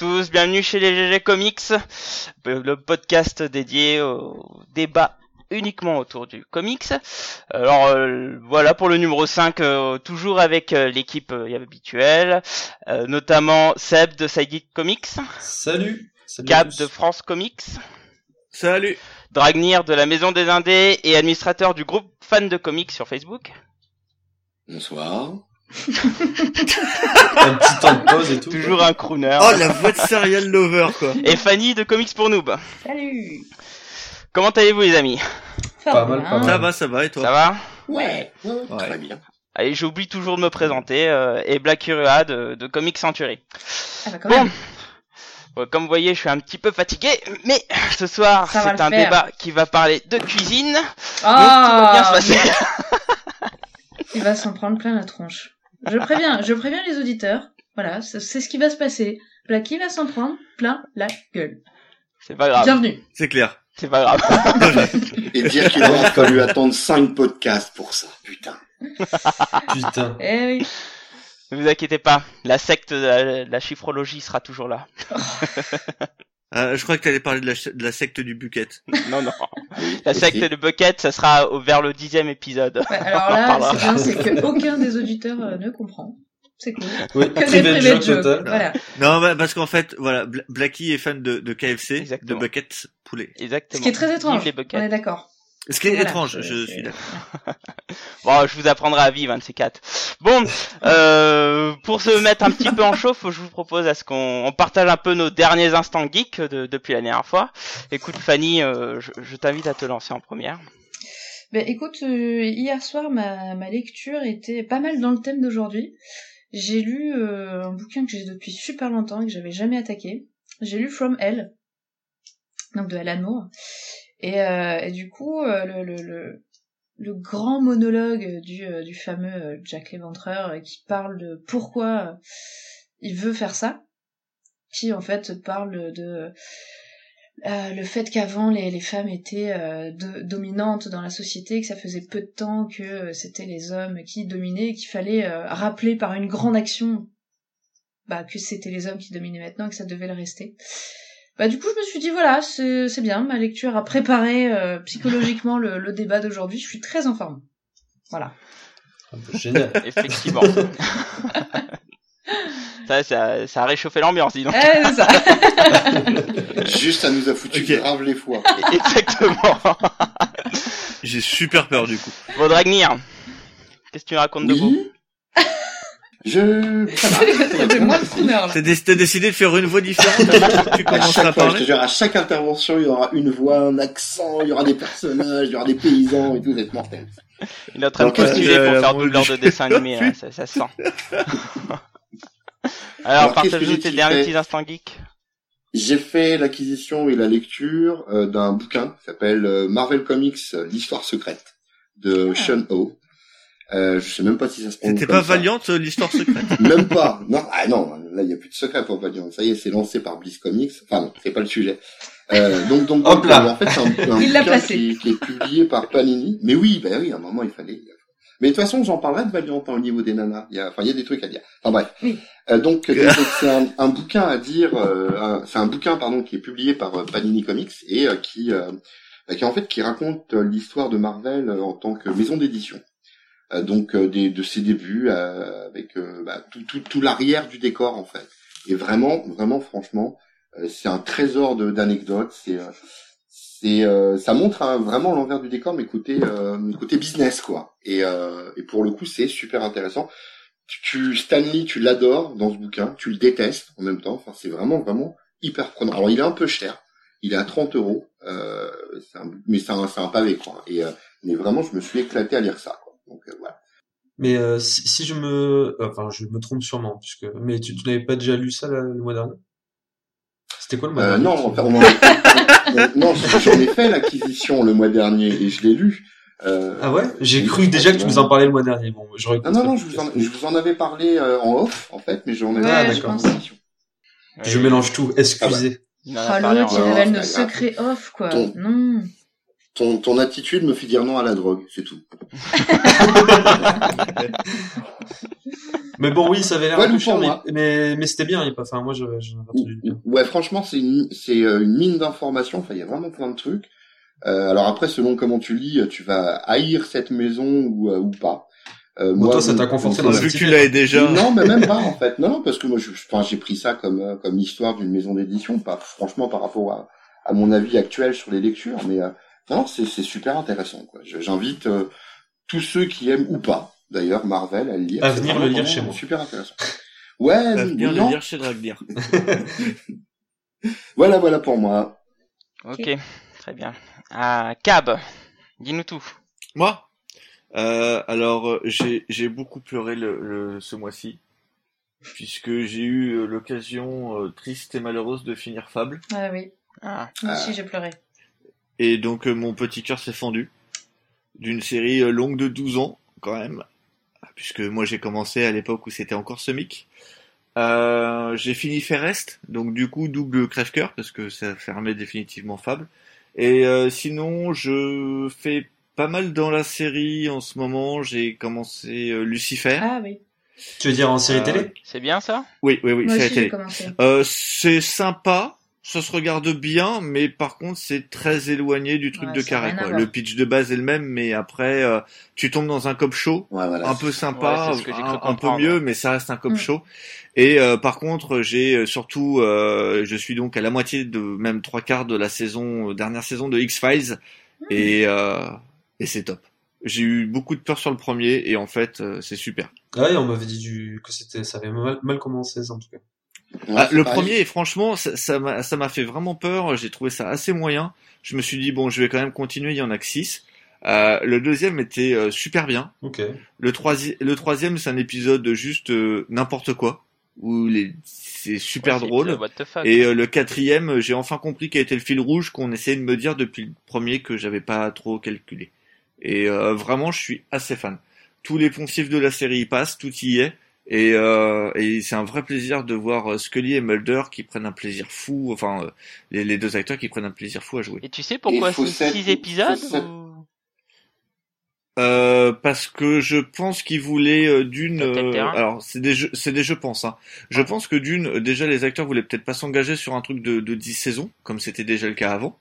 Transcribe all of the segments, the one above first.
tous, bienvenue chez les GG Comics, le podcast dédié au débat uniquement autour du comics. Alors euh, voilà pour le numéro 5, euh, toujours avec euh, l'équipe habituelle, notamment Seb de Sided Comics. Salut. Cap de France Comics. Salut. Dragnir de la Maison des Indés et administrateur du groupe Fan de Comics sur Facebook. Bonsoir. un petit temps de pause et tout. Toujours un crooner. Oh, la voix de serial lover, quoi. Et Fanny de Comics pour Noob. Salut. Comment allez-vous, les amis? Ça Pas va mal, bien. pas mal. Ça va, ça va, et toi? Ça va? Ouais. Très bien. Allez, j'oublie toujours de me présenter. Euh, et Black Urua de, de Comics Century. Ah bah quand Bon. même. Comme vous voyez, je suis un petit peu fatigué, mais ce soir, c'est un faire. débat qui va parler de cuisine. Donc, tout va Ah, bien se passer. il va s'en prendre plein la tronche. Je préviens, je préviens les auditeurs. Voilà, c'est ce qui va se passer. Blacky va s'en prendre plein la gueule. C'est pas grave. Bienvenue. C'est clair. C'est pas grave. Et dire qu'il aura fallu attendre 5 podcasts pour ça. Putain. Putain. Eh oui. ne vous inquiétez pas. La secte de la, de la chiffrologie sera toujours là. Euh, je crois que t'allais parler de la, ch- de la secte du bucket. Non, non. La aussi. secte de Bucket, ça sera au- vers le dixième épisode. Ouais, alors là, c'est bien, c'est que aucun des auditeurs euh, ne comprend. C'est cool. Oui, Que des jokes. total. Voilà. Non, bah, parce qu'en fait, voilà, Bla- Blacky est fan de, de KFC, Exactement. de bucket poulet. Exactement. Ce qui est très étrange. les On est d'accord. Ce qui est Voilà, étrange, je c'est- suis d'accord. Bon, je vous apprendrai à vivre, un de ces quatre. Bon, euh, pour se mettre un petit peu en chauffe, je vous propose à ce qu'on on partage un peu nos derniers instants geeks de- depuis la dernière fois. Écoute, Fanny, euh, je, je t'invite à te lancer en première. Ben écoute, euh, hier soir, ma, ma lecture était pas mal dans le thème d'aujourd'hui. J'ai lu euh, un bouquin que j'ai depuis super longtemps et que j'avais jamais attaqué. J'ai lu From Hell, donc de Alan Moore. Et, euh, et du coup, euh, le, grand monologue du, euh, du fameux Jack l'Éventreur qui parle de pourquoi il veut faire ça, qui en fait parle de le fait qu'avant les, femmes étaient euh, do- dominantes dans la société, que ça faisait peu de temps que c'était les hommes qui dominaient, qu'il fallait rappeler par une grande action bah, que c'était les hommes qui dominaient maintenant et que ça devait le rester. Bah du coup je me suis dit voilà c'est c'est bien ma lecture a préparé euh, psychologiquement le, le débat d'aujourd'hui je suis très en forme voilà Génial. Effectivement. ça, ça, ça a réchauffé l'ambiance, dis donc. Eh, c'est ça Juste, ça nous a foutu grave les foies. Exactement. J'ai super peur, du coup. Bon, Dragnir, qu'est-ce que tu racontes de beau? Dé- t'as décidé de faire une voix différente Tu À commenceras à chaque fois, je te parler jure, à chaque intervention, il y aura une voix, un accent, il y aura des personnages, il y aura des paysans et tout, c'est mortel. Il est en train de Donc, euh, postuler euh, pour la faire doubleur du- de dessin animé, hein, ça, ça se sent. Alors, Alors, qu'est-ce que partage-nous tes derniers petits instants geeks? J'ai fait l'acquisition et la lecture euh, d'un bouquin qui s'appelle euh, Marvel Comics, euh, l'histoire secrète de Ah. Sean O. Euh, je sais même pas si ça se prononce C'était pas. Valiant, euh, l'histoire secrète Même pas. Non, ah non, là il y a plus de secret pour Valiant. Ça y est, c'est lancé par Bliss Comics. Enfin non, c'est pas le sujet. Euh, donc donc, Hop donc, là. en fait c'est un, un Il l'a bouquin placé. qui, qui est publié par Panini. Mais oui, ben oui, à un moment il fallait. Mais de toute façon, j'en parlerai de Valiant hein, au niveau des nanas. Il y a, enfin, il y a des trucs à dire. Enfin bref. Oui. Euh, donc, c'est un, un bouquin à dire. euh, c'est un bouquin pardon qui est publié par euh, Panini Comics et euh, qui euh, bah, qui en fait qui raconte euh, l'histoire de Marvel euh, en tant que maison d'édition. Euh, donc euh, des, de ses débuts euh, avec bah, tout, tout, tout l'arrière du décor en fait. Et vraiment, vraiment franchement, c'est un trésor d'anecdotes. C'est c'est ça montre hein, vraiment l'envers du décor, mais côté côté business quoi. Et, et pour le coup, c'est super intéressant. Tu, Stanley, tu l'adores dans ce bouquin, tu le détestes en même temps. Enfin, c'est vraiment vraiment hyper prenant. Alors, il est un peu cher. Il est à 30 euros, euh, un- mais c'est un, un pavé quoi. Et euh, mais vraiment, je me suis éclaté à lire ça. Quoi. Donc euh, voilà. Mais euh, si, si je me, enfin, je me trompe sûrement, puisque. Mais tu, tu n'avais pas déjà lu ça là, le mois dernier C'était quoi le mois Euh, dernier non, enfin, on en- on- non, j'en ai fait l'acquisition le mois dernier et je l'ai lu. Euh, Ah ouais? J'ai cru déjà que tu nous en parlais le mois dernier. Bon, je Non, non, non, je vous en, je vous en avais parlé euh, en off, en fait, mais j'en ai Ouais, pense. émission. Je mélange tout. Excusez. Il en a Oh l'autre il en- révèle en- nos secrets off quoi Ton- non Ton, ton attitude me fait dire non à la drogue, c'est tout. Mais bon, oui, ça avait l'air Ouais, chiant, pour mais, moi. mais, mais c'était bien. il y a pas- Enfin, moi, je- j'en ai entendu du bien. Ouais, franchement, c'est une, c'est euh, une mine d'informations. Enfin, il y a vraiment plein de trucs. Euh, alors après, selon comment tu lis, tu vas haïr cette maison ou, euh, ou pas. Euh, Bon, toi, ça t'a conforté dans Vu cette que tu l'avais déjà. Non, mais même pas en fait. Non, non, parce que moi, je, enfin, j'ai pris ça comme euh, comme histoire d'une maison d'édition, pas franchement par rapport à, à mon avis actuel sur les lectures, mais euh, non, c'est super intéressant. J'invite euh, tous ceux qui aiment ou pas, d'ailleurs, Marvel à le lire. À venir le lire chez moi. Super intéressant. Ouais, Va venir le lire chez Dragdir. Voilà, voilà pour moi. Ok, très bien. Ah, Cab, dis-nous tout. Moi? Euh, Alors, euh, j'ai beaucoup pleuré le, le- ce mois-ci, puisque j'ai eu l'occasion euh, triste et malheureuse de finir Fable, Ah oui, Ah, moi aussi j'ai pleuré. Et donc euh, mon petit cœur s'est fendu d'une série euh, longue de 12 ans, quand même, puisque moi j'ai commencé à l'époque où c'était encore Semic. Euh, j'ai fini Ferrest, donc du coup double crève-cœur, parce que ça fermait définitivement Fable. Et euh, sinon, je fais pas mal dans la série en ce moment. J'ai commencé euh, Lucifer. Ah oui, Tu veux dire en série Euh, télé? C'est bien ça? Oui, oui, oui, moi aussi télé. Euh, c'est sympa, ça se regarde bien, mais par contre c'est très éloigné du truc Ouais, de carré. Quoi. Le pitch de base est le même, mais après euh, tu tombes dans un cop show, Ouais, voilà. un peu sympa, Ouais, un, un peu mieux, mais ça reste un cop Mm. show. Et euh, par contre, j'ai euh, surtout, euh, je suis donc à la moitié de même trois quarts de la saison, euh, dernière saison de X Files, Hmm. et euh, et c'est top. J'ai eu beaucoup de peur sur le premier, et en fait euh, c'est super. Ah ouais, on m'avait dit du... que c'était, ça avait mal, mal commencé, ça, en tout cas. Ouais, Ah, c'est le pareil. premier, franchement, ça m'a ça m'a fait vraiment peur. J'ai trouvé ça assez moyen. Je me suis dit bon, je vais quand même continuer. Il y en a que six. Euh, le deuxième était euh, super bien. Ok. Le troisième, le troisième, c'est un épisode juste euh, n'importe quoi où les c'est super Ouais, drôle. le What the fuck. Et euh, le quatrième, j'ai enfin compris quel était le fil rouge qu'on essayait de me dire depuis le premier que j'avais pas trop calculé. Et euh, vraiment, je suis assez fan. Tous les poncifs de la série y passent, tout y est. Et, euh, et c'est un vrai plaisir de voir euh, Scully et Mulder qui prennent un plaisir fou, enfin euh, les, les deux acteurs qui prennent un plaisir fou à jouer. Et tu sais pourquoi c'est six épisodes ou- Euh, parce que je pense qu'ils voulaient euh, d'une. Euh, alors c'est des jeux, c'est des je pense. Hein. Je pense que d'une, déjà les acteurs voulaient peut-être pas s'engager sur un truc de, de 10 saisons, comme c'était déjà le cas avant.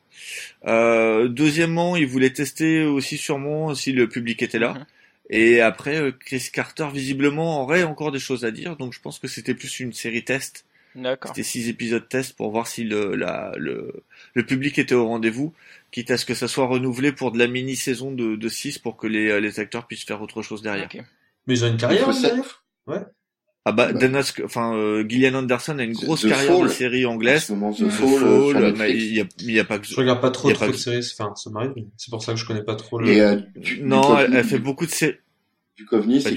Euh, deuxièmement, ils voulaient tester aussi sûrement si le public était là. Mhm. Et après, euh, Chris Carter visiblement aurait encore des choses à dire, donc je pense que c'était plus une série test. D'accord. C'était six épisodes test pour voir si le, la, le, le public était au rendez-vous, quitte à ce que ça soit renouvelé pour de la mini-saison de, de 6 pour que les, euh, les acteurs puissent faire autre chose derrière. Mais ils ont une Il carrière, faut hein, sept- derrière Ah bah, Bah. Enfin, euh, Gillian Anderson a une grosse The carrière de Fall. série En anglaise. The Fall, euh, Fall, mais il y a, il y a pas que Je regarde pas trop de que- séries, enfin, ça m'arrive. C'est pour ça que je connais pas trop le... Et euh, du, du Non, elle, fait beaucoup de séries. Du Coveney, Bah, c'est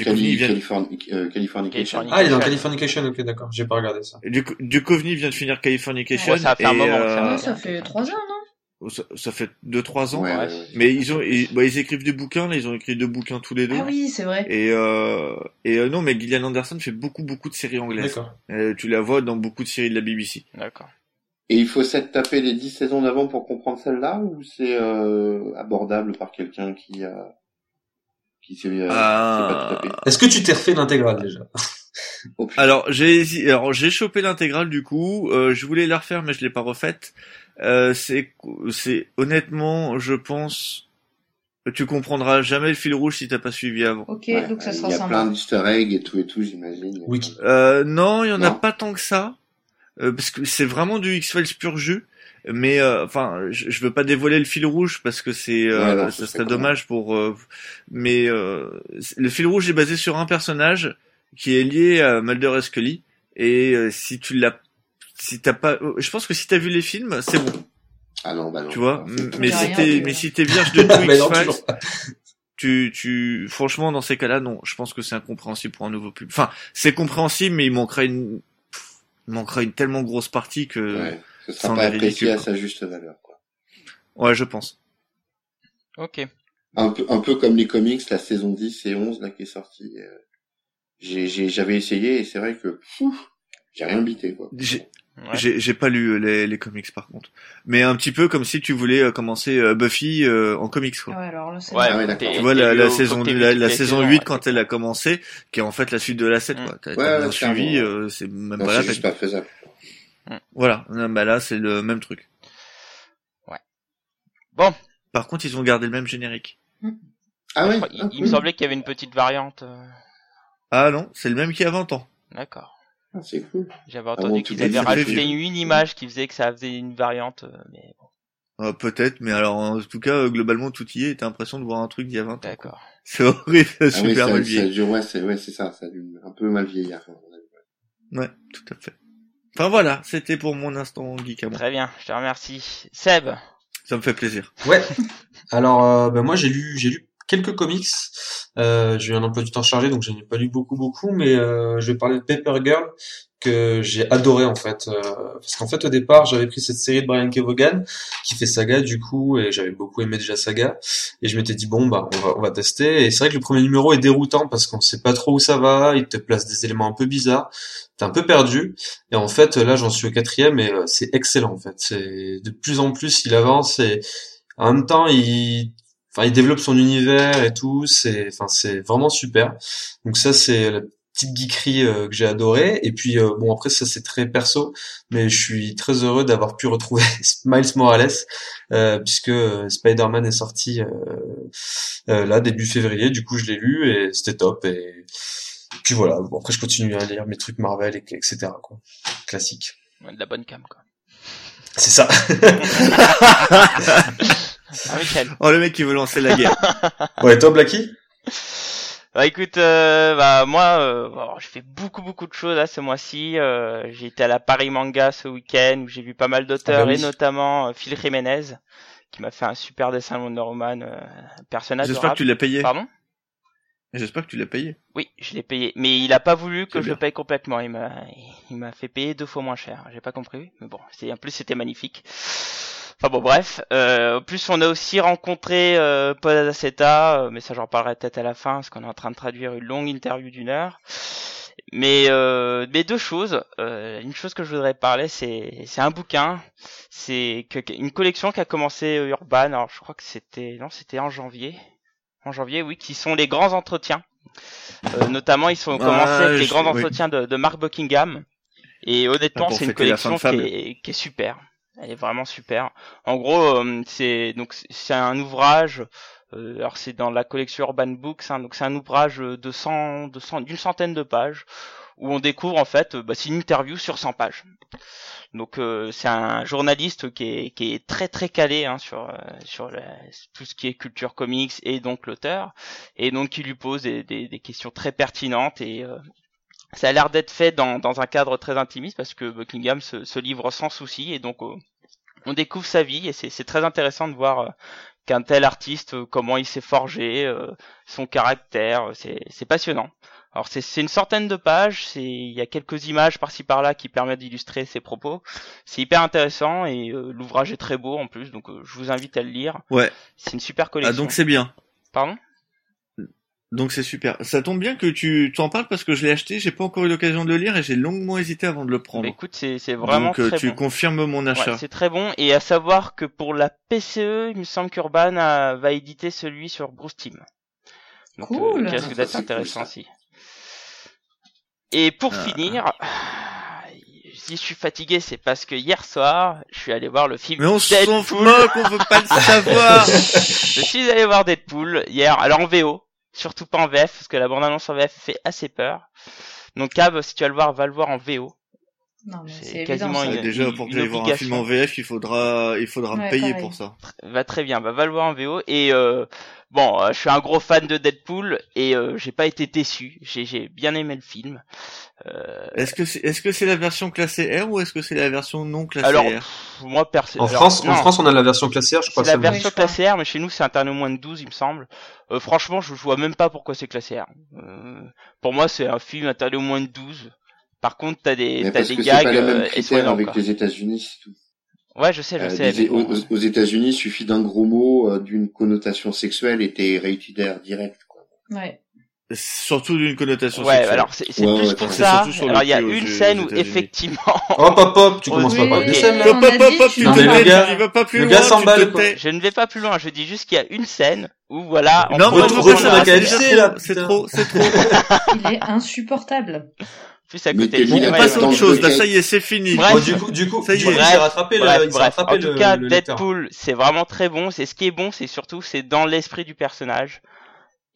euh, Californication. Ah, il est dans Californication, ok, d'accord. J'ai pas regardé ça. Du, du Coveney vient de finir Californication. Ouais, ça fait un moment euh, ça fait trois ans, non? Ça, ça fait 2-3 ans. Ouais, Ouais. ouais. Mais ils ont, ils, bah, ils écrivent des bouquins, là, ils ont écrit deux bouquins tous les deux. Ah oui, c'est vrai. Et, euh, et euh, non, mais Gillian Anderson fait beaucoup, beaucoup de séries anglaises. D'accord. Euh, tu la vois dans beaucoup de séries de la BBC. D'accord. Et il faut s'être tapé les 10 saisons d'avant pour comprendre celle-là ou c'est euh, abordable par quelqu'un qui a qui s'est euh, Ah. s'est pas tout tapé Est-ce que tu t'es refait l'intégrale, déjà? Oh. Alors j'ai alors j'ai chopé l'intégrale du coup. Euh, je voulais la refaire, mais je l'ai pas refaite. Euh, c'est c'est honnêtement, je pense, tu comprendras jamais le fil rouge si t'as pas suivi avant. Ok, Ouais, donc ça il sera y a plein d'easter eggs et tout et tout, j'imagine. Wiki. Euh, non, il y en a pas tant que ça, euh, parce que c'est vraiment du X-Files pur jus. Mais euh, enfin, je, je veux pas dévoiler le fil rouge parce que c'est, euh, Ouais, non, ça serait dommage pour. euh, mais euh, le fil rouge est basé sur un personnage qui est lié à Mulder et Scully. Et euh, si tu l'as, si t'as pas, je pense que si t'as vu les films, c'est bon, Ah non, bah non. tu vois. Mais si t'es, mais ouais. si t'es vierge de tout non, X-Files, tu, tu, franchement, dans ces cas-là, non. Je pense que c'est incompréhensible pour un nouveau public. Enfin, c'est compréhensible, mais il manquerait une, il manquerait une tellement grosse partie que, ouais, Ouais, ce sera pas apprécié à quoi. sa juste valeur. Quoi. je pense. Ok. Un peu, un peu comme les comics, la saison 10 et 11 là qui est sortie. euh, j'ai, j'ai, j'avais essayé et c'est vrai que pfff, j'ai rien bité quoi. J'ai- Ouais. J'ai pas lu euh, les, les comics par contre. Mais un petit peu comme si tu voulais euh, commencer euh, Buffy euh, en comics quoi. Ouais, alors là, Ouais, ouais. Tu vois la, saison la, saison saison, 8 ouais. quand elle a commencé, qui est en fait la suite de la 7 Mm. quoi. T'as bien suivi, euh, c'est même Non, pas la peine. pas faisable. Voilà, Non, bah là c'est le même truc. Ouais. Bon. Par contre, ils ont gardé le même générique. Ah crois- il, ah, il me semblait qu'il y avait une petite variante. Ah non, c'est le même qu'il y a 20 ans. D'accord. Ah, c'est cool. J'avais entendu qu'ils avaient rajouté une image qui faisait que ça faisait une variante, euh, mais bon, Euh, Peut-être, mais alors en tout cas, euh, globalement, tout y est. T'as l'impression de voir un truc d'il y a 20 ans. d'accord. C'est horrible, c'est Ah oui, super ça, mal vieilli. ouais, c'est, ouais, ça, ça a dû un peu mal avis. Ouais, tout à fait. Enfin voilà, c'était pour mon instant geek à moi. Très bien, je te remercie. Seb, Ça me fait plaisir. Ouais. Alors, euh, ben moi j'ai lu, j'ai lu quelques comics. Euh, j'ai eu un emploi du temps chargé, donc je n'ai pas lu beaucoup, beaucoup, mais euh, je vais parler de Paper Girl que j'ai adoré en fait, euh, parce qu'en fait au départ j'avais pris cette série de Brian Kevogan qui fait Saga du coup, et j'avais beaucoup aimé déjà Saga, et je m'étais dit bon bah on va, on va tester. Et c'est vrai que le premier numéro est déroutant parce qu'on sait pas trop où ça va, il te place des éléments un peu bizarres, t'es un peu perdu. Et en fait là j'en suis au quatrième et euh, c'est excellent en fait. C'est de plus en plus il avance et en même temps, il, enfin, il développe son univers et tout. C'est, enfin, c'est vraiment super. Donc ça, c'est la petite geekerie euh, que j'ai adoré. Et puis, euh, bon, après, ça, c'est très perso, mais je suis très heureux d'avoir pu retrouver Miles Morales, euh, puisque euh, Spider-Man est sorti là début février. Du coup, je l'ai lu et c'était top. Et puis voilà. Bon, après, je continue à lire mes trucs Marvel, et, etc. Quoi. Classique. De la bonne cam, quoi. C'est ça. Ah. Oh le mec qui veut lancer la guerre. ouais, toi, Blacky Bah écoute, euh, bah moi, euh, bon, je fais beaucoup beaucoup de choses là ce mois-ci. Euh, j'ai été à la Paris Manga ce week-end où j'ai vu pas mal d'auteurs Ah bah oui. et notamment euh, Phil Jiménez qui m'a fait un super dessin de Wonder Woman, euh, un personnage J'espère que tu l'as payé. Pardon? J'espère que tu l'as payé. Oui, je l'ai payé, mais il a pas voulu que je le paye complètement. Il m'a, il m'a fait payer deux fois moins cher. J'ai pas compris, mais bon, c'est en plus c'était magnifique. Enfin bon, bref. Euh, en plus, on a aussi rencontré euh, Paul Aceta, euh, mais ça j'en parlerai peut-être à la fin, parce qu'on est en train de traduire une longue interview d'une heure. Mais, euh, mais deux choses. Euh, une chose que je voudrais parler, c'est c'est un bouquin, c'est que, une collection qui a commencé euh, Urban. Alors je crois que c'était non, c'était en janvier. En janvier, oui, qui sont les grands entretiens. Euh, notamment, ils sont Ah, commencés avec les grands oui. entretiens de, de Mark Buckingham. Et honnêtement, Ah, c'est une collection qui est, qui est super. Elle est vraiment super. En gros, euh, c'est donc c'est un ouvrage. euh, alors c'est dans la collection Urban Books. hein, donc c'est un ouvrage de 100, de 100 d'une centaine de pages où on découvre en fait, euh, bah, c'est une interview sur 100 pages. Donc euh, c'est un journaliste qui est, qui est très très calé hein, sur euh, sur tout ce qui est culture comics et donc l'auteur. Et donc qui lui pose des, des, des questions très pertinentes et ça a l'air d'être fait dans, dans un cadre très intimiste parce que Buckingham se, se livre sans souci et donc on découvre sa vie et c'est très intéressant de voir qu'un tel artiste comment il s'est forgé son caractère. C'est passionnant alors c'est c'est une centaine de pages, c'est il y a quelques images par-ci par-là qui permettent d'illustrer ses propos. C'est hyper intéressant et euh, l'ouvrage est très beau en plus, donc euh, je vous invite à le lire. Ouais. C'est une super Ah collection. donc c'est bien. Pardon? Donc c'est super. Ça tombe bien que tu t'en parles parce que je l'ai acheté, j'ai pas encore eu l'occasion de le lire et j'ai longuement hésité avant de le prendre. Bah, Écoute, c'est c'est vraiment Donc euh, très tu bon. confirmes mon achat. Ouais, c'est très bon et à savoir que pour la PCE, il me semble qu'Urban a- va éditer celui sur Bruce Team. Donc, Cool. euh, qui risque Ça, d'être cool, intéressant aussi? Et pour Ah. finir, si je suis fatigué, c'est parce que hier soir, je suis allé voir le film Mais on s'en moque, on veut pas le savoir. Je suis allé voir Deadpool hier, alors en VO, surtout pas en VF, parce que la bande-annonce en VF fait assez peur. Donc Cab, si tu vas le voir, va le voir en VO. Non, mais C'est c'est évident. quasiment ça. une- Euh, Déjà pour que j'aille voir un film en VF, il faudra il faudra me Ouais, payer pareil. pour ça. Va très bien, bah, va le voir en VO. Et euh, bon, euh, je suis un gros fan de Deadpool et euh, j'ai pas été déçu. J'ai j'ai bien aimé le film. Euh, Est-ce que c'est est-ce que c'est la version classée R ou est-ce que c'est la version non classée alors, R pff, moi perso. En alors, France, en France, on a la version classée R, je crois c'est la version Oui, classée R, mais chez nous c'est interdit au moins de 12, il me semble. Euh, franchement, je, je vois même pas pourquoi c'est classé R. Euh, pour moi, c'est un film interdit au moins de 12. Par contre, t'as des, Mais t'as parce des que c'est gags pas les mêmes et critères soignants, avec quoi. les États-Unis, c'est tout. Ouais, je sais, je Euh, sais. bon. aux, aux États-Unis, il suffit d'un gros mot, euh, d'une connotation sexuelle et t'es rated R direct. Quoi. Ouais. Surtout d'une connotation Ouais, sexuelle. alors c'est c'est Ouais, plus ouais, pour c'est ça. Alors il y a une scène où effectivement, Hop, hop, hop, tu Oui, commences pas par une scène, là. On a dit, tu te tais, pas. tu vas pas plus Le loin, gars tu s'emballe, te je ne vais pas plus loin. Je dis juste qu'il y a une scène où voilà. on Non, retour la à scène. KFC, c'est trop, c'est trop. Il est insupportable. Plus à côté. Ouais, passe autre le chose. Là, ça y est, c'est fini. Bref. Bon, du coup, du coup, Ça y est. il Bref, rattrapé le, Bref, il s'est bref. rattrapé En tout le- cas, le. Deadpool, c'est vraiment très bon. C'est ce qui est bon, c'est surtout c'est dans l'esprit du personnage.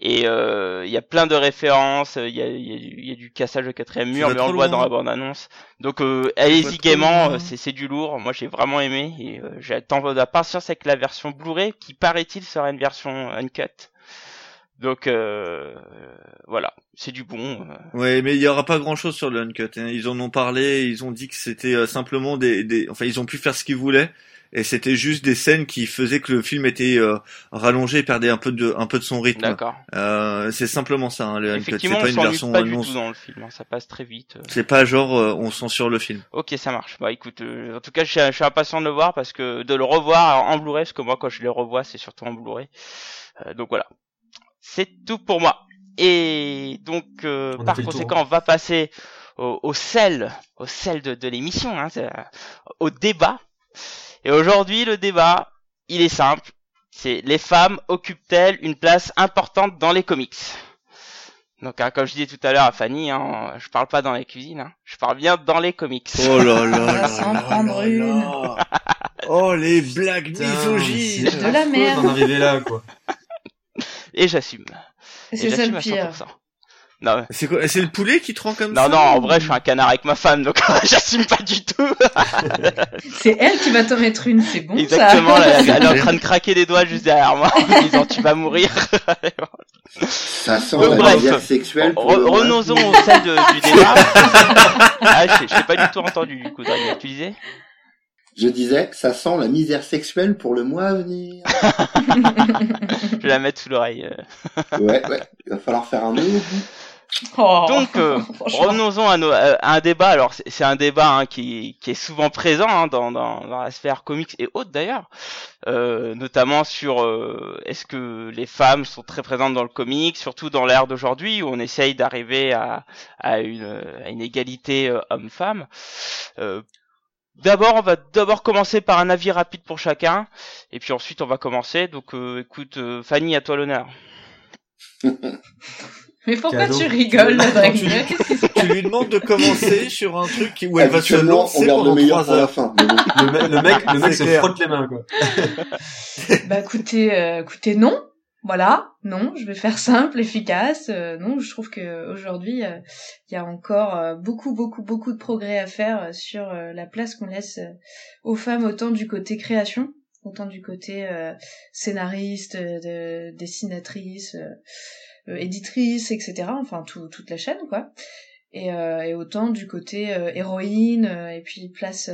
Et euh, il y a plein de références, il y a, il y a du- il y a du cassage de quatrième mur, mais on le voit dans la bande-annonce. Donc euh, allez-y gaiement, euh, c'est c'est du lourd. Moi j'ai vraiment aimé et euh, j'attends de la patience avec la version Blu-ray qui paraît-il sera une version uncut? Donc euh, voilà, c'est du bon. euh. Ouais, mais il y aura pas grand chose sur le uncut. hein. Ils en ont parlé, ils ont dit que c'était euh, simplement des, des, enfin, ils ont pu faire ce qu'ils voulaient. Et c'était juste des scènes qui faisaient que le film était euh, rallongé, et perdait un peu de, un peu de son rythme. D'accord. Euh, c'est simplement ça, hein, le uncut. C'est pas une version pas euh, du non. tout dans le film, hein, ça passe très vite. euh. C'est pas genre euh, on censure le film. Ok, ça marche. Bah écoute, euh, en tout cas, je suis, je suis impatient de le voir parce que de le revoir en Blu-ray, parce que moi, quand je les revois, c'est surtout en Blu-ray. Euh, donc voilà, c'est tout pour moi. Et donc, euh, par tour. conséquent, on va passer au, au sel, au sel de, de l'émission, hein, c'est, euh, au débat. Et aujourd'hui, le débat, il est simple. C'est les femmes occupent-elles une place importante dans les comics? Donc, hein, comme je disais tout à l'heure à Fanny, hein, je parle pas dans les cuisines, hein, je parle bien dans les comics. Oh là là On va là s'en là prendre là une. là. Oh les blagues misogynes. c'est De la merde. d'en arriver là, quoi. Et j'assume. C'est ça j'assume le à pire. 100%. Non, mais- C'est quoi C'est le poulet qui te rend comme non, ça non, en ou- vrai, je suis un canard avec ma femme, donc j'assume pas du tout. C'est elle qui va t'en mettre une, c'est bon Exactement, ça. elle elle est en train de craquer des doigts juste derrière moi, en me disant tu vas mourir. Ça sent Ouais, la bref. misère sexuelle. Renonçons au de- du débat. ah, je t'ai pas du tout entendu du coup, Daniel. Tu disais? Je disais, ça sent la misère sexuelle pour le mois à venir. Je vais la mettre sous l'oreille. euh. Ouais, ouais. Il va falloir faire un nœud. Oh, Donc, euh. Revenons-en à, nos- à un débat. Alors, c'est un débat hein, qui, qui est souvent présent hein, dans, dans, dans la sphère comics et autres d'ailleurs, euh, notamment sur euh, est-ce que les femmes sont très présentes dans le comics, surtout dans l'ère d'aujourd'hui où on essaye d'arriver à, à, une, à une égalité euh, homme-femme. D'abord, on va d'abord commencer par un avis rapide pour chacun, et puis ensuite on va commencer. Donc, euh, écoute, euh, Fanny, à toi l'honneur. Mais pourquoi Cadeau. tu rigoles, tu- Qu'est-ce qui se Tu lui demandes de commencer sur un truc qui- où elle va se Habituellement, on lancer garde le pendant meilleur pour la fin. Le, mec- le mec, le mec C'est se clair. frotte les mains, quoi. Bah écoutez, euh, écoutez, non. Voilà, non, je vais faire simple, efficace. euh, non, je trouve que aujourd'hui, euh, il y a encore euh, beaucoup, beaucoup, beaucoup de progrès à faire sur la place qu'on laisse aux femmes, autant du côté création, autant du côté scénariste, de, dessinatrice, éditrice, etc. Enfin, tout, toute la chaîne, quoi. Et, et autant du côté héroïne, et puis place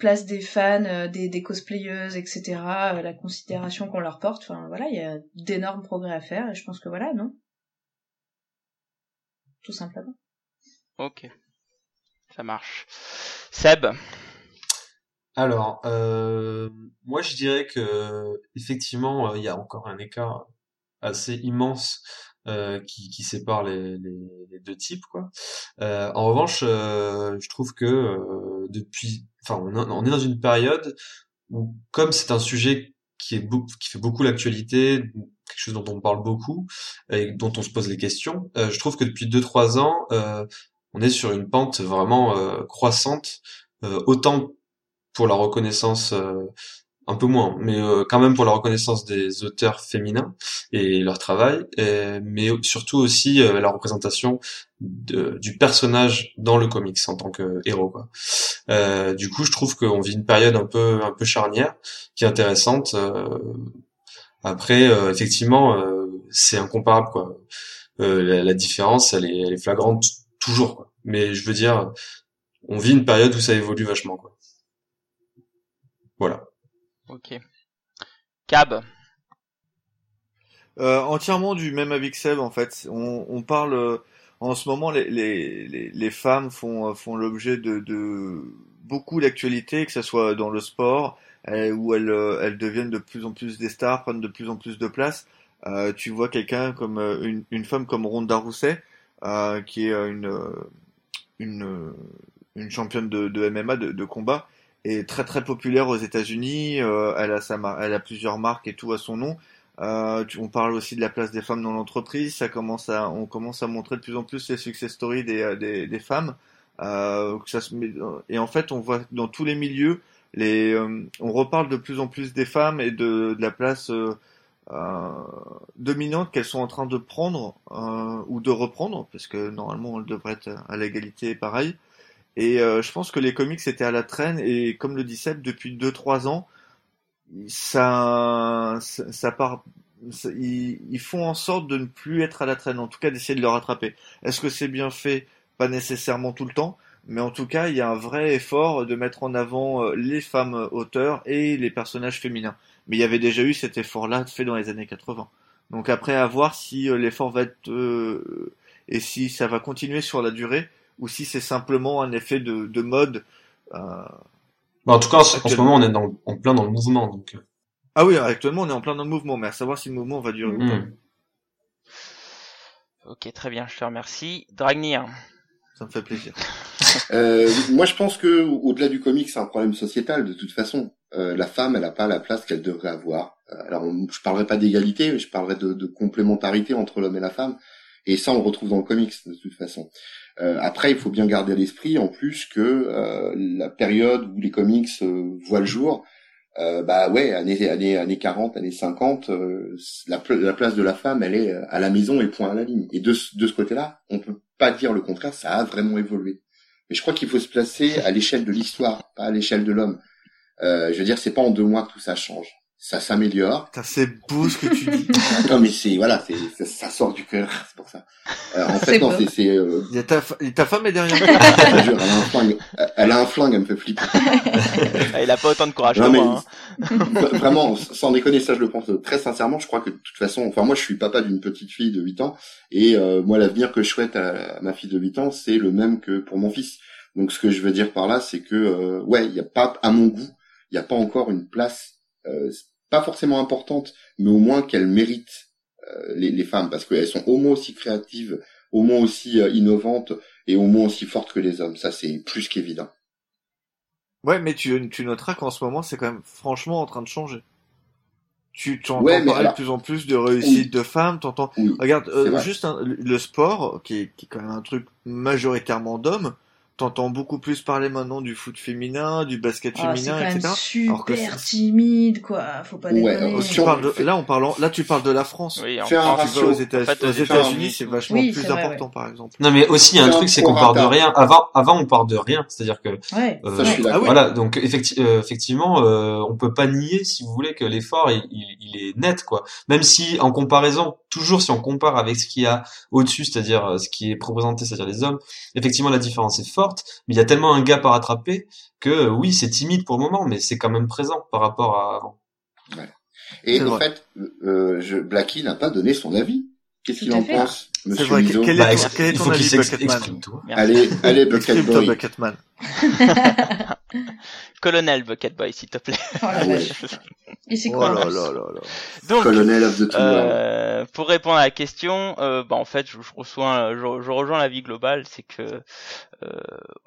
place des fans, euh, des, des cosplayeuses, etc., euh, la considération qu'on leur porte, enfin voilà, il y a d'énormes progrès à faire, et je pense que voilà, non? Tout simplement. Ok, ça marche. Seb? Alors, euh, moi je dirais que effectivement, euh, il y a encore un écart assez immense euh, qui, qui sépare les, les, les deux types, quoi. Euh, en revanche, euh, je trouve que euh, depuis, enfin, on, est- dans une période où, comme c'est un sujet qui est qui fait beaucoup l'actualité, quelque chose dont on parle beaucoup et dont on se pose les questions, euh, je trouve que depuis deux trois ans, euh, on est sur une pente vraiment croissante, autant pour la reconnaissance un peu moins, mais euh, quand même pour la reconnaissance des auteurs féminins et leur travail, mais surtout aussi euh, la représentation de- du personnage dans le comics en tant que héros. Quoi. Euh, du coup, je trouve qu'on vit une période un peu un peu charnière, qui est intéressante. euh, après, euh, effectivement, euh, c'est incomparable. Quoi. La, la différence, elle est, elle est flagrante toujours. Quoi. Mais je veux dire, on vit une période où ça évolue vachement. Quoi. Voilà. Ok. Cab. Euh, entièrement du même avis que Seb en fait. On, parle euh, en ce moment les, les, les, femmes font euh, font l'objet de, de beaucoup d'actualités, que ce soit dans le sport où elles elles deviennent de plus en plus des stars, prennent de plus en plus de place. Tu vois quelqu'un comme une, une femme comme Ronda Rousset, qui est une une une championne de, de MMA de combat est très très populaire aux États-Unis. Euh, elle a plusieurs marques et tout à son nom. Euh, on parle aussi de la place des femmes dans l'entreprise. Ça commence à on commence à montrer de plus en plus les success stories des euh, femmes. Et en fait, on voit dans tous les milieux on reparle de plus en plus des femmes et de, la place dominante qu'elles sont en train de prendre ou de reprendre, parce que normalement elles devraient être à l'égalité pareil. Et euh, je pense que les comics étaient à la traîne et comme le dit Seb, depuis 2-3 ans, ça, ça, part, ils, font en sorte de ne plus être à la traîne, en tout cas d'essayer de le rattraper. Est-ce que c'est bien fait? Pas nécessairement tout le temps, mais en tout cas il y a un vrai effort de mettre en avant euh, les femmes auteurs et les personnages féminins. Mais il y avait déjà eu cet effort-là fait dans les années 80. Donc après à voir si euh, l'effort va être et si ça va continuer sur la durée ou si c'est simplement un effet de, de mode. euh. Bah, en tout cas, en ce moment, on est dans, en plein dans le mouvement, donc. euh, Ah oui, actuellement on est en plein dans le mouvement, mais à savoir si le mouvement va durer ou pas. hmm. Ok, très bien, je te remercie. Dragnir. Ça me fait plaisir. Euh, moi, je pense que au-delà du comics, c'est un problème sociétal de toute façon. Euh, la femme, elle n'a pas la place qu'elle devrait avoir. Alors, on- je parlerai pas d'égalité, mais je parlerai de, de complémentarité entre l'homme et la femme. Et ça, on le retrouve dans le comics de toute façon. Euh, après, il faut bien garder à l'esprit, en plus, que euh, la période où les comics euh, voient le jour, euh, bah ouais, années, années, années 40, années 50, euh, la, pla- la place de la femme, elle est euh, à la maison et point à la ligne. Et de, de ce côté-là, on peut pas dire le contraire, ça a vraiment évolué. Mais je crois qu'il faut se placer à l'échelle de l'histoire, pas à l'échelle de l'homme. Je veux dire, c'est pas en deux mois que tout ça change. Ça s'améliore. C'est beau ce que tu dis. non, mais c'est voilà, c'est ça, ça sort du cœur, c'est pour ça. Euh, en fait, non, c'est c'est. Euh, Il y a ta, ta femme est derrière toi. jure, elle a un flingue. Elle a un flingue, elle me fait flipper. Ah, il a pas autant de courage Non, que mais moi. hein. vraiment, sans déconner, ça je le pense très sincèrement. Je crois que de toute façon, enfin moi je suis papa d'une petite fille de 8 ans et euh, moi l'avenir que je souhaite à, à ma fille de 8 ans, c'est le même que pour mon fils. Donc ce que je veux dire par là, c'est que euh, ouais, il y a pas à mon goût, il n'y a pas encore une place pas forcément importante, mais au moins qu'elle mérite euh, les, les femmes parce qu'elles sont au moins aussi créatives, au moins aussi euh, innovantes et au moins aussi fortes que les hommes. Ça c'est plus qu'évident. Ouais, mais tu, tu noteras qu'en ce moment, c'est quand même franchement en train de changer. Tu, tu entends Ouais, mais parler alors- de plus en plus de réussite de femmes, t'entends, Oui. regarde, euh, juste un- le sport, qui est, qui est quand même un truc majoritairement d'hommes, t'entends beaucoup plus parler maintenant du foot féminin, du basket Ah, féminin, quand même etc. Alors que timide, quoi. Faut pas Ouais, Tu parles de- là, on parle, en- là, tu parles de la France. Oui, en Fais un France, ratio. aux États-Unis, c'est vachement Oui, plus important, par exemple. Non, mais aussi, il y a un truc, c'est qu'on part de rien. Avant, avant, on part de rien. C'est-à-dire que, Ouais. euh, Ça, je suis d'accord. Ah oui. voilà. Donc, effecti- euh, effectivement, euh, on peut pas nier, si vous voulez, que l'effort, il, il, il est net, quoi. Même si, en comparaison, toujours si on compare avec ce qu'il y a au-dessus, c'est-à-dire euh, ce qui est représenté, c'est-à-dire les hommes, effectivement, la différence est forte. Mais il y a tellement un gap à rattraper que, euh, oui, c'est timide pour le moment, mais c'est quand même présent par rapport à avant. Et en vrai. fait, euh, je, Blacky n'a pas donné son avis. Qu'est-ce qu'il en fait. pense, C'est Monsieur vrai. Quel est Bah, quel est il ton avis, Bucketman. Allez, allez, Bucket Exprime-toi, Boy. Bucketman. Colonel Bucket Boy, s'il te plaît. Oh la Ah ouais. vache. Il s'y Oh là en plus. là là là. Donc, Colonel of the. Euh, pour répondre à la question, euh, bah en fait, je, je reçois, je, je rejoins l'avis global, c'est que euh,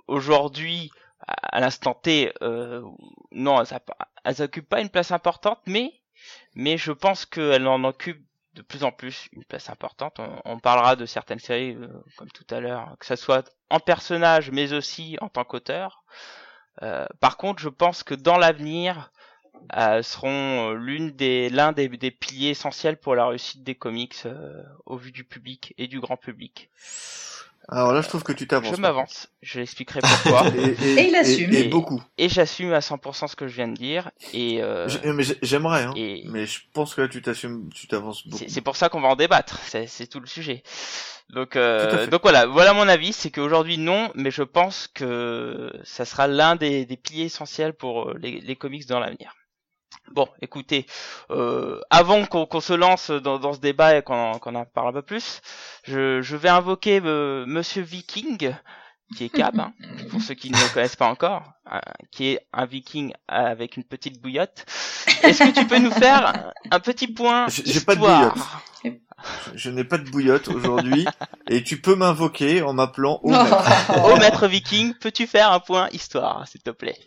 aujourd'hui, à, à l'instant T, euh, non, elles, a- elles occupent pas une place importante, mais mais je pense qu'elles en occupent de plus en plus une place importante. On, parlera de certaines séries, euh, comme tout à l'heure, que ça soit en personnage, mais aussi en tant qu'auteur. Euh, par contre, je pense que dans l'avenir, euh, seront euh, l'une des l'un des, piliers essentiels pour la réussite des comics au vu du public et du grand public. Alors là, je trouve que tu t'avances. Je m'avance, je l'expliquerai pourquoi Et, Et il assume. Et, Et- beaucoup. et j'assume à 100% ce que je viens de dire et euh, J'aimerais, hein. et Mais je pense que là, tu t'assumes, tu t'avances beaucoup. c'est pour ça qu'on va en débattre, c'est tout le sujet. Donc euh, donc voilà, voilà mon avis, c'est qu'aujourd'hui non, mais je pense que ça sera l'un des, des piliers essentiels pour euh, les, les comics dans l'avenir. Bon, écoutez, euh, avant qu'on qu'on se lance dans, dans ce débat et qu'on en- qu'on en parle un peu plus, je, je vais invoquer euh, Monsieur Viking qui est Cab, hein, pour ceux qui ne le connaissent pas encore, euh, qui est un viking avec une petite bouillotte. Est-ce que tu peux nous faire un petit point J'ai histoire pas de bouillotte. Je n'ai pas de bouillotte aujourd'hui et tu peux m'invoquer en m'appelant au maître. Au maître viking, peux-tu faire un point histoire, s'il te plaît?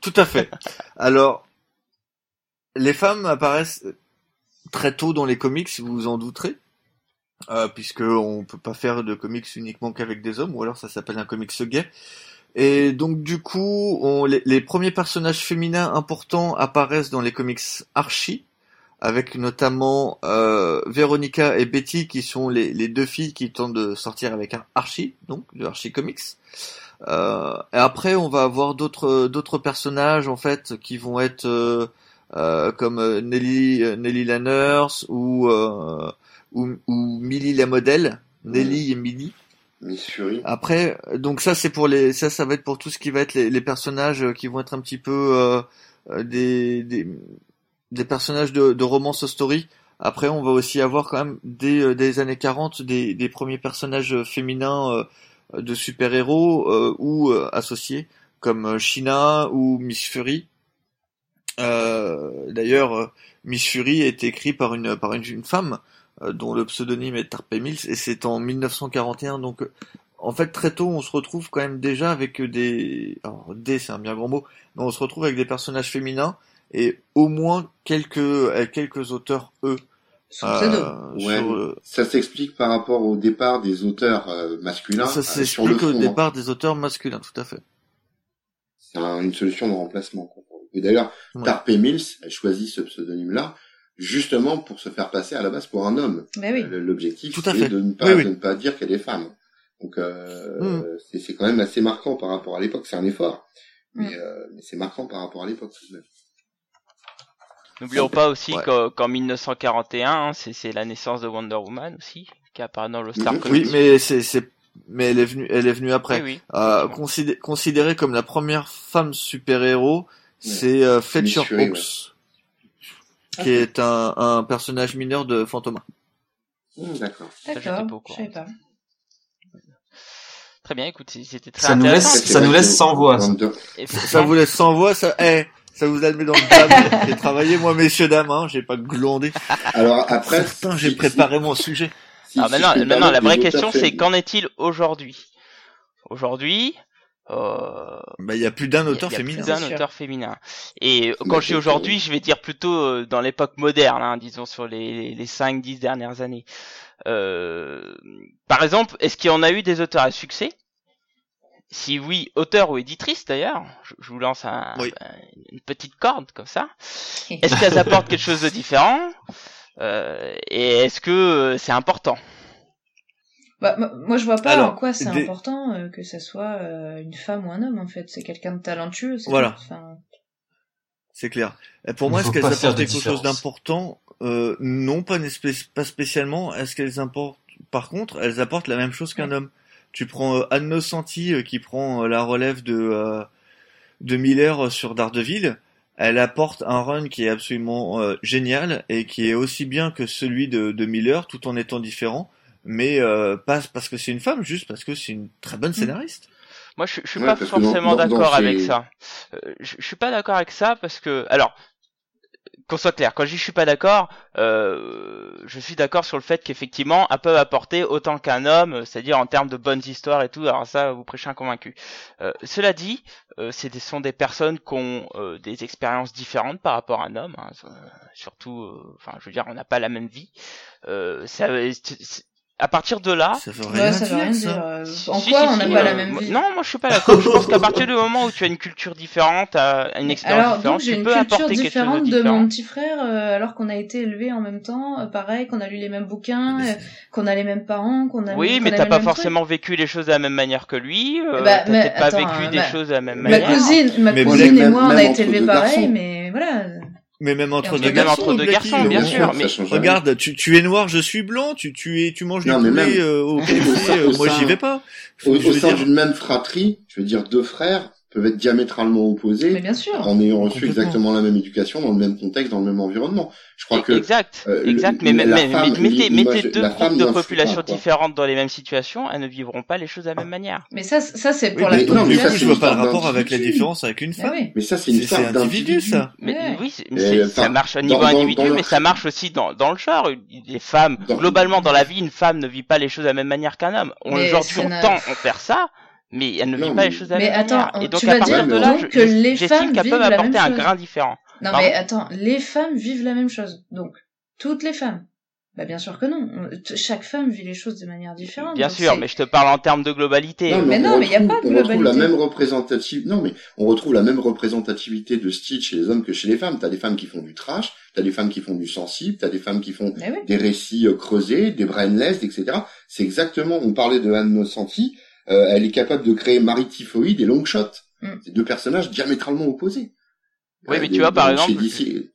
Tout à fait. Alors, les femmes apparaissent très tôt dans les comics, vous vous en douterez. Euh, puisque on peut pas faire de comics uniquement qu'avec des hommes, ou alors ça s'appelle un comics gay. Et donc du coup, les, premiers personnages féminins importants apparaissent dans les comics Archie, avec notamment euh, Veronica et Betty qui sont les, deux filles qui tentent de sortir avec un Archie, donc de Archie Comics. Euh, et après, on va avoir d'autres personnages en fait qui vont être euh comme euh, Nelly Nelly la nurse ou ou, ou Millie la modèle, Nelly et Millie. Miss Fury. Après, donc ça c'est pour les, ça ça va être pour tout ce qui va être les, les personnages qui vont être un petit peu euh, des, des des personnages de, de romance story. Après, on va aussi avoir quand même des, euh, des années 40 des, des premiers personnages féminins euh, de super-héros euh, ou associés comme Shina ou Miss Fury. D'ailleurs, Miss Fury est écrit par une par une, une femme dont le pseudonyme est Tarpe Mills et c'est en 1941. Donc, en fait, très tôt, on se retrouve quand même déjà avec des, alors des, c'est un bien grand mot, mais on se retrouve avec des personnages féminins et au moins quelques euh, quelques auteurs eux. Euh, ouais, sur, ça s'explique par rapport au départ des auteurs euh, masculins. Ça s'explique au hein. départ des auteurs masculins, tout à fait. C'est un, une solution de remplacement. Et d'ailleurs, ouais. Tarpe Mills a choisi ce pseudonyme-là justement pour se faire passer à la base pour un homme. Oui. L'objectif, c'est de ne pas oui, oui. de ne pas dire qu'elle est femme. Donc euh, mm. c'est quand même assez marquant par rapport à l'époque. C'est un effort, mm. mais, euh, mais c'est marquant par rapport à l'époque tout de même. N'oublions pas aussi ouais. qu'en 1941, hein, c'est la naissance de Wonder Woman aussi, qui apparaît dans le Star Oui, mais c'est mais elle est venue elle est venue après. Oui, oui. Euh, considé considérée comme la première femme super-héros, c'est euh, Fletcher Hawks, ouais. qui est un, un personnage mineur de Fantoma. Mmh, D'accord. D'accord. Je sais pas. Très bien, écoute, c'était très ça nous laisse, ça nous laisse sans voix. Ça, ça vous laisse sans voix, ça. Eh, ça vous a mis dans le bas. j'ai travaillé moi, messieurs dames, hein, j'ai pas glandé. Alors après, j'ai si, préparé mon sujet. Si, Alors maintenant, maintenant la vraie question, c'est qu'en est-il aujourd'hui? Aujourd'hui, euh... bah il y a plus d'un auteur féminin. Plus d'un auteur féminin. Et quand je dis aujourd'hui, je vais dire plutôt euh, dans l'époque moderne, hein, disons sur les les cinq dix dernières années. Euh... Par exemple, est-ce qu'il y en a eu des auteurs à succès? Si oui, auteur ou éditrice d'ailleurs, je, je, vous lance un, oui. une petite corde comme ça. Est-ce qu'elles apportent quelque chose de différent? Euh, Et est-ce que c'est important? Bah, moi je vois pas Alors, en quoi c'est des... important euh, que ça soit euh, une femme ou un homme en fait. C'est quelqu'un de talentueux. Voilà. C'est clair. Et pour moi, est-ce qu'elles apportent quelque chose d'important? Euh, Non, pas, pas spécialement. Est-ce qu'elles apportent Par contre, elles apportent la même chose qu'un ouais. homme. Tu prends euh, Anne Santi euh, qui prend euh, la relève de euh, de Miller sur Daredevil. Elle apporte un run qui est absolument euh, génial et qui est aussi bien que celui de, de Miller, tout en étant différent, mais pas parce que c'est une femme, juste parce que c'est une très bonne scénariste. Moi, je, je suis ouais, pas forcément d'accord avec ça. je, je suis pas d'accord avec ça parce que, alors, qu'on soit clair, quand je dis je suis pas d'accord, euh, je suis d'accord sur le fait qu'effectivement, elles peuvent apporter autant qu'un homme, c'est-à-dire en termes de bonnes histoires et tout. Alors ça, vous prêchez un convaincu. Euh, cela dit, euh, ce sont des personnes qui ont euh, des expériences différentes par rapport à un homme. Hein, surtout, euh, enfin, je veux dire, on n'a pas la même vie. ça, à partir de là, ça veut rien, ouais, ça dire, veut rien dire. Euh, en si, quoi si, on n'a pas la même vie Non, moi je suis pas d'accord. je pense qu'à partir du moment où tu as une culture différente, une expérience alors, différente, donc, j'ai tu une peux culture apporter différente quelque chose de, de différent. mon petit frère, euh, alors qu'on a été élevés en même temps, euh, pareil, qu'on a lu les mêmes bouquins, euh, qu'on a les mêmes parents, qu'on a. Oui, qu mais t'as pas forcément trucs. vécu les choses de la même manière que lui. Euh, Bah, t'as peut-être pas attends, vécu des ma- choses de la même Ma manière. cousine, ma cousine et moi, on a été élevés pareil, mais voilà. Mais même entre deux même garçons, entre deux Blacky, garçons, bien sûr, mais. Regarde, tu, tu es noir, je suis blanc, tu, tu es, tu manges Non, du mais poulet même- euh, au euh, au moi j'y vais pas. Au, Je au veux sein dire- d'une même fratrie, je veux dire deux frères, peuvent être diamétralement opposées Mais bien sûr. en ayant reçu exactement la même éducation dans le même contexte, dans le même environnement. Je crois que exact, euh, exact. le- Mais, mais, la mais- femme, mais mettez, mettez deux groupes de populations différentes dans les mêmes situations, elles ne vivront pas les choses de la même manière. Mais ça, ça c'est Oui, pour mais la non, mais ça, du coup, c'est je vois pas le rapport avec la différence avec une Ah femme. oui. mais ça c'est une individu, d'individu. ça. Mais Ouais. oui, enfin, ça marche au niveau dans- individu, dans mais ça marche aussi dans, dans le genre. Les femmes, globalement, dans la vie, une femme ne vit pas les choses de la même manière qu'un homme. On- Mais Aujourd'hui, on tend à faire ça, mais elle ne Non, vit pas les choses de la Mais même attends, manière. Et tu donc, vas à partir dire de là, je- que les j'estime femmes qu'elles vivent peuvent apporter un grain différent. Non Pardon mais attends, les femmes vivent la même chose. Donc, toutes les femmes. Bah bien sûr que non. On- Chaque femme vit les choses de manière différente. Bien sûr, mais je te parle en termes de globalité. Non, Mais on non, mais y a retrouve- pas de on retrouve la globalité. même représentative. Non, mais on retrouve la même représentativité de style chez les hommes que chez les femmes. T'as des femmes qui font du trash, t'as des femmes qui font du sensible, t'as des femmes qui font oui. des récits euh, creusés, des brainless, etc. C'est exactement. On parlait de Anne Nocenti. Euh, elle est capable de créer Marie Typhoïde et Longshot. Mm. C'est deux personnages diamétralement opposés. Oui, Euh, mais de- tu vois, par exemple, DC.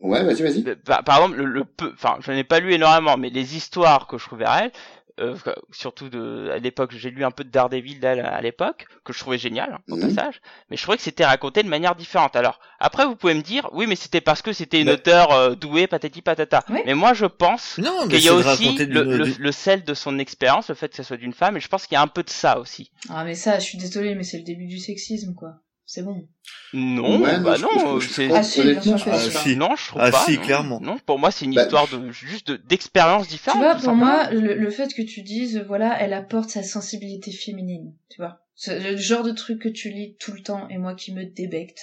Ouais, vas-y, vas-y. Par, par exemple, le, le peu, enfin, je n'ai pas lu énormément, mais les histoires que je trouvais réelles, euh, surtout de, à l'époque, j'ai lu un peu de Daredevil à l'époque, que je trouvais génial, hein, au Mhm. passage, mais je trouvais que c'était raconté de manière différente. Alors, après, vous pouvez me dire, oui, mais c'était parce que c'était une Mais- auteure euh, douée, patati patata. Oui. Mais moi, je pense qu'il y a aussi le, le, le sel de son expérience, le fait que ça soit d'une femme, et je pense qu'il y a un peu de ça aussi. Ah mais ça, je suis désolée, mais c'est le début du sexisme quoi. C'est bon. Non, Ouais, bah non, c'est, Ah si, honnêtement, je Ah, si. si. non, je trouve Ah, pas. si, non. clairement. Non, pour moi, c'est une Bah, histoire de, juste de- d'expérience Tu différente. vois, tout pour moi, le, le fait que tu dises, voilà, elle apporte sa sensibilité féminine, tu vois. C'est le genre de truc que tu lis tout le temps et moi qui me débecte.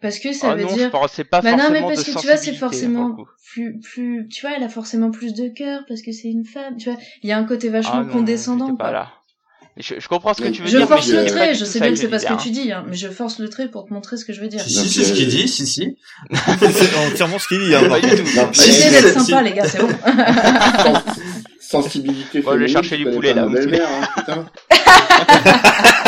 Parce que ça Ah veut non, dire... pas Bah non, mais parce de que tu vois, c'est pour forcément plus, plus, tu vois, elle a forcément plus de cœur parce que c'est une femme, tu vois. Il y a un côté vachement Ah non, condescendant, pas quoi. là. Je, je comprends ce que tu veux Je dire. force mais le trait, je sais bien que c'est je pas ce que tu dis, hein, mais je force le trait pour te montrer ce que je veux dire. Si, si, c'est ce qu'il dit, si, si. C'est entièrement ce qu'il dit. Hein, hein. Pas du tout. Si, d'être sympa, les gars, c'est bon. Sens- sensibilité Bon, je vais chercher du poulet, là, hein, putain.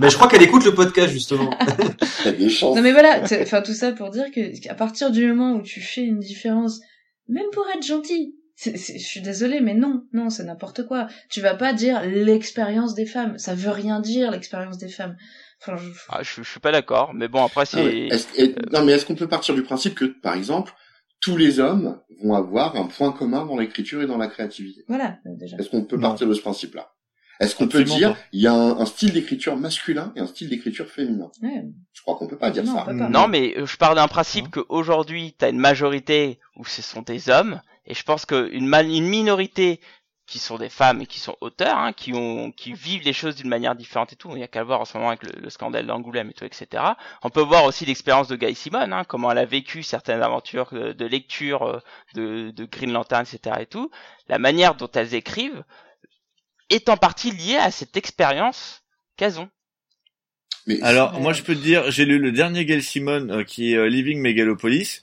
Mais je crois qu'elle écoute le podcast, justement. T'as des chances. Non mais voilà, enfin tout ça pour dire que à partir du moment où tu fais une différence, même pour être gentil, je suis désolée, mais non, non, c'est n'importe quoi. Tu vas pas dire l'expérience des femmes, ça veut rien dire l'expérience des femmes. Enfin, je- Ah, je, je suis pas d'accord, mais bon après c'est. ouais. Est-ce- est- non, mais est-ce qu'on peut partir du principe que, par exemple, tous les hommes vont avoir un point commun dans l'écriture et dans la créativité? Voilà déjà. Est-ce qu'on peut Non. partir de ce principe-là? Est-ce qu'on peut dire il y a un, un style d'écriture masculin et un style d'écriture féminin? Ouais. Je crois qu'on peut pas dire Non, ça. pas. Non, mais euh, je pars d'un principe qu'aujourd'hui, tu as une majorité où ce sont des hommes, et je pense qu'une une minorité qui sont des femmes et qui sont auteurs, hein, qui ont, qui vivent les choses d'une manière différente et tout. Il y a qu'à le voir en ce moment avec le, le scandale d'Angoulême et tout, etc. On peut voir aussi l'expérience de Guy Simone, hein, comment elle a vécu certaines aventures de, de lecture euh, de, de Green Lantern, etc. et tout. La manière dont elles écrivent est en partie liée à cette expérience qu'elles ont. Mais Alors, moi, je peux te dire, j'ai lu le dernier Gail Simon, euh, qui est euh, Living Megalopolis.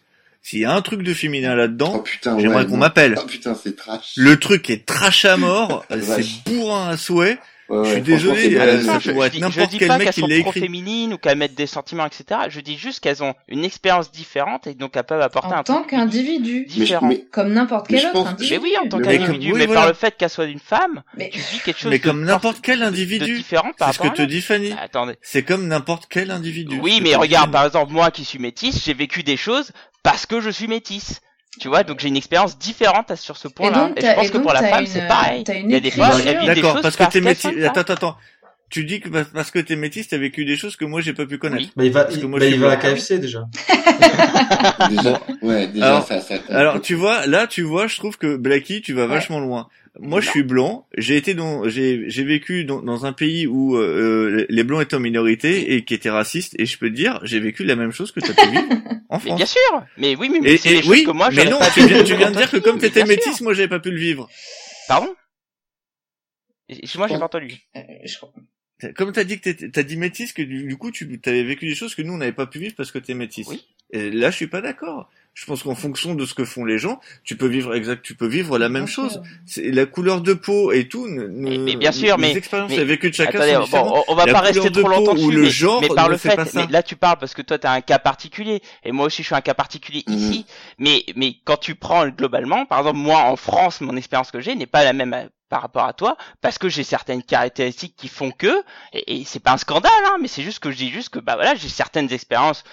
S'il y a un truc de féminin oh là-dedans, putain, j'aimerais ouais, qu'on m'appelle. Oh putain, c'est trash. Le truc est trash à mort, c'est bourrin à souhait. Ouais, je suis désolé, ça pourrait je être dis, n'importe je dis quel pas mec qu'elles qui sont l'a trop écrit. féminines ou qu'elles mettent des sentiments, etc. Je dis juste qu'elles ont une expérience différente et donc elles peuvent apporter En un tant truc qu'individu, différent. mais, comme n'importe quel autre pense- Mais individu. oui, en tant Mais qu'individu, mais par le fait qu'elle soit une femme, Mais tu vis quelque chose Mais comme n'importe quel individu. différent par C'est ce que te dit Fanny. l'autre. Attendez. C'est comme n'importe quel individu. Oui, mais regarde, par exemple, moi qui suis métisse, j'ai vécu des choses parce que je suis métisse. Tu vois, donc j'ai une expérience différente sur ce point-là. Et, t'as- je pense et que donc, pour la femme, une- c'est pareil. Il y a des fois, D'accord, choses parce que t'es qu'elles métis. sont pas. Attends, attends, attends. Tu dis que parce- que t'es métis, t'as vécu des choses que moi j'ai pas pu connaître. Oui. Bah, il va, Parce que il, moi, bah, il va à. KFC, déjà. déjà, ouais, déjà, Alors- ça, ça, Alors tu vois, là tu vois, je trouve que Blacky, tu vas Ouais. vachement loin. Moi, je suis blanc. J'ai été dans, j'ai, j'ai vécu dans, dans un pays où euh, les blancs étaient en minorité et qui était raciste. Et je peux te dire, j'ai vécu la même chose que t'as pu vivre en Mais France. bien sûr. Mais oui, mais, mais Et, c'est et oui, que moi, mais non, pas tu viens, tu viens de dire que comme que- t'étais mais métisse, moi j'avais pas pu le vivre. Pardon? Moi, j'ai pas entendu. Euh, je crois- Comme t'as dit que t'étais- t'as dit métisse, que du, du coup tu avais vécu des choses que nous on n'avait pas pu vivre parce que t'es métisse. Oui. Et là, je suis pas d'accord. Je pense qu'en fonction de ce que font les gens, tu peux vivre exact, tu peux vivre la même Bien chose. C'est la couleur de peau et tout. Ne, Mais- bien sûr, les mais- expériences mais- et vécus de chacun Attendez, sont bon, différents. on, on va La pas rester trop longtemps dessus, le mais, genre mais par le fait mais là tu parles parce que toi t'as un cas particulier et moi aussi je suis un cas particulier Mhm. ici. Mais mais quand tu prends globalement, par exemple moi en France, mon expérience que j'ai n'est pas la même par rapport à toi parce que j'ai certaines caractéristiques qui font que et, et c'est pas un scandale hein, mais c'est juste que je dis juste que bah voilà j'ai certaines expériences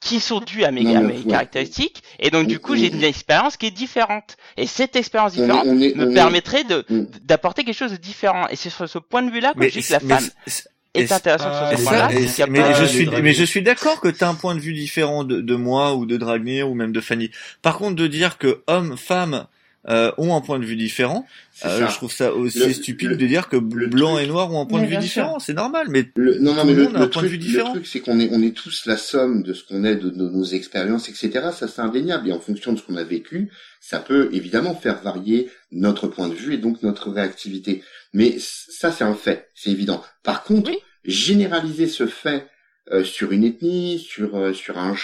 qui sont dues à mes, Non, à mais mes ouais. caractéristiques et donc du coup j'ai une expérience qui est différente et cette expérience est- différente on est- me est- permettrait de Mm. d'apporter quelque chose de différent et c'est sur ce point de vue là que je dis que la femme est et- intéressante sur ce Et point là ça, et- qu'il y a mais, pas je suis, mais je suis d'accord que tu as un point de vue différent de, de moi ou de Dragnir ou même de Fanny. Par contre, de dire que hommes, femmes euh, ont un point de vue différent, euh, je trouve ça aussi Le- stupide le- de dire que le blanc truc- et noir ont un point de vue différent. C'est normal, mais Le, non, non, Tout mais le le, monde a le un point de truc, vue le différent. truc, c'est qu'on est, on est tous la somme de ce qu'on est, de, de nos expériences, etc. Ça, c'est indéniable. Et en fonction de ce qu'on a vécu, ça peut évidemment faire varier notre point de vue et donc notre réactivité. Mais ça, c'est un fait, c'est évident. Par contre, Oui. généraliser ce fait euh, sur une ethnie, sur euh, sur un,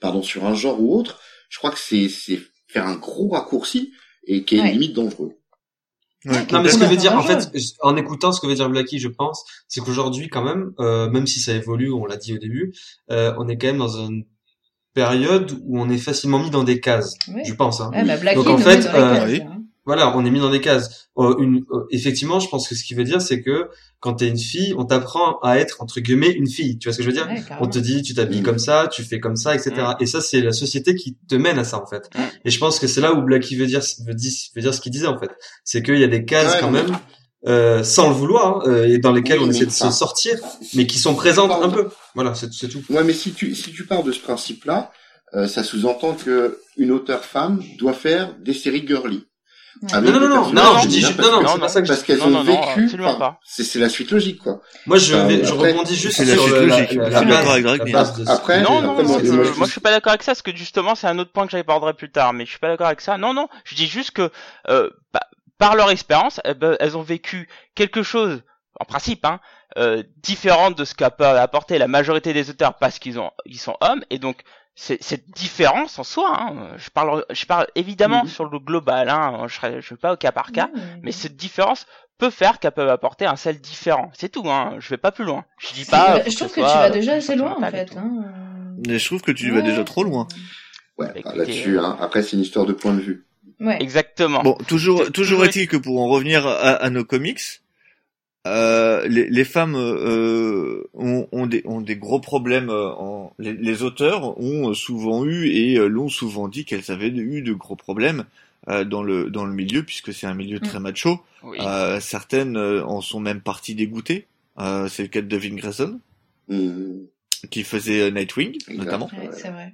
pardon, sur un genre ou autre, je crois que c'est c'est faire un gros raccourci et qui est Ouais. limite dangereux. Ouais, Non, mais ce que veut dire, en fait, en écoutant ce que veut dire Blacky, je pense, c'est qu'aujourd'hui, quand même, euh, même si ça évolue, on l'a dit au début, euh, on est quand même dans une période où on est facilement mis dans des cases. Ouais. Je pense. Hein. Ouais, bah, Blackie Donc, en fait, euh, cases, hein. Voilà, on est mis dans des cases. Euh, une, euh, effectivement, je pense que ce qu'il veut dire, c'est que quand t'es une fille, on t'apprend à être entre guillemets une fille. Tu vois ce que je veux dire? Ouais, On te dit, tu t'habilles Mm. comme ça, tu fais comme ça, etc. Mm. Et ça, c'est la société qui te mène à ça, en fait. Mm. Et je pense que c'est là où Blacky veut dire, veut dire, veut dire ce qu'il disait, en fait. C'est qu'il y a des cases Ouais, quand même, euh, sans le vouloir, hein, euh, et dans lesquelles Oui, on essaie de se sortir, mais qui sont présentes un de- peu. Voilà, c'est c'est tout. Ouais, mais si tu si tu pars de ce principe-là, euh, ça sous-entend que une auteure femme doit faire des séries girly. Non, non, non, non, non, je dis, non, non, c'est pas ça que parce qu'elles ont vécu. C'est c'est la suite logique, quoi. Moi, je, Euh, je après- rebondis juste C'est la sur suite la, d'accord avec Après- Non, non, moi, je- suis pas d'accord avec ça, parce que justement, c'est un autre point que j'aborderai plus tard, mais je suis pas d'accord avec ça. Non, non, je dis juste que euh, bah, par leur expérience, eh ben, elles ont vécu quelque chose, en principe, hein, euh, différent de ce qu'a peut apporter la majorité des auteurs parce qu'ils ont, ils sont hommes, et donc cette différence en soi, hein, je parle, je parle évidemment Mhm. sur le global, hein, je je suis pas au cas par cas, mais cette différence peut faire qu'elles peuvent apporter un sel différent. C'est tout, hein. Je vais pas plus loin. Je dis pas. Je trouve que tu vas déjà assez loin en fait. Hein. mais je trouve que tu vas Ouais. déjà trop loin. Ouais, Bah, bah, là-dessus, euh, hein. Après, c'est une histoire de point de vue. Ouais. Exactement. Bon, toujours, Toujours toujours est-il que pour en revenir à, à nos comics, euh, les, les femmes euh, ont, ont, des, ont des gros problèmes. euh, En, les, les auteurs ont souvent eu et euh, l'ont souvent dit qu'elles avaient eu de gros problèmes euh, dans le dans le milieu puisque c'est un milieu très macho. Oui. Euh, certaines euh, en sont même parties dégoûtées. Euh, c'est le cas de Devin Grayson Mmh. qui faisait euh, Nightwing notamment Ouais, c'est vrai.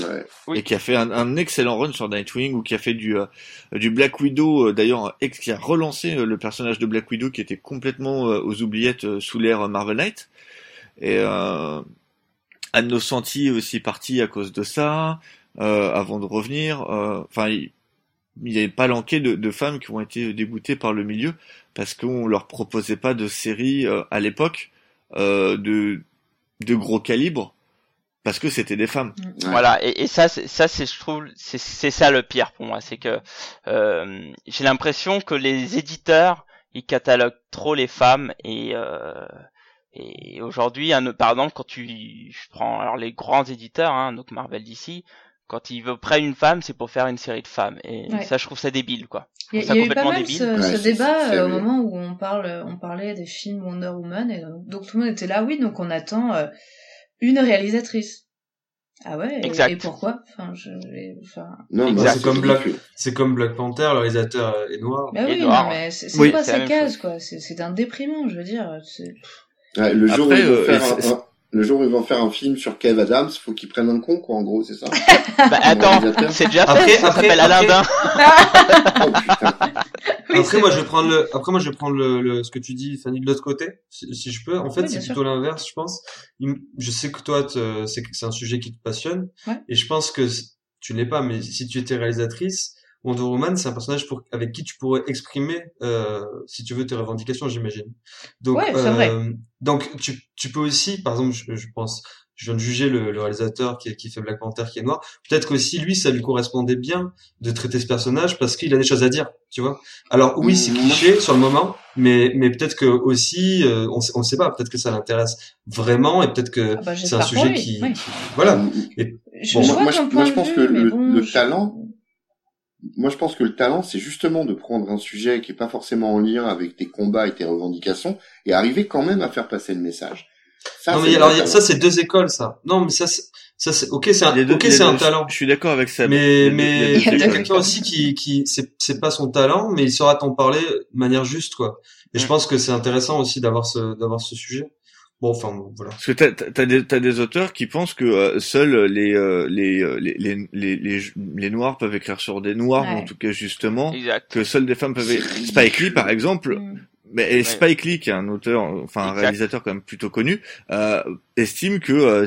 Ouais. Oui. et qui a fait un, un excellent run sur Nightwing ou qui a fait du euh, du Black Widow euh, d'ailleurs ex qui a relancé euh, le personnage de Black Widow qui était complètement euh, aux oubliettes euh, sous l'ère Marvel Knight et euh, Anne Nocenti est aussi partie à cause de ça euh, avant de revenir enfin il il n'y avait pas manqué de, de femmes qui ont été dégoûtées par le milieu parce qu'on leur proposait pas de séries euh, à l'époque euh, de de gros calibre parce que c'était des femmes Ouais. Voilà. Et, et ça, c'est- ça, c'est, je trouve, c'est, ça le pire pour moi, c'est que euh, j'ai l'impression que les éditeurs ils cataloguent trop les femmes et euh, et aujourd'hui, un- par exemple, quand tu, je prends alors les grands éditeurs, hein, donc Marvel DC, quand ils veulent prennent une femme, c'est pour faire une série de femmes. Et Ouais. ça, je trouve ça débile, quoi. Il y, a- y eu pas mal débile. ce, Ouais, ce c'est- débat euh, au moment où on parle, on parlait des films Wonder Woman et donc, donc tout le monde était là, oui, donc on attend euh, une réalisatrice. Ah ouais. Exact. Et, pourquoi? Enfin, je, enfin. Non, Exact. bah, C'est comme Black- comme Black Panther, le réalisateur euh, est noir. Bah oui, non, mais c'est Oui, quoi ces cases quoi C'est c'est un déprimant, je veux dire. c'est- Ouais, le jour Après, où ils vont euh, faire c'est- un, un- le jour où ils vont faire un film sur Kev Adams, faut qu'ils prennent un con, quoi, en gros, c'est ça? Bah attends, c'est déjà fait. Après- ça s'appelle après- Aladdin. oh putain. Oui, après moi je vais prendre le après moi je vais prendre le, le- ce que tu dis Fanny de l'autre côté si, si je peux. En fait Oui, c'est plutôt l'inverse je pense. Je sais que toi te- c'est un sujet qui te passionne. Ouais. et je pense que tu l'es pas mais si tu étais réalisatrice Wonder Woman c'est un personnage pour avec qui tu pourrais exprimer euh, si tu veux tes revendications j'imagine. Donc Ouais, c'est vrai. euh, donc tu tu peux aussi par exemple je, je pense je viens de juger le, le réalisateur qui, qui fait Black Panther qui est noir peut-être qu'aussi lui ça lui correspondait bien de traiter ce personnage parce qu'il a des choses à dire tu vois alors oui, c'est Moi, cliché sur le moment, mais mais peut-être que aussi, euh, on sait, on sait pas, peut-être que ça l'intéresse vraiment et peut-être que Ah bah, c'est un sujet qui, oui. qui- voilà. Je, Bon, je moi, je- moi, pense vue, que le- bon, le talent- moi je pense que le talent, c'est justement de prendre un sujet qui est pas forcément en lien avec tes combats et tes revendications et arriver quand même à faire passer le message. Ça, non mais alors ça c'est deux écoles ça. Non mais ça c'est ça c'est ok c'est un ok c'est un talent. Je suis d'accord avec ça. Mais mais il y a quelqu'un aussi qui qui c'est c'est pas son talent mais il saura t'en parler de manière juste quoi. Et je pense que c'est intéressant aussi d'avoir ce d'avoir ce sujet. Bon, enfin, voilà. Parce que t'as, t'as, des, t'as des auteurs qui pensent que euh, seuls les, euh, les, les, les, les, les, les, noirs peuvent écrire sur des noirs, ou en tout cas justement, que seules des femmes peuvent. écrire. Spike Lee, par exemple, mm. Mais Spike Lee, qui est un auteur, enfin un réalisateur quand même plutôt connu, euh, estime que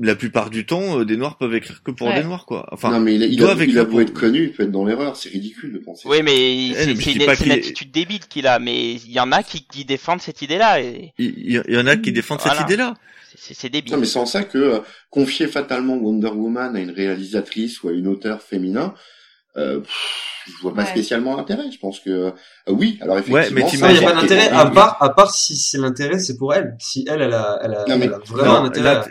la plupart du temps, euh, des noirs peuvent écrire que pour des noirs, quoi. Enfin, non, mais il, il, a, il a beau être connu, il peut être dans l'erreur. C'est ridicule de penser. Oui, mais c'est une, une, attitude débile qu'il a. Mais il y en a qui, qui défendent cette idée-là. Et... Il, y en a qui défendent cette idée-là. C'est débile. Non, mais c'est en ça que euh, confier fatalement Wonder Woman à une réalisatrice ou à une auteure féminin, euh, je vois pas spécialement l'intérêt. Je pense que euh, oui. Alors effectivement, ouais, mais il n'y a pas d'intérêt à part à part si c'est l'intérêt, c'est pour elle. Si elle, elle a, elle a, elle a vraiment un intérêt.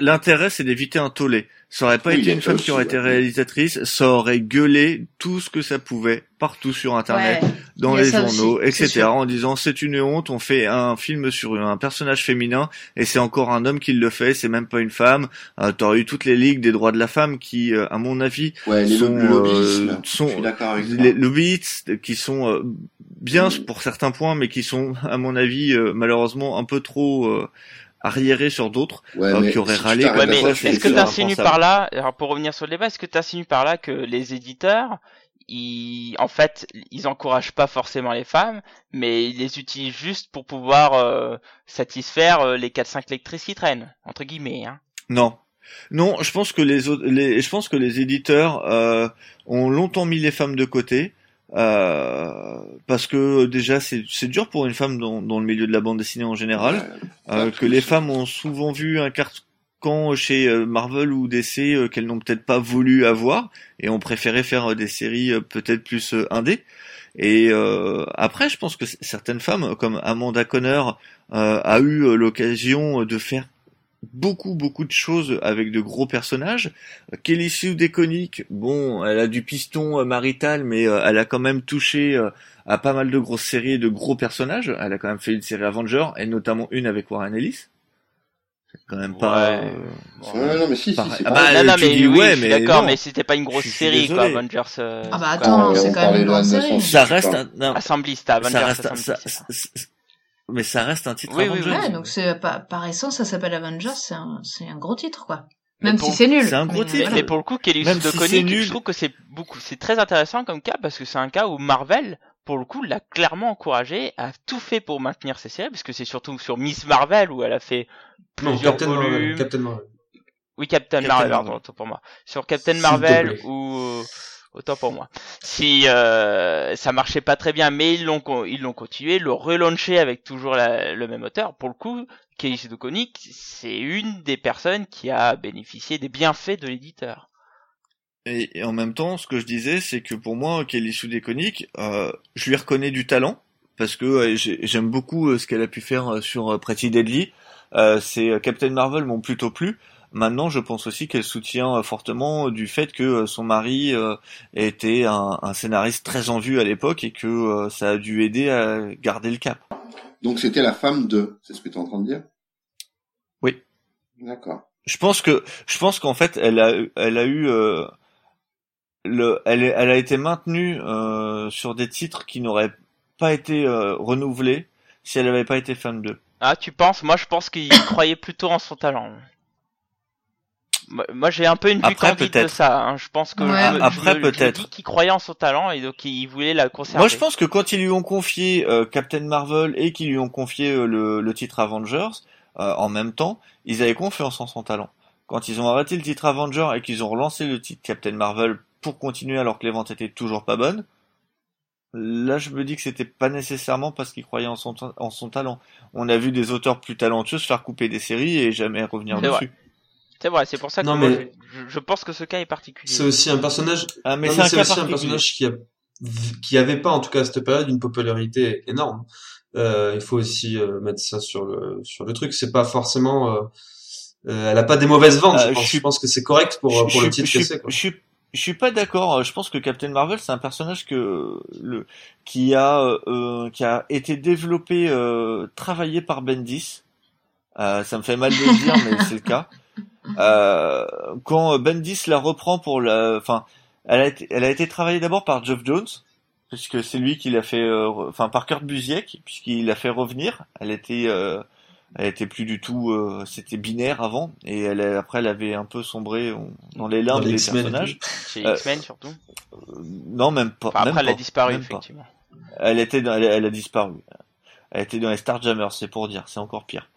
L'intérêt, c'est d'éviter un tollé. Ça aurait pas été une femme qui aurait été réalisatrice, ça aurait gueulé tout ce que ça pouvait partout sur internet, dans les journaux, etc. En disant c'est une honte, on fait un film sur un personnage féminin et c'est encore un homme qui le fait, c'est même pas une femme. Euh, T'aurais eu toutes les ligues des droits de la femme qui, euh, à mon avis, ouais, les sont, euh, sont les lobbyistes qui sont euh, bien pour certains points, mais qui sont, à mon avis, euh, malheureusement un peu trop arriéré sur d'autres euh, qui auraient râlé. Ouais, mais est-ce que tu insinues par là, alors pour revenir sur le débat, est-ce que tu insinues par là que les éditeurs, ils, en fait, ils encouragent pas forcément les femmes, mais ils les utilisent juste pour pouvoir euh, satisfaire euh, les 4-5 lectrices qui traînent, entre guillemets. Hein. Non, non, je pense que les, les, je pense que les éditeurs euh, ont longtemps mis les femmes de côté euh, parce que déjà c'est dur pour une femme dans, dans, le milieu de la bande dessinée en général, euh, que les femmes ont souvent vu un carcan chez euh, Marvel ou DC euh, qu'elles n'ont peut-être pas voulu avoir et ont préféré faire des séries peut-être plus indé. Et après, je pense que certaines femmes, comme Amanda Conner, a eu l'occasion de faire beaucoup beaucoup de choses avec de gros personnages. Kelly Sue Déconique, bon, elle a du piston euh, marital, mais euh, elle a quand même touché euh, à pas mal de grosses séries et de gros personnages. Elle a quand même fait une série Avenger, et notamment une avec Warren Ellis. C'est quand même pas. Ouais. non mais si. si ah bah, non, non, mais oui, ouais, mais d'accord, mais c'était pas une grosse série quoi, Avengers. Ah bah attends, c'est quand même une grosse série. Ça reste un. Non. Assembliste, Avengers. Ça reste, ça, mais ça reste un titre oui, Avengers. Oui, ouais, donc c'est par, par essence, ça s'appelle Avengers, c'est un, c'est un gros titre, quoi. Même si c'est nul. C'est un gros titre. Mais pour le coup, Kelly Sue de je trouve que c'est beaucoup, c'est très intéressant comme cas parce que c'est un cas où Marvel, pour le coup, l'a clairement encouragé, a tout fait pour maintenir ses séries, parce que c'est surtout sur Miss Marvel où elle a fait plusieurs non, Captain volumes. Marvel, Captain Marvel. Oui, Captain, Captain Marvel, Marvel. Pardon, pour moi. Sur Captain Marvel ou autant pour moi. Si euh, ça marchait pas très bien, mais ils l'ont ils l'ont continué, le relaunché avec toujours le même auteur. Pour le coup, Kelly Sue c'est une des personnes qui a bénéficié des bienfaits de l'éditeur. Et, en même temps, ce que je disais, c'est que pour moi, Kelly Sue euh, je lui reconnais du talent parce que euh, j'aime beaucoup euh, ce qu'elle a pu faire sur Pretty Deadly. c'est Captain Marvel m'ont plutôt plu. Maintenant, je pense aussi qu'elle soutient euh, fortement du fait que euh, son mari euh, était un, scénariste très en vue à l'époque et que ça a dû aider à garder le cap. Donc c'était la femme de, c'est ce que tu es en train de dire? Oui. D'accord. Je pense que je pense qu'en fait elle a elle a eu le elle elle a été maintenue sur des titres qui n'auraient pas été renouvelés si elle n'avait pas été femme d'eux. Ah, tu penses? Moi, je pense qu'il croyait plutôt en son talent. Moi, j'ai un peu une vue candide de ça. Hein. Je pense que après peut-être qu'il croyait en son talent et donc il voulait la conserver. Moi, je pense que quand ils lui ont confié euh, Captain Marvel et qu'ils lui ont confié euh, le, titre Avengers euh, en même temps, ils avaient confiance en son talent. Quand ils ont arrêté le titre Avengers et qu'ils ont relancé le titre Captain Marvel pour continuer alors que les ventes étaient toujours pas bonnes, là je me dis que c'était pas nécessairement parce qu'ils croyaient en son, en son talent. On a vu des auteurs plus talentueux se faire couper des séries et jamais revenir dessus. C'est vrai, c'est pour ça que mais... je, pense que ce cas est particulier. C'est aussi un personnage. Ah, mais c'est aussi un personnage qui a qui avait pas en tout cas à cette période une popularité énorme. Euh, il faut aussi euh, mettre ça sur le sur le truc. C'est pas forcément. Euh, euh elle a pas des mauvaises ventes. je, pense. je, pense. que c'est correct pour pour le titre que c'est. Je suis je suis pas d'accord. Je pense que Captain Marvel, c'est un personnage que le qui a euh, qui a été développé, euh, travaillé par Bendis. Euh, ça me fait mal de le dire, mais c'est le cas. Euh, quand Bendis la reprend pour la, enfin, elle a été, elle a été travaillée d'abord par Geoff Jones, puisque c'est lui qui l'a fait, euh, enfin par Kurt Busiek, puisqu'il l'a fait revenir. Elle était, euh, elle était plus du tout, euh, c'était binaire avant, et elle, après elle avait un peu sombré dans les Dans des personnages. Chez Euh, X-Men surtout. Euh, non, même pas. Enfin, même après, elle a disparu, même pas. effectivement. Elle était dans, elle, elle a disparu. Elle était dans les Starjammers, c'est pour dire, c'est encore pire.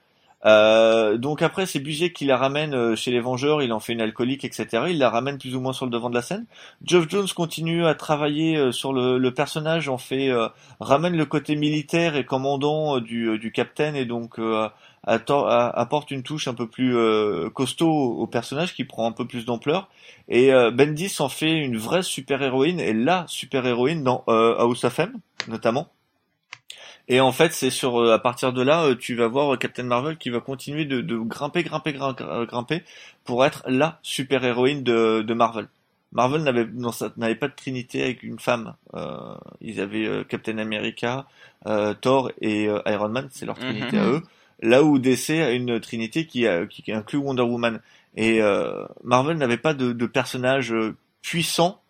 Euh, donc après, c'est Busiek qui la ramène euh, chez les Vengeurs, il en fait une alcoolique, etc. Il la ramène plus ou moins sur le devant de la scène. Geoff Jones continue à travailler euh, sur le, le personnage, en fait, ramène le côté militaire et commandant du, du Captain et donc euh, apporte une touche un peu plus costaud au personnage qui prend un peu plus d'ampleur. Et Bendis en fait une vraie super-héroïne et la super-héroïne dans House of M, notamment. Et en fait, c'est sur euh, à partir de là, euh, tu vas voir euh, Captain Marvel qui va continuer de, de grimper, grimper, grim- gr- grimper pour être la super héroïne de, de Marvel. Marvel n'avait pas de trinité avec une femme. Euh, ils avaient Captain America, euh, Thor et euh, Iron Man, c'est leur trinité Mhm. à eux. Là où DC a une trinité qui, a, qui inclut Wonder Woman. Et euh, Marvel n'avait pas de, de personnage puissant,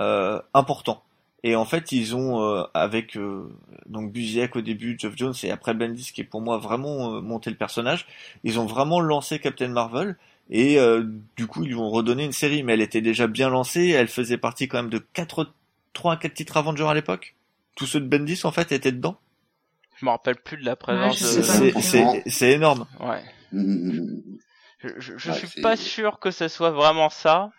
euh, important. Et en fait, ils ont euh, avec euh, donc Busiek au début, Geoff Jones et après Bendis qui est pour moi vraiment euh, monté le personnage. Ils ont vraiment lancé Captain Marvel et euh, du coup ils lui ont redonné une série, mais elle était déjà bien lancée. Elle faisait partie quand même de quatre, trois à quatre titres Avengers à l'époque. Tous ceux de Bendis en fait étaient dedans. Je me rappelle plus de la présence je de... C'est énorme. Ouais. Mm, Je, je, je Ouais, suis pas sûr que ce soit vraiment ça.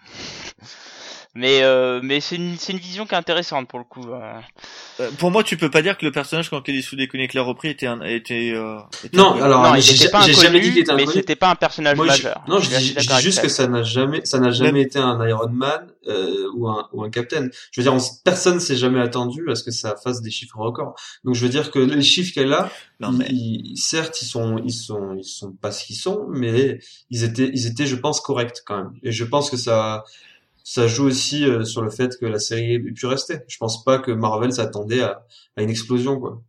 Mais euh, mais c'est une c'est une vision qui est intéressante pour le coup. euh. Euh, Pour moi, tu peux pas dire que le personnage quand Kelly Sue Déconné l'a repris était un était, euh, était Non, un- alors non, mais il j'ai était pas j'ai inconnu, jamais dit qu'il était mais inconnu. c'était pas un personnage Moi, je- majeur. non, je assez dis, je dis juste ça. que ça n'a jamais, ça n'a jamais été un Iron Man euh, ou un ou un Captain. Je veux dire, on, personne s'est jamais attendu à ce que ça fasse des chiffres records. Donc je veux dire que les chiffres qu'elle a, Non, ils- mais ils- certes, ils sont, ils sont, ils sont pas ce qu'ils sont, mais ils étaient, ils étaient, je pense, corrects quand même. Et je pense que ça, ça joue aussi euh, sur le fait que la série ait pu rester. Je pense pas que Marvel s'attendait à, à une explosion, quoi.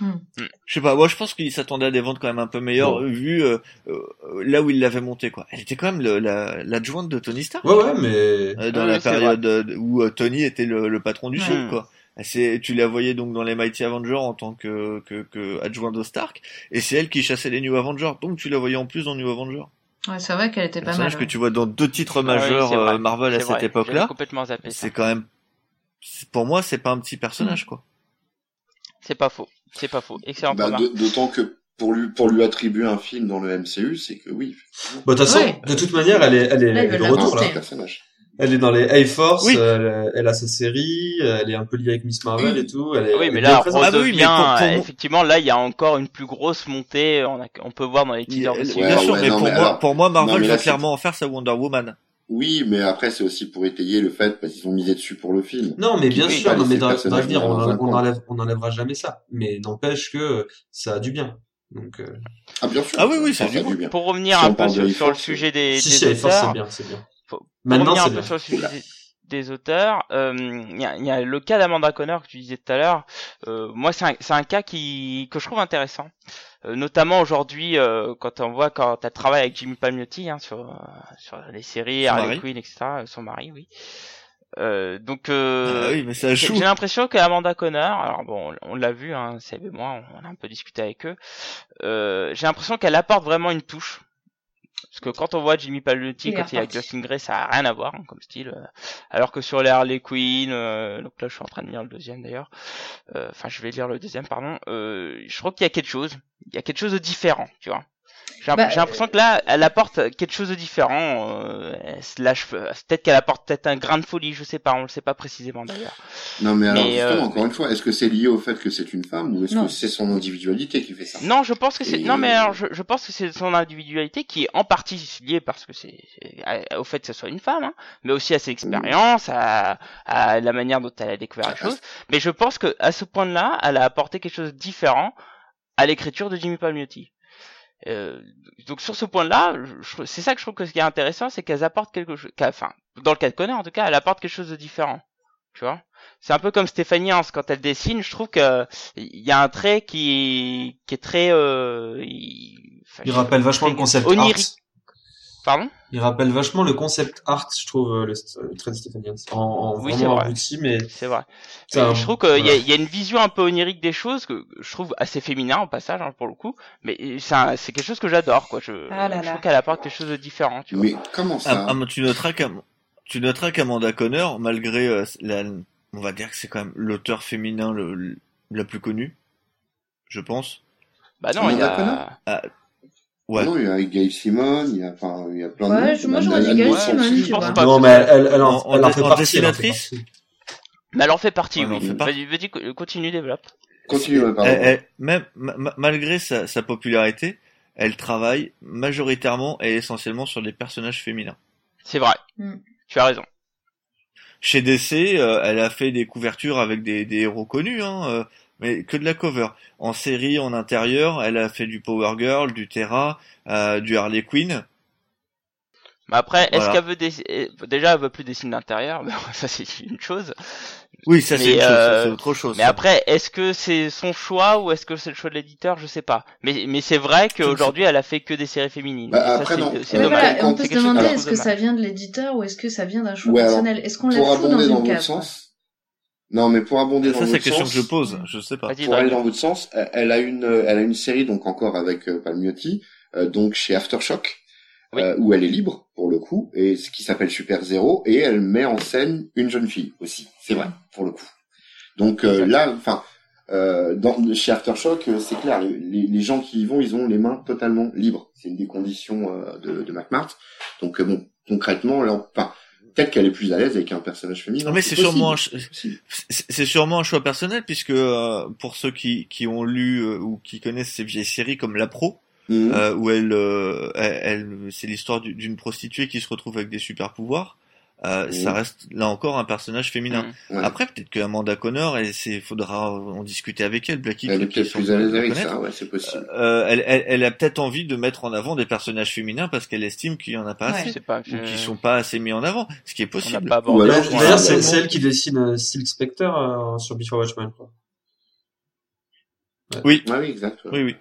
Je sais pas, moi je pense qu'il s'attendait à des ventes quand même un peu meilleures Bon. vu euh, euh, là où il l'avait monté quoi. Elle était quand même la l'adjointe de Tony Stark. Ouais, ouais, mais euh, dans Ah la période où euh, Tony était le, le patron du Ouais. Shield quoi. Tu la voyais donc dans les Mighty Avengers en tant que que, que adjointe de Stark et c'est elle qui chassait les New Avengers donc tu la voyais en plus dans New Avengers. Ouais, c'est vrai qu'elle était pas mal. Personnage que tu vois dans deux titres oui, majeurs vrai. euh, Marvel à cette vrai, époque j'avais là. complètement zappé. C'est quand même pour moi c'est pas un petit personnage quoi. C'est pas faux. C'est pas faux. Excellent Bah, D'autant que pour lui, pour lui attribuer un film dans le MCU, c'est que oui. Bon, de toute façon, Ouais. de toute manière, elle est, elle est, elle est de retour, là. personnage. Elle est dans les A-Force, Oui. elle, elle a sa série, elle est un peu liée avec Miss Marvel et tout. Elle est, Oui, elle est mais là, on. Ah oui, mais pour- pour euh, moi- effectivement, là, il y a encore une plus grosse montée. On, a- on peut voir dans les Il- teasers de bien sûr, ouais, mais non, pour mais moi alors- pour moi Marvel va là, clairement en faire sa Wonder Woman. Oui, mais après, c'est aussi pour étayer le fait, parce qu'ils ont misé dessus pour le film. Non, mais bien Oui, sûr, pas non, mais dans, l'avenir, on, on coin. enlève, on enlèvera jamais ça. Mais n'empêche que ça a du bien. Donc, euh, Ah, bien sûr. Ah oui, oui, ça ça a du du bien. Pour revenir Si un peu sur, sur le sujet des, si, des si, auteurs, bien, c'est bien. Maintenant, revenir un c'est peu sur le sujet des, auteurs, euh, il y, a, il y a le cas d'Amanda Connor que tu disais tout à l'heure. Euh, moi, c'est un, c'est un cas qui que je trouve intéressant, Euh, notamment aujourd'hui euh, quand on voit quand elle travaille avec Jimmy Palmiotti hein, sur euh, sur les séries Son Harley mari. Quinn, etc. euh, Son mari, oui. Euh, donc euh, Ah oui, j'ai l'impression qu'Amanda Connor, alors bon, on l'a vu, hein, Seb et moi, on a un peu discuté avec eux. Euh, j'ai l'impression qu'elle apporte vraiment une touche. Parce que quand on voit Jimmy Palmiotti, quand il est avec reparti. Justin Grey, ça a rien à voir hein, comme style. euh, alors que sur les Harley Quinn, euh, donc là je suis en train de lire le deuxième d'ailleurs. euh, Enfin, je vais lire le deuxième, pardon. Euh, je trouve qu'il y a quelque chose. Il y a quelque chose de différent, tu vois. J'ai Bah, j'ai l'impression que là, elle apporte quelque chose de différent. Euh, elle se lâche, peut-être qu'elle apporte peut-être un grain de folie, je sais pas, on le sait pas précisément d'ailleurs. Non, mais alors, Mais, justement, euh, encore une fois, est-ce que c'est lié au fait que c'est une femme ou est-ce que c'est son individualité qui fait ça Non, je pense que c'est. Et- Non, mais alors, je, je pense que c'est son individualité qui est en partie liée parce que c'est au fait que ce soit une femme, hein, mais aussi à ses expériences, à, à la manière dont elle a découvert les choses. Mais je pense que à ce point-là, elle a apporté quelque chose de différent à l'écriture de Jimmy Palmiotti. Euh, donc sur ce point-là, c'est ça que je trouve que ce qui est intéressant, c'est qu'elles apportent quelque chose, enfin, dans le cas de Connor en tout cas, elle apporte quelque chose de différent. Tu vois C'est un peu comme Stéphanie Hans quand elle dessine, je trouve que il y a un trait qui qui est très euh, il, enfin, Il rappelle vachement le concept onirique. Pardon? Il rappelle vachement le concept art, je trouve, euh, le, le trait de Stéphanie Hans. En, en Oui, c'est vraiment vrai. abouti, mais C'est vrai. c'est Mais un- je trouve qu'il y, a, y une vision un peu onirique des choses que je trouve assez féminin au passage hein, pour le coup, mais c'est un- c'est quelque chose que j'adore quoi. Je, Ah là je là. trouve qu'elle apporte quelque chose de différent. Tu vois. Mais comment ça Ah, ah, tu noteras qu'Am- tu noteras qu'Amanda Connor, malgré euh, la, on va dire que c'est quand même l'auteur féminin le, le- la plus connue, je pense. Bah non, il y Amanda a. Ouais. Non, il y a Gail Simon, il y a, enfin, il y a plein de Ouais, je- moi, j'aurais dit Gail Simon, si. tu pense pas. Non, mais elle, elle, elle en, En- elle en fait en partie. elle en fait dessinatrice partie. Mais elle en fait partie, elle en oui. Vas-y, vas-y, co- continue, développe. Continue, pardon. Elle- elle- même ma- ma- malgré sa, sa popularité, elle travaille majoritairement et essentiellement sur des personnages féminins. C'est vrai. Mm. Tu as raison. Chez DC, euh, elle a fait des couvertures avec des, des héros connus, hein, euh, mais que de la cover. En série, en intérieur, elle a fait du Power Girl, du Terra, euh, du Harley Quinn. Mais après, est-ce Voilà. qu'elle veut euh, Déjà, elle veut plus dessiner l'intérieur. mais ça, c'est une chose. Oui, ça c'est euh, autre chose. Mais ça. après, est-ce que c'est son choix ou est-ce que c'est le choix de l'éditeur Je sais pas. Mais mais c'est vrai qu'aujourd'hui, elle a fait que des séries féminines. Bah, ça, après, non. C'est Ouais, dommage. voilà, Quand- on peut se demander est-ce que ça vient de l'éditeur ou est-ce que ça vient d'un choix Ouais, personnel? Est-ce qu'on la fout dans une cave sens. Non, mais pour abonder dans ça, c'est la question sens. que je pose. Je sais pas. Pour aller dans votre sens, elle- a une, elle a une série donc encore avec euh, Palmiotti, euh, donc chez Aftershock, Oui. euh, où elle est libre pour le coup, et ce qui s'appelle Super Zero, et elle met en scène une jeune fille aussi. C'est vrai pour le coup. Donc euh, là, enfin, euh, dans, chez Aftershock, c'est clair, les, les gens qui y vont, ils ont les mains totalement libres. C'est une des conditions euh, de, de McMart. Donc euh, bon, concrètement, là, enfin, peut-être qu'elle est plus à l'aise avec un personnage féminin. Non, mais c'est sûrement un C'est sûrement un choix personnel puisque euh, pour ceux qui, qui ont lu euh, ou qui connaissent ces vieilles séries comme La Pro, Mhm. euh, où elle, euh, elle, elle- c'est l'histoire du- d'une prostituée qui se retrouve avec des super pouvoirs. Euh, Mhm. Ça reste là encore un personnage féminin. Mm. Ouais. Après, peut-être que Amanda Connor, elle, c'est, faudra en discuter avec elle. Blacky, elle est peut-être plus à l'aise la avec ça, ouais, c'est possible. Euh, elle, elle, elle a peut-être envie de mettre en avant des personnages féminins parce qu'elle estime qu'il y en a pas Ouais. assez Je pas. ou je- qui sont pas assez mis en avant, ce qui est On n'a possible. Ou D'ailleurs, c'est bon. c'est elle qui dessine euh, Silk Spectre euh, sur Before Watchmen. Quoi. Oui, Ah oui, exact. oui, oui.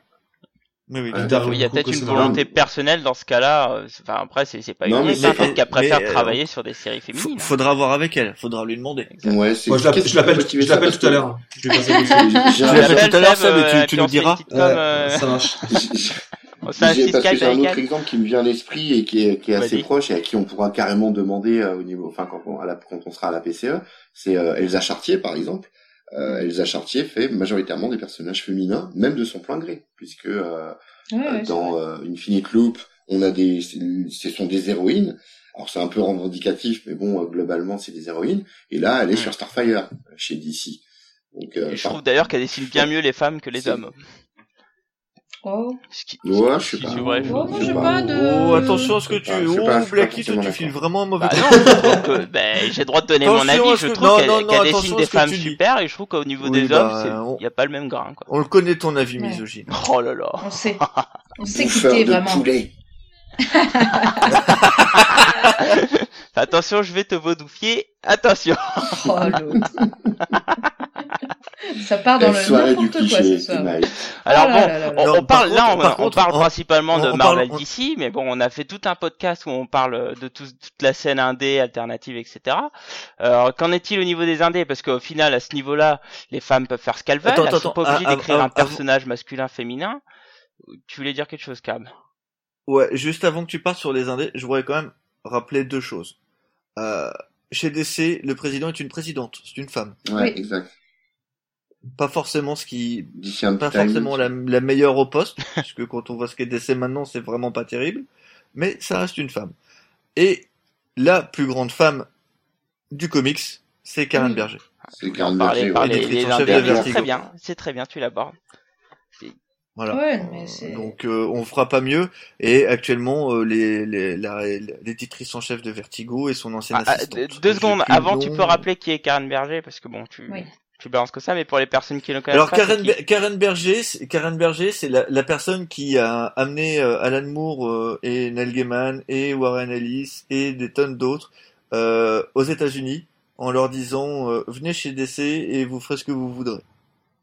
Oui, oui. Oui, il y a peut-être une volonté personnelle dans ce cas-là. euh, Enfin, après, c'est pas c'est- peut-être qu'elle préfère euh, travailler sur des séries féminines. hein. faudra voir avec elle, faudra lui demander. Ouais, c'est. Moi, je l'appelle, je l'appelle, qui l'appelle tout à parce l'heure. Je vais passer dessus. que j'ai- Tu j'ai- l'as fait Appelle tout à l'heure, ça, mais tu- euh, nous une diras. euh, Ça marche. J'ai- parce que j'ai un autre exemple qui me vient à l'esprit et qui est, qui est assez proche et à qui on pourra carrément demander euh, au niveau, enfin quand on, à la- quand on sera à la PCE, c'est euh, Elsa Chartier par exemple. Euh, Elsa Chartier fait majoritairement des personnages féminins, même de son plein gré, puisque euh, Ouais, ouais, c'est dans euh, Infinite Loop, on a des, ce sont des héroïnes. Alors c'est un peu revendicatif, mais bon, euh, globalement c'est des héroïnes. Et là, elle est Mm. sur Starfire euh, chez DC. Donc, euh, Et je trouve d'ailleurs qu'elle dessine bien mieux les femmes que les hommes. Oh. Ce qui- Ouais, je sais qui- pas. je- Oh, je- j'ai pas. de. Oh, attention à ce que tu... Sais sais Oh, Blacky, tu files vraiment un mauvais Bah non, que ben, j'ai le droit de donner mon avis. Je trouve non, qu'elle non, non, qu'elle attention dessine des ce que femmes super et je trouve qu'au niveau Oui, des bah, hommes, il y a pas le même grain. Quoi. On le connaît ton avis Ouais. misogyne. Oh là là. On sait. On sait quitter de vraiment. poulet. Attention, je vais te vaudoufier. Attention. Oh. Ça part dans La le soirée du n'importe quoi cliché, ce soir. Tonight. Alors Oh là bon, là là là. on, parle là, on, parle on- principalement de Marvel parle- on- d'ici, mais bon, on a fait tout un podcast où on parle de tout- toute la scène indé, alternative, etc. Alors, qu'en est-il au niveau des indés? Parce qu'au final, à ce niveau-là, les femmes peuvent faire ce qu'elles veulent. Attends, elles sont attends, pas obligées ah, d'écrire ah, un personnage masculin, féminin. Tu voulais dire quelque chose, Cam? Ouais, juste avant que tu partes sur les indés, je voudrais quand même rappeler deux choses. Euh, chez DC, le président est une présidente, c'est une femme. Ouais, Oui. exact. Pas forcément ce qui, D'ici un pas forcément la, la meilleure au poste, puisque quand on voit ce qu'est DC maintenant, c'est vraiment pas terrible. Mais ça reste une femme. Et la plus grande femme du comics, c'est Karen Oui. Berger. C'est Karen Parler Berger, ouais. c'est Vertigo. très bien, c'est très bien, tu l'abordes. Voilà. Ouais, mais c'est- Donc euh, on fera pas mieux. Et actuellement, euh, les, les, la- l'éditrice en chef de Vertigo et son ancienne Ah, ah, assistante. deux- secondes, avant, tu peux rappeler qui est Karen Berger, parce que bon, tu, Oui. Plus balance que ça, mais pour les personnes qui ne connaissent Alors pas. Karen, qui Berger, c'est- Karen Berger, c'est la, la personne qui a amené euh, Alan Moore euh, et Neil Gaiman et Warren Ellis et des tonnes d'autres euh, aux États-Unis en leur disant euh, venez chez DC et vous ferez ce que vous voudrez.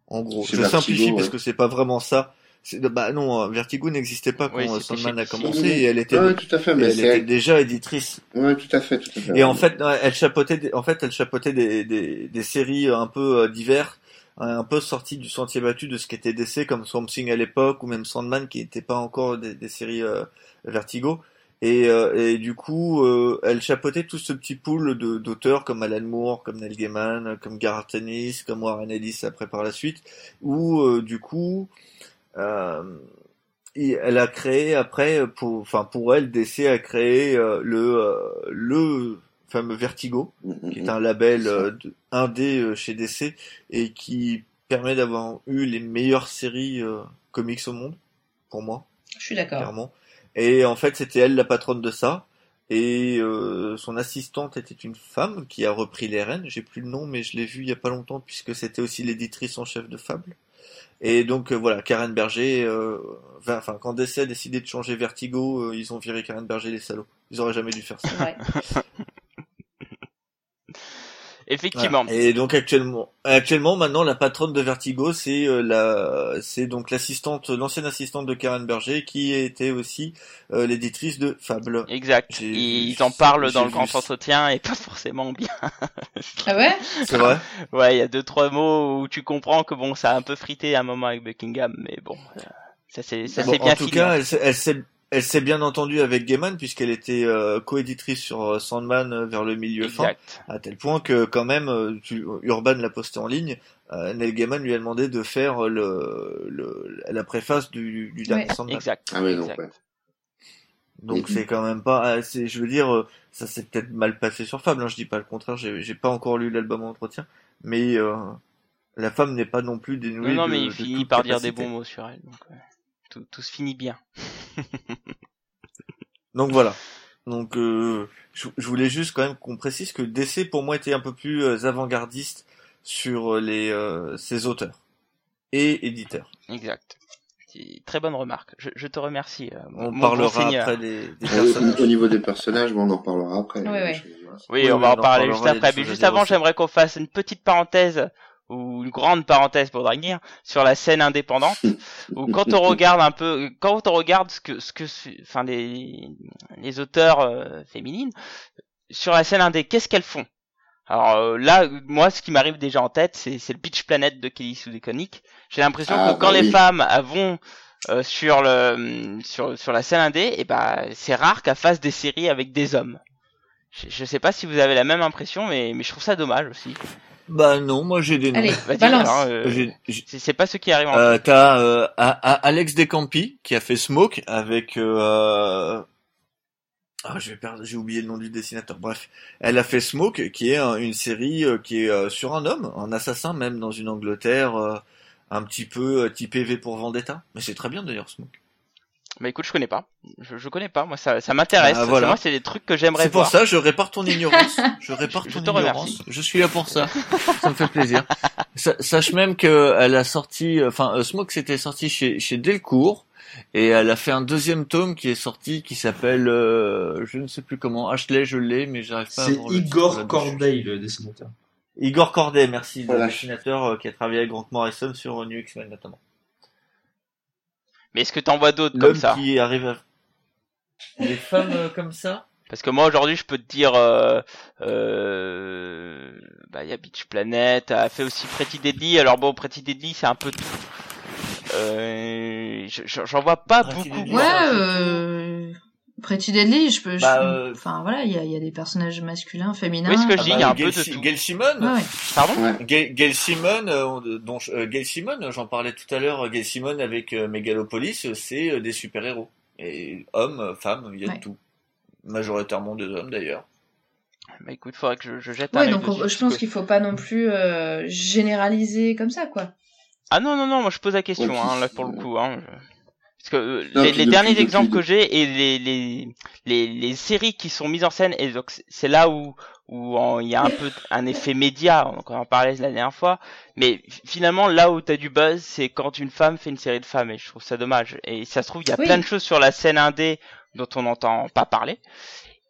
En gros, je simplifie parce ouais. que c'est pas vraiment ça. C'est- Bah non, euh, Vertigo n'existait pas quand Oui, euh, Sandman a commencé et elle était, Ouais, tout à fait, et mais elle était déjà éditrice. ouais, tout à fait, tout à fait. Et en fait, elle chapeautait, des, en fait, elle chapeautait des, des, des séries un peu euh, divers, un peu sorties du sentier battu de ce qu'était DC, comme Swamp Thing à l'époque, ou même Sandman, qui n'était pas encore des, des séries euh, Vertigo. Et, euh, et du coup, euh, elle chapeautait tout ce petit pool de d'auteurs comme Alan Moore, comme Neil Gaiman, comme Garth Ennis, comme Warren Ellis après par la suite, où euh, du coup, euh, et elle a créé après, pour, enfin pour elle, DC a créé euh, le euh, le fameux Vertigo, Mm, qui est un label euh, de- indé euh, chez DC et qui permet d'avoir eu les meilleures séries euh, comics au monde, pour moi, Je suis d'accord. clairement. Et en fait, c'était elle la patronne de ça. Et euh, son assistante était une femme qui a repris les rênes. J'ai plus le nom, mais je l'ai vu il y a pas longtemps puisque c'était aussi l'éditrice en chef de Fable. Et donc euh, voilà, Karen Berger. euh, Enfin, quand DC a décidé de changer Vertigo, euh, ils ont viré Karen Berger les salauds. Ils auraient jamais dû faire ça. Vrai. Effectivement. Voilà. Et donc actuellement, actuellement maintenant la patronne de Vertigo, c'est euh, la, c'est donc l'assistante, l'ancienne assistante de Karen Berger, qui était aussi euh, l'éditrice de Fable. Exact. Ils en parlent dans le grand entretien et pas forcément bien. Ah ouais? C'est vrai? Ouais, il y a deux trois mots où tu comprends que bon, ça a un peu frité à un moment avec Buckingham, mais bon, euh, ça c'est ça Bon, c'est bien en tout fini. cas, elle, s'est- elle s'est, elle s'est bien entendue avec Gaiman puisqu'elle était euh, coéditrice sur euh, Sandman euh, vers le milieu fin, exact. à tel point que quand même, euh, tu- Urban l'a posté en ligne. Euh, Neil Gaiman lui a demandé de faire le, le la préface du, du dernier Ouais. Sandman. Exact. Ah ouais, donc, exact. ouais. Donc c'est quand même pas, ah, c'est, je veux dire, euh, ça s'est peut-être mal passé sur Fable. Hein, je dis pas le contraire. J'ai, j'ai pas encore lu l'album en entretien, mais euh, la femme n'est pas non plus dénouée. Non, non, de- mais il de finit par dire des bons mots sur elle, donc ouais. Tout, tout se finit bien. Donc voilà. Donc euh, je, je voulais juste quand même qu'on précise que DC pour moi était un peu plus euh, avant-gardiste sur euh, les euh, ses auteurs et éditeurs. Exact. Très bonne remarque. Je, je te remercie. euh, mon- On mon parlera après des, des Au, personnages. au niveau des personnages, bon, on en parlera après. Voilà. Oui, Oui, on oui, va on en en parler parlera, juste après. Mais juste avant, j'aimerais qu'on fasse une petite parenthèse ou une grande parenthèse pour Dragnir sur la scène indépendante. où quand on regarde un peu, quand on regarde ce que, ce que, enfin les, les auteurs euh, féminines sur la scène indé, qu'est-ce qu'elles font? Alors euh, là, moi, ce qui m'arrive déjà en tête, c'est c'est le Beach Planet de Kelly Sue DeConnick. J'ai l'impression Ah, que quand bah les oui. femmes vont euh, sur le sur sur la scène indé, et ben c'est rare qu'elles fassent des séries avec des hommes. Je, je sais pas si vous avez la même impression, mais mais je trouve ça dommage aussi. Bah non, moi j'ai des noms. Allez, balance. euh, J'ai- j'ai- c'est pas ce qui arrive en Euh, t'as euh, Alex Descampi qui a fait Smoke avec euh, ah je vais perdre j'ai oublié le nom du dessinateur bref elle a fait Smoke qui est un- une série euh, qui est euh, sur un homme un assassin même dans une Angleterre euh, un petit peu euh, typé V pour Vendetta mais c'est très bien d'ailleurs Smoke Bah écoute, je connais pas. Je, je connais pas. Moi, ça, ça m'intéresse. Ah, voilà. Moi, c'est des trucs que j'aimerais c'est pour voir. ça je répare ton ignorance je répare Je ton te ignorance remercie. je suis là pour ça ça me fait plaisir Sa- sache même que elle a sorti enfin euh, Smoke c'était sorti chez chez Delcourt et elle a fait un deuxième tome qui est sorti qui s'appelle euh, je ne sais plus comment Ashley je l'ai mais j'arrive pas à C'est voir Igor. Corday, le dessinateur. Igor Corday merci le dessinateur euh, qui a travaillé avec Grant Morrison sur euh, New X-Men notamment Mais est-ce que t'en vois d'autres comme l'homme ça qui arrive à des femmes euh, comme ça Parce que moi, aujourd'hui, je peux te dire, euh, euh, bah, il y a Beach Planet, a fait aussi Pretty Deadly. Alors bon, Pretty Deadly, c'est un peu tout. Euh, je- je- j'en vois pas Pretty beaucoup. Deadly, Ouais, euh... Pretty Deadly, je peux. je- Bah, euh, Enfin voilà, il y a, il y a des personnages masculins, féminins. Oui, ce que je Ah dis, bah, il y a un Gail peu de Si- tout. Gail Simon ouais. Pardon Ouais. Gail, Gail Simon, euh, dont euh, Gail Simon, j'en parlais tout à l'heure, Gail Simon avec euh, Megalopolis, c'est euh, des super-héros. Et hommes, femmes, il y a Ouais. de tout. Majoritairement des hommes d'ailleurs. Bah écoute, faudrait que je, je jette un Ouais, donc on- je pense qu'il faut pas non plus euh, généraliser comme ça, quoi. Ah non, non, non, moi je pose la question, Ouais, hein, là pour le coup. Hein, je- Parce que euh, Non, les, les derniers depuis- exemples que j'ai et les, les, les, les séries qui sont mises en scène, et donc c'est- là où, où il y a un peu un effet média, on en parlait la dernière fois, mais finalement là où t'as du buzz, c'est quand une femme fait une série de femmes, et je trouve ça dommage. Et ça se trouve, il y a plein de choses sur la scène indé dont on n'entend pas parler,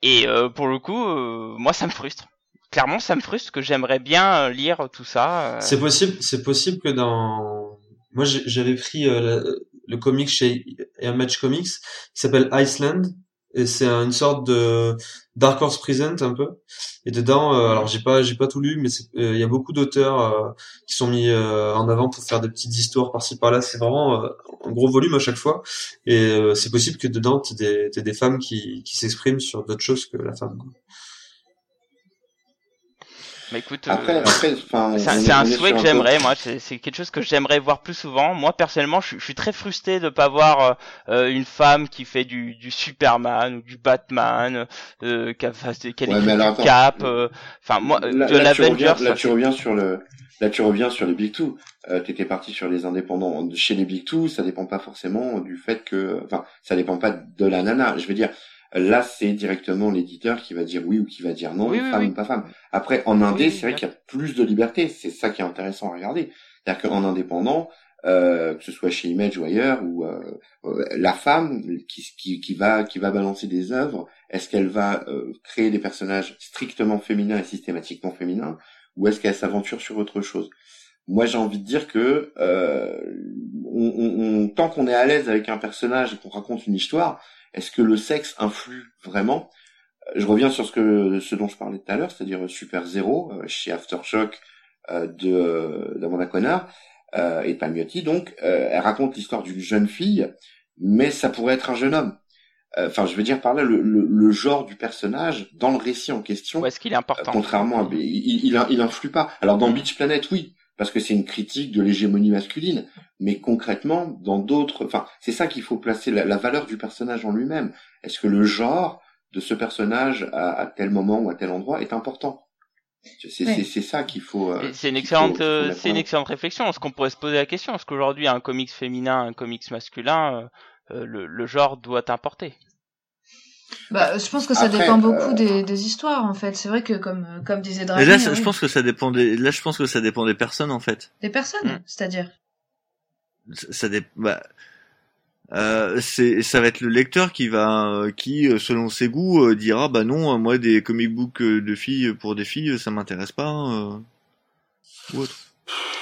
et euh, pour le coup, euh, moi ça me frustre. Clairement, ça me frustre que j'aimerais bien euh, lire tout ça. C'est possible, c'est possible que dans moi j'avais pris le, le comic chez Image Comics qui s'appelle Iceland et c'est une sorte de Dark Horse Present un peu. Et dedans euh, alors j'ai pas j'ai pas tout lu mais euh, il y a beaucoup d'auteurs euh, qui sont mis en avant pour faire des petites histoires par-ci par-là. C'est vraiment un gros volume à chaque fois. Et c'est possible que dedans tu des des femmes qui qui s'expriment sur d'autres choses que la femme. Mais écoute, après, euh, c'est un souhait que j'aimerais, moi. C'est quelque chose que j'aimerais voir plus souvent. Moi, personnellement, je, suis très frustré de pas voir euh, euh, une femme qui fait du, du Superman ou du Batman, euh, qui a, qui a ouais, Cap. Enfin, moi, là, de l'Avengers. Là, tu reviens sur le. Là, tu reviens sur les Big Two. Euh, T'étais parti sur les indépendants. Chez les Big Two, ça dépend pas forcément du fait que, enfin, ça dépend pas de la nana. Je veux dire, Là, c'est directement l'éditeur qui va dire oui ou qui va dire non, femme ou pas femme. Après, en indé, c'est vrai qu'il y a plus de liberté. C'est ça qui est intéressant à regarder. C'est-à-dire qu'en indépendant, euh, que ce soit chez Image ou ailleurs, ou euh, euh, la femme qui, qui, qui, va qui va balancer des œuvres, est-ce qu'elle va créer des personnages strictement féminins et systématiquement féminins, ou est-ce qu'elle s'aventure sur autre chose? Moi, j'ai envie de dire que on, on, tant qu'on est à l'aise avec un personnage et qu'on raconte une histoire, est-ce que le sexe influe vraiment? Je reviens sur ce que ce dont je parlais tout à l'heure, c'est-à-dire Super Zero euh, chez Aftershock euh, de euh, d'Amanda Connor euh, et Palmiotti. Donc, elle raconte l'histoire d'une jeune fille, mais ça pourrait être un jeune homme. Enfin, je veux dire par là le, le, genre du personnage dans le récit en question. est-ce qu'il est important Contrairement à, il, il, il, influe pas. Alors dans Beach Planet, oui, parce que c'est une critique de l'hégémonie masculine. Mais concrètement, dans d'autres, enfin, c'est ça qu'il faut placer la, valeur du personnage en lui-même. Est-ce que le genre de ce personnage à, tel moment ou à tel endroit est important? C'est ça qu'il faut. Euh, c'est une excellente, euh, c'est une excellente réflexion. Est-ce qu'on pourrait se poser la question? Est-ce qu'aujourd'hui un comics féminin, un comics masculin, euh, le, le, genre doit importer? Bah, je pense que ça dépend beaucoup des, des, histoires en fait. C'est vrai que comme comme disait Dragon. Là, je pense que ça dépend des. Là, je pense que ça dépend des personnes en fait. Des personnes, mm. c'est-à-dire. Ça dépend. Bah, euh, c'est ça va être le lecteur qui va qui selon ses goûts euh, dira bah non moi des comic books de filles pour des filles ça m'intéresse pas euh, ou autre.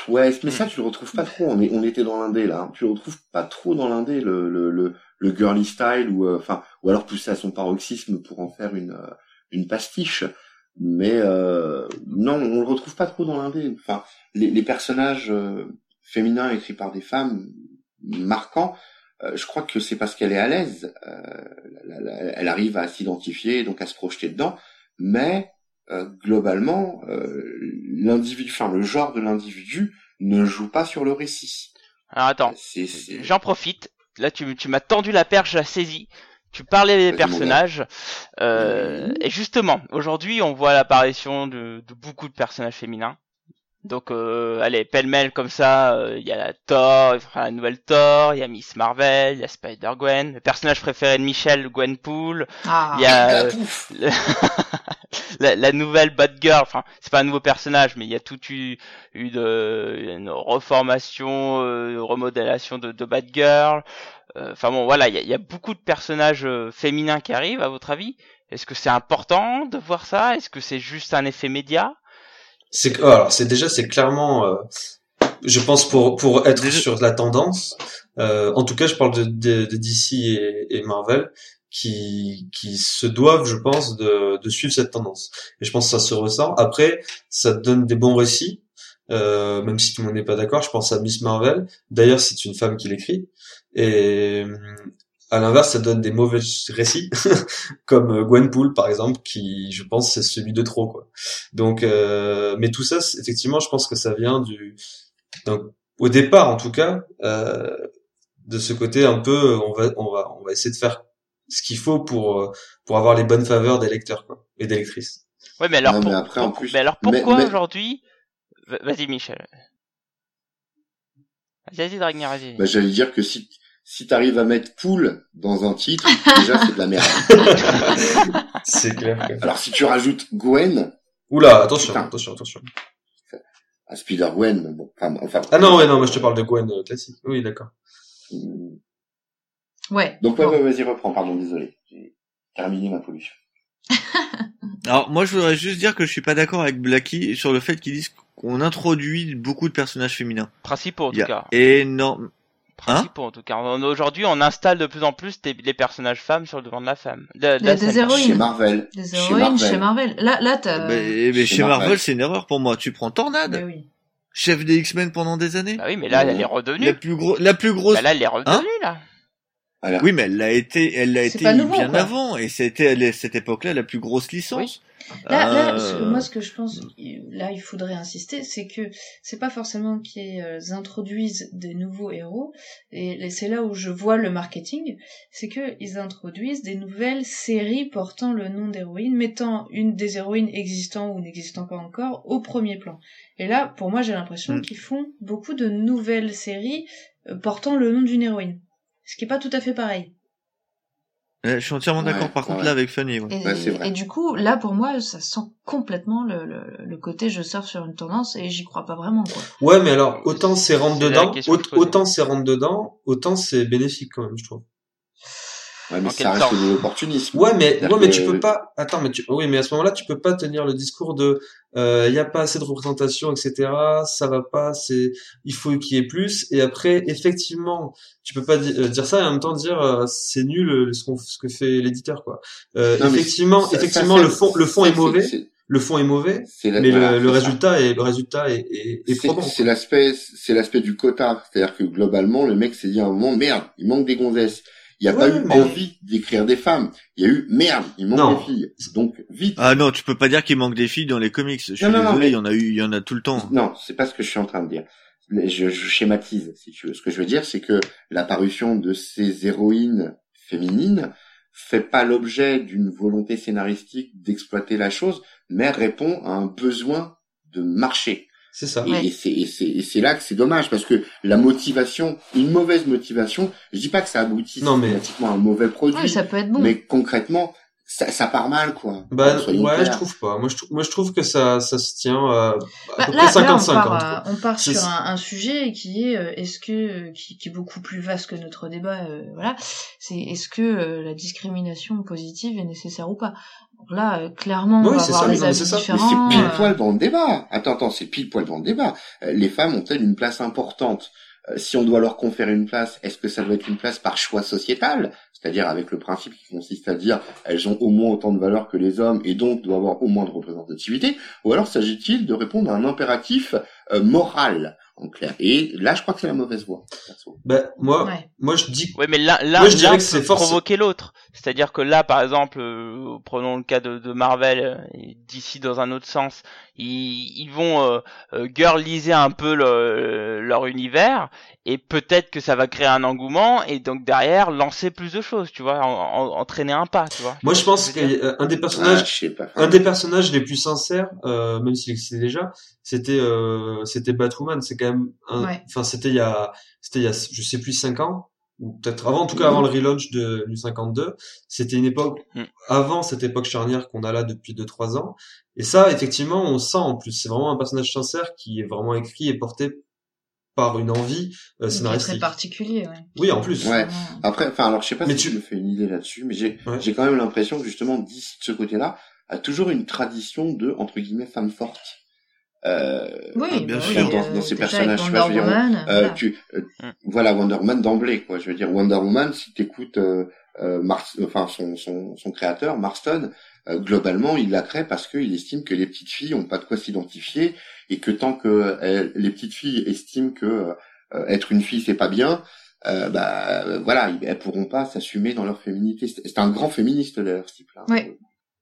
Ouais, mais ça tu le retrouves pas trop. On, est, on était dans l'indé là. Tu le retrouves pas trop dans l'indé le, le, le le girly style ou euh, enfin ou alors pousser à son paroxysme pour en faire une euh, une pastiche. Mais euh, non on le retrouve pas trop dans l'indé. Enfin les, les personnages féminins écrits par des femmes marquants je crois que c'est parce qu'elle est à l'aise elle arrive à s'identifier donc à se projeter dedans. Mais globalement l'individu enfin le genre de l'individu ne joue pas sur le récit. Alors attends, j'en profite là tu, tu m'as tendu la perche, la saisie. Tu parlais des personnages. Euh, et justement, aujourd'hui, on voit l'apparition de, de, beaucoup de personnages féminins. Donc, euh, allez, pêle-mêle comme ça, euh, il y a la Thor, la nouvelle Thor, il y a Miss Marvel, il y a Spider-Gwen, le personnage préféré de Michel, Gwenpool, ah, il y a la, la, nouvelle Batgirl, enfin, c'est pas un nouveau personnage, mais il y a toute une, une, une reformation, euh, remodélation de, de Batgirl. Euh, enfin bon, voilà, il y a, y a, beaucoup de personnages euh, féminins qui arrivent, à votre avis? Est-ce que c'est important de voir ça? Est-ce que c'est juste un effet média? C'est alors c'est déjà c'est clairement, euh, je pense pour pour être sur la tendance. en tout cas, je parle de, de, de DC et, et Marvel qui, qui se doivent, je pense, de, de suivre cette tendance. Et je pense que ça se ressent. Après, ça donne des bons récits, euh, même si tout le monde n'est pas d'accord. Je pense à Miss Marvel. D'ailleurs, c'est une femme qui l'écrit. Et à l'inverse, ça donne des mauvais récits, comme Gwenpool par exemple, qui, je pense, c'est celui de trop. Quoi. Donc, euh, mais tout ça, effectivement, je pense que ça vient du, donc, au départ en tout cas, euh, de ce côté un peu, on va, on va, on va essayer de faire ce qu'il faut pour euh, pour avoir les bonnes faveurs des lecteurs quoi et des lectrices. Ouais, mais alors, après, en plus, mais alors pourquoi aujourd'hui Vas-y, Michel. Vas-y, Dragner, vas-y. Bah, j'allais dire que si si t'arrives à mettre pool dans un titre, déjà c'est de la merde. c'est clair. Alors si tu rajoutes Gwen, Oula, attention, Putain. attention, attention. À Spider Gwen, bon, enfin, enfin. Ah non, ouais, non, moi je te parle de Gwen euh, classique. Oui, d'accord. Ouais. Donc ouais, Bon. ouais, vas-y reprends, pardon, désolé, j'ai terminé ma pollution. Alors moi je voudrais juste dire que je suis pas d'accord avec Blacky sur le fait qu'ils disent qu'on introduit beaucoup de personnages féminins. Principaux en tout cas. énorme. Principaux en tout cas. Aujourd'hui, on installe de plus en plus des- les personnages femmes sur le devant de la femme. De, de Des- la héroïnes. Chez Marvel. Des Chez héroïnes Marvel. chez Marvel. Là, là, t'as. Mais, mais chez chez Marvel, Marvel. c'est une erreur pour moi. Tu prends Tornade, Mais oui. chef des X-Men pendant des années. Bah oui, mais là, elle est La redevenue. plus gros, la plus grosse. Bah là, elle est redevenue là. Oui, mais elle l'a été, elle l'a été nouveau, bien quoi. avant, et c'était à cette époque-là la plus grosse licence. Là, là, Euh, ce- moi, ce que je pense, là, il faudrait insister, c'est que c'est pas forcément qu'ils euh, introduisent des nouveaux héros, et c'est là où je vois le marketing, c'est que ils introduisent des nouvelles séries portant le nom d'héroïne, mettant une des héroïnes existant ou n'existant pas encore au premier plan. Et là, pour moi, j'ai l'impression Mm. qu'ils font beaucoup de nouvelles séries euh, portant le nom d'une héroïne. Ce qui est pas tout à fait pareil. euh, je suis entièrement Ouais, d'accord par contre ouais. là avec Fanny. ouais. Et, Ouais, c'est vrai. et du coup, là, pour moi, ça sent complètement le, le, le côté je surfe sur une tendance et j'y crois pas vraiment, quoi. Ouais, mais alors, autant c'est rentre dedans, autant c'est rentre dedans, autant c'est bénéfique quand même, je trouve. Ouais, mais en ça reste de l'opportunisme. Ouais, mais, ouais, mais que- tu peux pas, attends, mais tu, oui, mais à ce moment-là, tu peux pas tenir le discours de, euh, y a pas assez de représentation, etc., ça va pas, c'est, il faut qu'il y ait plus, et après, effectivement, tu peux pas di- euh, dire ça et en même temps dire, euh, c'est nul, euh, ce qu'on, ce que fait l'éditeur, quoi. Euh, Non, mais effectivement, ça- ça, effectivement, le fond, le fond est mauvais, le fond est mauvais, la- mais voilà, le, le résultat est, le résultat est, est, est probant. C'est l'aspect, c'est l'aspect du quota. C'est-à-dire que globalement, le mec s'est dit à un moment, merde, il manque des gonzesses. Il n'y a Ouais, pas eu mais- envie d'écrire des femmes. Il y a eu, merde, il manque Non. des filles. Donc, vite. Ah non, tu peux pas dire qu'il manque des filles dans les comics. Je suis Non, non, non, désolé, mais- il y en a eu, il y en a tout le temps. Non, c'est pas ce que je suis en train de dire. Je, je schématise, si tu veux. Ce que je veux dire, c'est que l'apparition de ces héroïnes féminines fait pas l'objet d'une volonté scénaristique d'exploiter la chose, mais répond à un besoin de marché. C'est ça. Et, Ouais. et c'est et c'est et c'est là que c'est dommage parce que la motivation, une mauvaise motivation, je dis pas que ça aboutit Non, mais- à un mauvais produit, Ouais, ça peut être bon. mais concrètement, ça, ça part mal quoi. Bah, ouais, clairs. je trouve pas. Moi, je trouve, moi, je trouve que ça, ça se tient, euh, à Bah, peu là, près là, on 50-50. part, euh, on part C'est- sur un, un sujet qui est euh, est-ce que qui, qui est beaucoup plus vaste que notre débat. euh, voilà, c'est est-ce que euh, la discrimination positive est nécessaire ou pas? Donc là, euh, clairement, Oui, on va c'est avoir ça, des avis c'est ça. Différents. c'est pile euh, poil dans le débat. Attends, attends, c'est pile poil dans le débat. Euh, Les femmes ont-elles une place importante? Euh, Si on doit leur conférer une place, est-ce que ça doit être une place par choix sociétal? C'est-à-dire avec le principe qui consiste à dire elles ont au moins autant de valeur que les hommes et donc doivent avoir au moins de représentativité? Ou alors s'agit-il de répondre à un impératif euh, moral? En clair Et là, je crois que c'est la mauvaise voie. perso. Bah, moi, ouais. moi, je dis Ouais, mais là, là, Moi, je dirais que c'est provoquer l'autre. C'est-à-dire que là, par exemple, euh, prenons le cas de, de Marvel, euh, d'ici dans un autre sens, ils, ils vont euh, euh, girliser un peu le- leur univers, et peut-être que ça va créer un engouement, et donc derrière lancer plus de choses, tu vois, en, en- entraîner un pas, tu vois. moi, je pense qu'un des Ah, personnages, je sais pas. un des personnages les plus sincères, euh, même s'il existait déjà, c'était, euh, c'était Batwoman. C'est quand même, Ouais. enfin, c'était il y a, c'était il y a, je sais plus, 5 ans. Ou peut-être avant, en tout cas avant le relaunch de, du 52, c'était une époque, Mm. avant cette époque charnière qu'on a là depuis 2-3 ans. Et ça, effectivement, on sent en plus, c'est vraiment un personnage sincère qui est vraiment écrit et porté par une envie euh, est très scénaristique. particulier. Ouais. Oui, en plus. Ouais. Après, enfin, alors je sais pas Mais si tu- me fais une idée là-dessus, mais j'ai Ouais. j'ai quand même l'impression que justement d'ici de ce côté-là a toujours une tradition de entre guillemets femme forte. Euh, Oui, Ah, bien bah sûr. dans, dans ces personnages, avec tu vois, je veux dire, Wonder Woman, euh, voilà. tu, euh, Mm. voilà Wonder Woman d'emblée, quoi. Je veux dire Wonder Woman, si t'écoutes euh, euh, Mars, enfin son, son, son créateur Marston, euh, globalement, il la crée parce qu'il estime que les petites filles ont pas de quoi s'identifier et que tant que elles- les petites filles estiment que euh, être une fille c'est pas bien, euh, bah euh, voilà, elles pourront pas s'assumer dans leur féminité. C'est un grand féministe d'ailleurs, ce type-là. Ouais.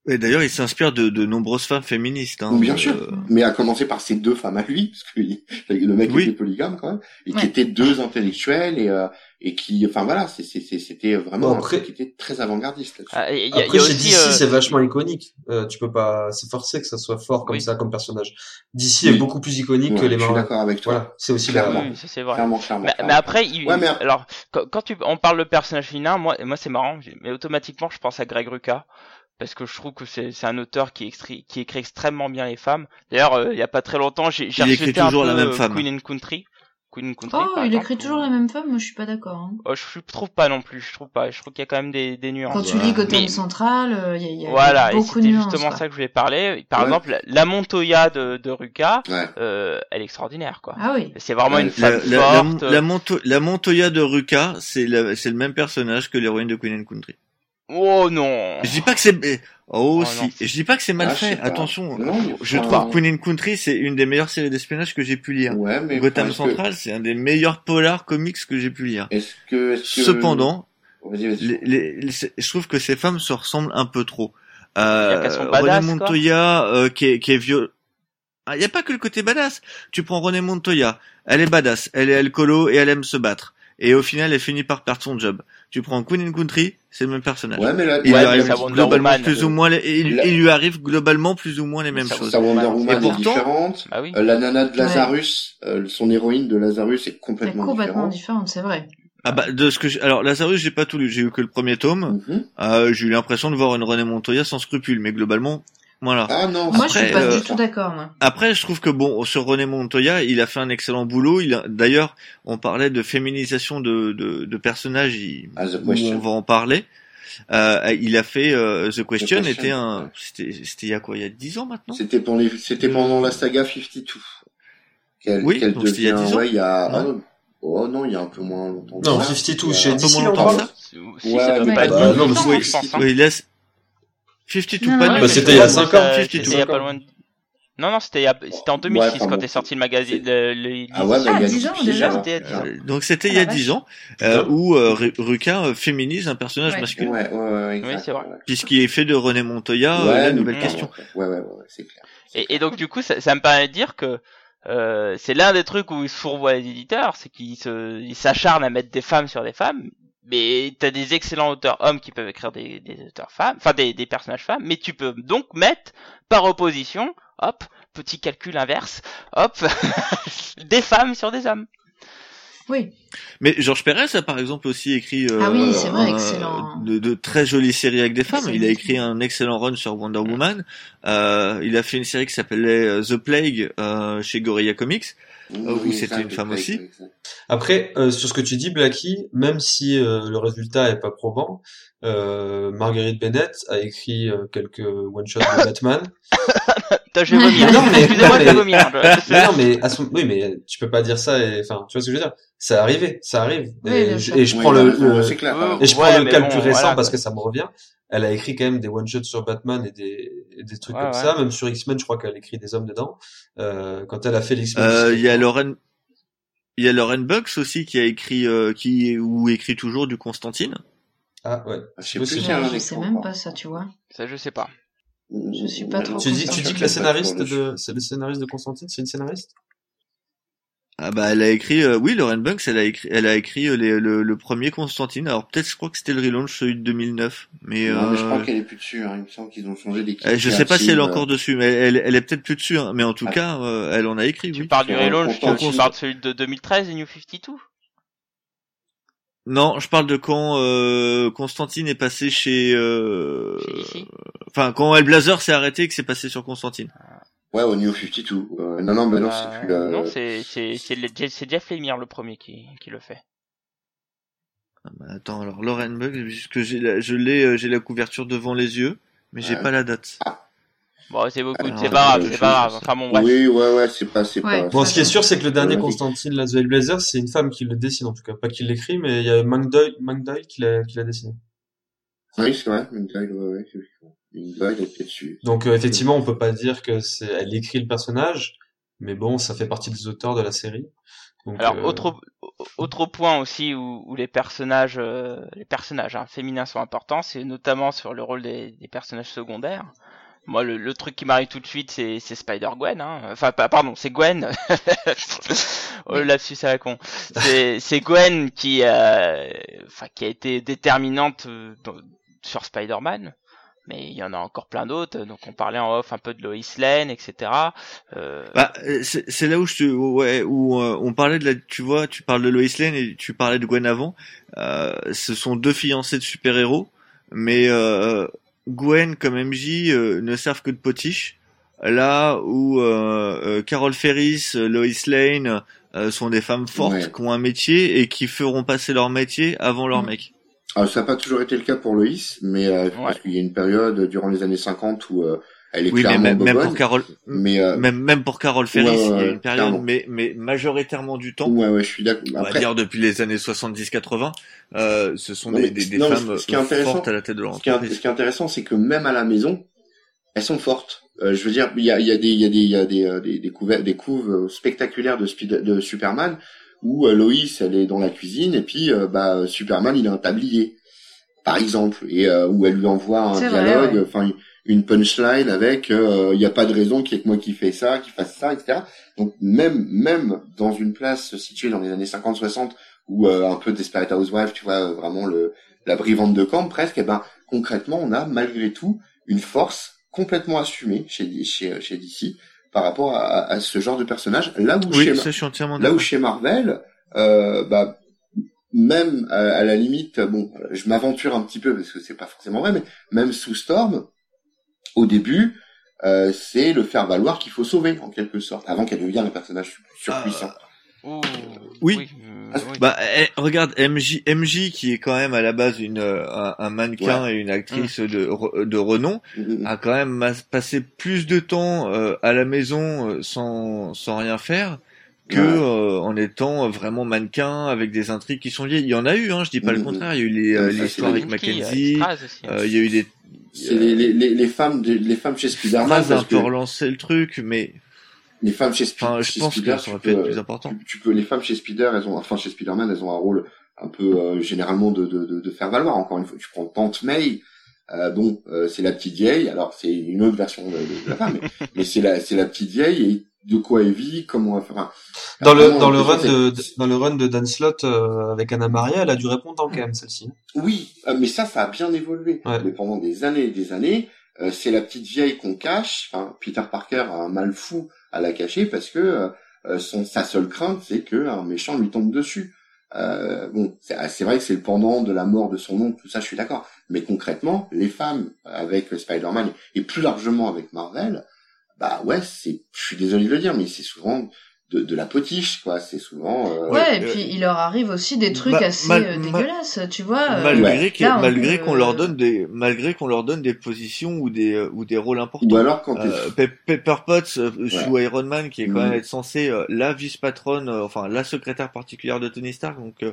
Et d'ailleurs, il s'inspire de, de nombreuses femmes féministes. Hein, Oui, bien euh, sûr. Mais à commencer par ces deux femmes à lui, parce que le mec Oui. était polygame quand même, et qui Ouais. étaient deux intellectuels et euh, et qui, enfin voilà, c'est c'est c'est- c'était vraiment Bon, un après- truc qui était très avant-gardiste. Ah, y a, Après, y a chez aussi, DC, euh, c'est vachement iconique. Euh, tu peux pas, c'est forcé que ça soit fort comme Oui. ça, comme personnage. DC est Oui. beaucoup plus iconique Ouais, que les je suis d'accord avec toi. Voilà, c'est aussi Clairement. la. oui, ça c'est vrai. Clairement, clairement. Mais, clairement. mais après, il, Ouais, mais- alors quand, tu on parle de personnage féminin, moi, moi c'est marrant, mais automatiquement je pense à Greg Rucka parce que je trouve que c'est c'est un auteur qui écrit qui écrit extrêmement bien les femmes. D'ailleurs, euh, il y a pas très longtemps, j'ai j'ai Il écrit rejeté un toujours peu la même euh, femme. Queen and Country. Queen and Country. Oh, il exemple, écrit toujours la même femme, moi je suis pas d'accord. hein. Oh, je trouve pas non plus. Je trouve pas. Je trouve qu'il y a quand même des des nuances. Quand tu lis Gotham mais- Central, euh, il y a, il y a Voilà, et beaucoup de c'était nuances. justement quoi. ça que je voulais parler. Par Ouais. exemple, la- Montoya de, de Ruka, Ouais. euh, elle est extraordinaire, quoi. Ah oui. C'est vraiment Ouais, une La, femme la, la, forte. la, Monto- la Montoya de Ruka, c'est la- c'est le même personnage que l'héroïne de Queen and Country. Oh non. Je dis pas que c'est oh, Oh, si, non. je dis pas que c'est mal Ah, fait. Attention, Non, je enfin, trouve Queen and Country c'est une des meilleures séries d'espionnage que j'ai pu lire. Ouais, mais Gotham que- Central, c'est un des meilleurs polars comics que j'ai pu lire. Est-ce que, est-ce que... Cependant, les- les- c'est- je trouve que ces femmes se ressemblent un peu trop. Euh, René badass, quoi. Montoya, euh, qui est, qui est viol... Ah, y a pas que le côté badass. Tu prends René Montoya, elle est badass, elle est alcoolo et elle aime se battre. Et au final, elle finit par perdre son job. Tu prends Queen and Country, c'est le même personnage. Ouais, mais là, Il Ouais, lui mais arrive ça, globalement Woman, plus ou moins, les- il, la- il lui arrive globalement plus ou moins les mêmes Ça, choses. sa Wonder Et Woman pourtant- est différente. Bah oui. Euh, la nana de Lazarus, euh, son héroïne de Lazarus est Elle est complètement, complètement différente. c'est vrai. Ah bah de ce que j'ai- alors Lazarus j'ai pas tout lu, j'ai eu que le premier tome. Mhm. Euh, j'ai eu l'impression de voir une René Montoya sans scrupule, mais globalement voilà. Ah non, Moi, Après, je suis pas euh, du tout d'accord. Après, je trouve que bon, sur René Montoya, il a fait un excellent boulot. Il d'ailleurs, on parlait de féminisation de, de, de personnages, il- Ah, on va en parler. Euh, il a fait euh, The Question, Question, était un, ouais. c'était, c'était il y a quoi, il y a 10 ans maintenant? C'était pendant, les- c'était pendant la saga 52. Qu'elle, Oui, qu'elle donc c'était il y a devient, 10 ans. ouais, il y a, Non. ah, non. oh non, il y a un peu moins longtemps. Non, que ça. 52, Il y a chez un peu DC, moins on longtemps ça. Si, Ouais, mais pas être bah, non, mais. Oui, laisse 52, Non, pas non, de- Bah, c'était il y a pense cinq que ans, ça- 52. C'était il y a pas loin de... Non, non, c'était il y a- c'était en 2006 Ouais, enfin quand est sorti le magazine. Le, le- Ah ouais, il y a Ah, 10 ans, déjà. C'était- Ah. Euh, Donc c'était Ah, il y a la 10 vache. ans, euh, où euh, Ru- Ruka euh, féminise un personnage Ouais. masculin, Ouais, ouais, ouais, exact, Oui, c'est vrai. puisqu'il est fait de René Montoya, euh, Ouais, la nouvelle question. Ouais, ouais, ouais, ouais, c'est clair. Et, et donc du coup, ça, ça me de dire que euh, c'est l'un des trucs où ils se fourvoient les éditeurs, c'est qu'ils se, ils s'acharnent à mettre des femmes sur des femmes. Mais t'as des excellents auteurs hommes qui peuvent écrire des, des auteurs femmes, enfin des, des personnages femmes, mais tu peux donc mettre par opposition, hop, petit calcul inverse, hop, des femmes sur des hommes. Oui. Mais Georges Pérez a par exemple aussi écrit euh, Ah oui, c'est vrai, un- excellent. De, de très jolies séries avec des femmes. Excellent. Il a écrit un excellent run sur Wonder Woman. Euh, il a fait une série qui s'appelait euh, The Plague euh, chez Gorilla Comics. Oui, où oui, c'était une femme aussi. Après, euh, sur ce que tu dis, Blackie, même si euh, le résultat est pas probant, euh, Marguerite Bennett a écrit euh, quelques one-shots de Batman. Putain, je vais vomir. Non, mais- Excusez-moi, non, je vais vomir. Non, mais à son... oui, mais tu peux pas dire ça. Et... Enfin, tu vois ce que je veux dire? Ça arrive, ça arrive. Oui, et, je, sûr. et je Oui, prends le, le- clair. Ouais, et je Ouais, prends le mais cas le bon, plus récent voilà, parce que ça me revient. Elle a écrit quand même des one-shots sur Batman et des, et des trucs Ouais, comme ouais. ça. Même sur X-Men, je crois qu'elle écrit des hommes dedans. Euh, quand elle a fait l'X-Men. Euh, Il y a. Lauren, il y a Lauren Bucks aussi qui a écrit, euh, qui ou écrit toujours du Constantine. Ah ouais. Je sais plus Je sais même pas ça, tu vois. Ça, je sais pas. Je suis pas trop Tu dis, tu dis que la scénariste de, c'est le scénariste de Constantine, c'est une scénariste? Ah bah elle a écrit, euh, oui Lauren Bucks, elle a écrit, elle a écrit euh, les- le, le premier Constantine. Alors peut-être je crois que c'était le relaunch celui de 2009, mais, Non, mais je euh, crois qu'elle est plus dessus. Hein. Il me semble qu'ils ont changé d'équipe. euh, je sais pas si elle est encore dessus, mais elle, elle est peut-être plus dessus. hein. Mais en tout Ah. cas, euh, elle en a écrit. Tu Oui. parles du relaunch, tu, parles de celui de 2013, New 52 Non, je parle de quand euh, Constantine est passé chez, euh, Chez enfin quand Hellblazer s'est arrêté et que c'est passé sur Constantine. Ouais, au New 52. Euh, non, non, mais non, c'est Euh, plus la... Non, c'est c'est c'est Jeff Lemire le premier qui qui le fait. Ah bah, attends, alors Lauren Bucks, puisque j'ai la, je l'ai, euh, j'ai la couverture devant les yeux, mais j'ai pas la date. Bon, c'est beaucoup, Alors, c'est pas grave, c'est pas grave. Enfin bon, bref. Oui, ouais, ouais, c'est pas, c'est Ouais. pas. Bon, ce qui est sûr, c'est que le dernier Ouais, Constantine, la The Hellblazer, c'est une femme qui le dessine, en tout cas. Pas qui l'écrit, mais il y a Mank Doyle qui l'a, qui l'a dessiné. Oui, c'est vrai. Guide, ouais, ouais, était dessus. Donc, euh, effectivement, on peut pas dire que c'est, elle écrit le personnage, mais bon, ça fait partie des auteurs de la série. Donc, Alors euh, autre autre point aussi où, où les personnages euh, les personnages hein, féminins sont importants, c'est notamment sur le rôle des, des personnages secondaires. Moi, le, truc qui m'arrive tout de suite, c'est c'est Spider Gwen. Hein. Enfin, pardon, c'est Gwen. oh, lapsus à la con. C'est c'est Gwen qui euh, a été déterminante euh, sur Spider-Man. Mais il y en a encore plein d'autres. Donc on parlait en off un peu de Lois Lane, etc. Euh, Bah, c'est là où je te, ouais, où on parlait de la, tu vois, tu parles de Lois Lane et tu parlais de Gwen avant. Ce sont deux fiancés de super-héros, mais Gwen comme MJ euh, ne servent que de potiche. Là où euh, euh, Carol Ferris, Lois Lane sont des femmes fortes qui ont un métier et qui feront passer leur métier avant leur mm. mec. Alors, ça n'a pas toujours été le cas pour Lois, mais parce qu'il y a une période durant les années 50 où elle est oui, mais même, même, pour Carole, mais euh, même même pour Carole Ferris, il y a une période, mais mais majoritairement du temps. Ouais, ouais, je suis d'accord. On va dire depuis les années 70-80, euh, ce sont des, des, des femmes ce qui est fortes à la tête de l'entreprise. Ce, qui est intéressant, c'est que même à la maison, elles sont fortes. Euh, je veux dire, il y a, il y a des il y a des il y a des euh, des, des, couves, des couves spectaculaires de, Speed, de Superman où euh, Loïs elle est dans la cuisine et puis bah Superman il a un tablier par exemple et où elle lui envoie un dialogue. Enfin une punchline avec il euh, n'y a pas de raison qu'il y ait que moi qui fais ça, qui fasse ça, etc. Donc même même dans une place située dans les années 50-60 ou euh, un peu Desperate Housewives, tu vois, vraiment le la brivante de camp presque, et eh ben concrètement on a malgré tout une force complètement assumée chez chez chez DC par rapport à, à ce genre de personnage. Là où chez là où chez Marvel, euh, bah même à, à, la limite, bon, je m'aventure un petit peu parce que c'est pas forcément vrai, mais même sous Storm, au début, euh, c'est le faire valoir qu'il faut sauver en quelque sorte avant qu'elle devienne un personnage surpuissant. Ah, oui. Euh, bah eh, regarde MJ MJ qui est quand même à la base une euh, un, mannequin et une actrice mm. de de renom mm, mm, a quand même passé plus de temps à la maison sans sans rien faire que en étant vraiment mannequin avec des intrigues qui sont liées. Il y en a eu, hein, je dis pas le contraire. Il y a eu les, l'histoire avec Mackenzie. il y a eu des c'est les, les, les, femmes les femmes chez Spider-Man. Ça un peu relancer le truc, mais les femmes chez, Spider-Man. je pense que ça aurait pu être plus important. Tu, peux les femmes chez Spider, elles ont enfin chez Spider-Man, elles ont un rôle un peu euh, généralement de, de, de, de, faire valoir. Encore une fois, tu prends Tante May. Euh, bon, euh, c'est la petite vieille. Alors c'est une autre version de, de la femme, mais, mais c'est la c'est la petite vieille et de quoi elle vit, comment on va faire. dans le dans le run de, dans le run de Dan Slott euh, avec Anna Maria, elle a dû répondre quand même celle-ci. Oui, euh, mais ça, ça a bien évolué. Mais pendant des années et des années, euh, c'est la petite vieille qu'on cache. Enfin, Peter Parker a un mal fou à la cacher parce que son sa seule crainte, c'est que un méchant lui tombe dessus. bon, c'est vrai que c'est le pendant de la mort de son oncle, tout ça, je suis d'accord. Mais concrètement, les femmes avec Spider-Man et plus largement avec Marvel, bah ouais, c'est, je suis désolé de le dire, mais c'est souvent de, de la potiche, quoi. C'est souvent. Euh... Ouais, et puis il leur arrive aussi des trucs assez euh, dégueulasses, tu vois. Euh, malgré qu'on malgré qu'on leur donne des, malgré qu'on leur donne des positions ou des euh, ou des rôles importants. Ou alors quand Pepper Potts sous Iron Man, qui est quand même être censé la vice patronne, enfin la secrétaire particulière de Tony Stark, donc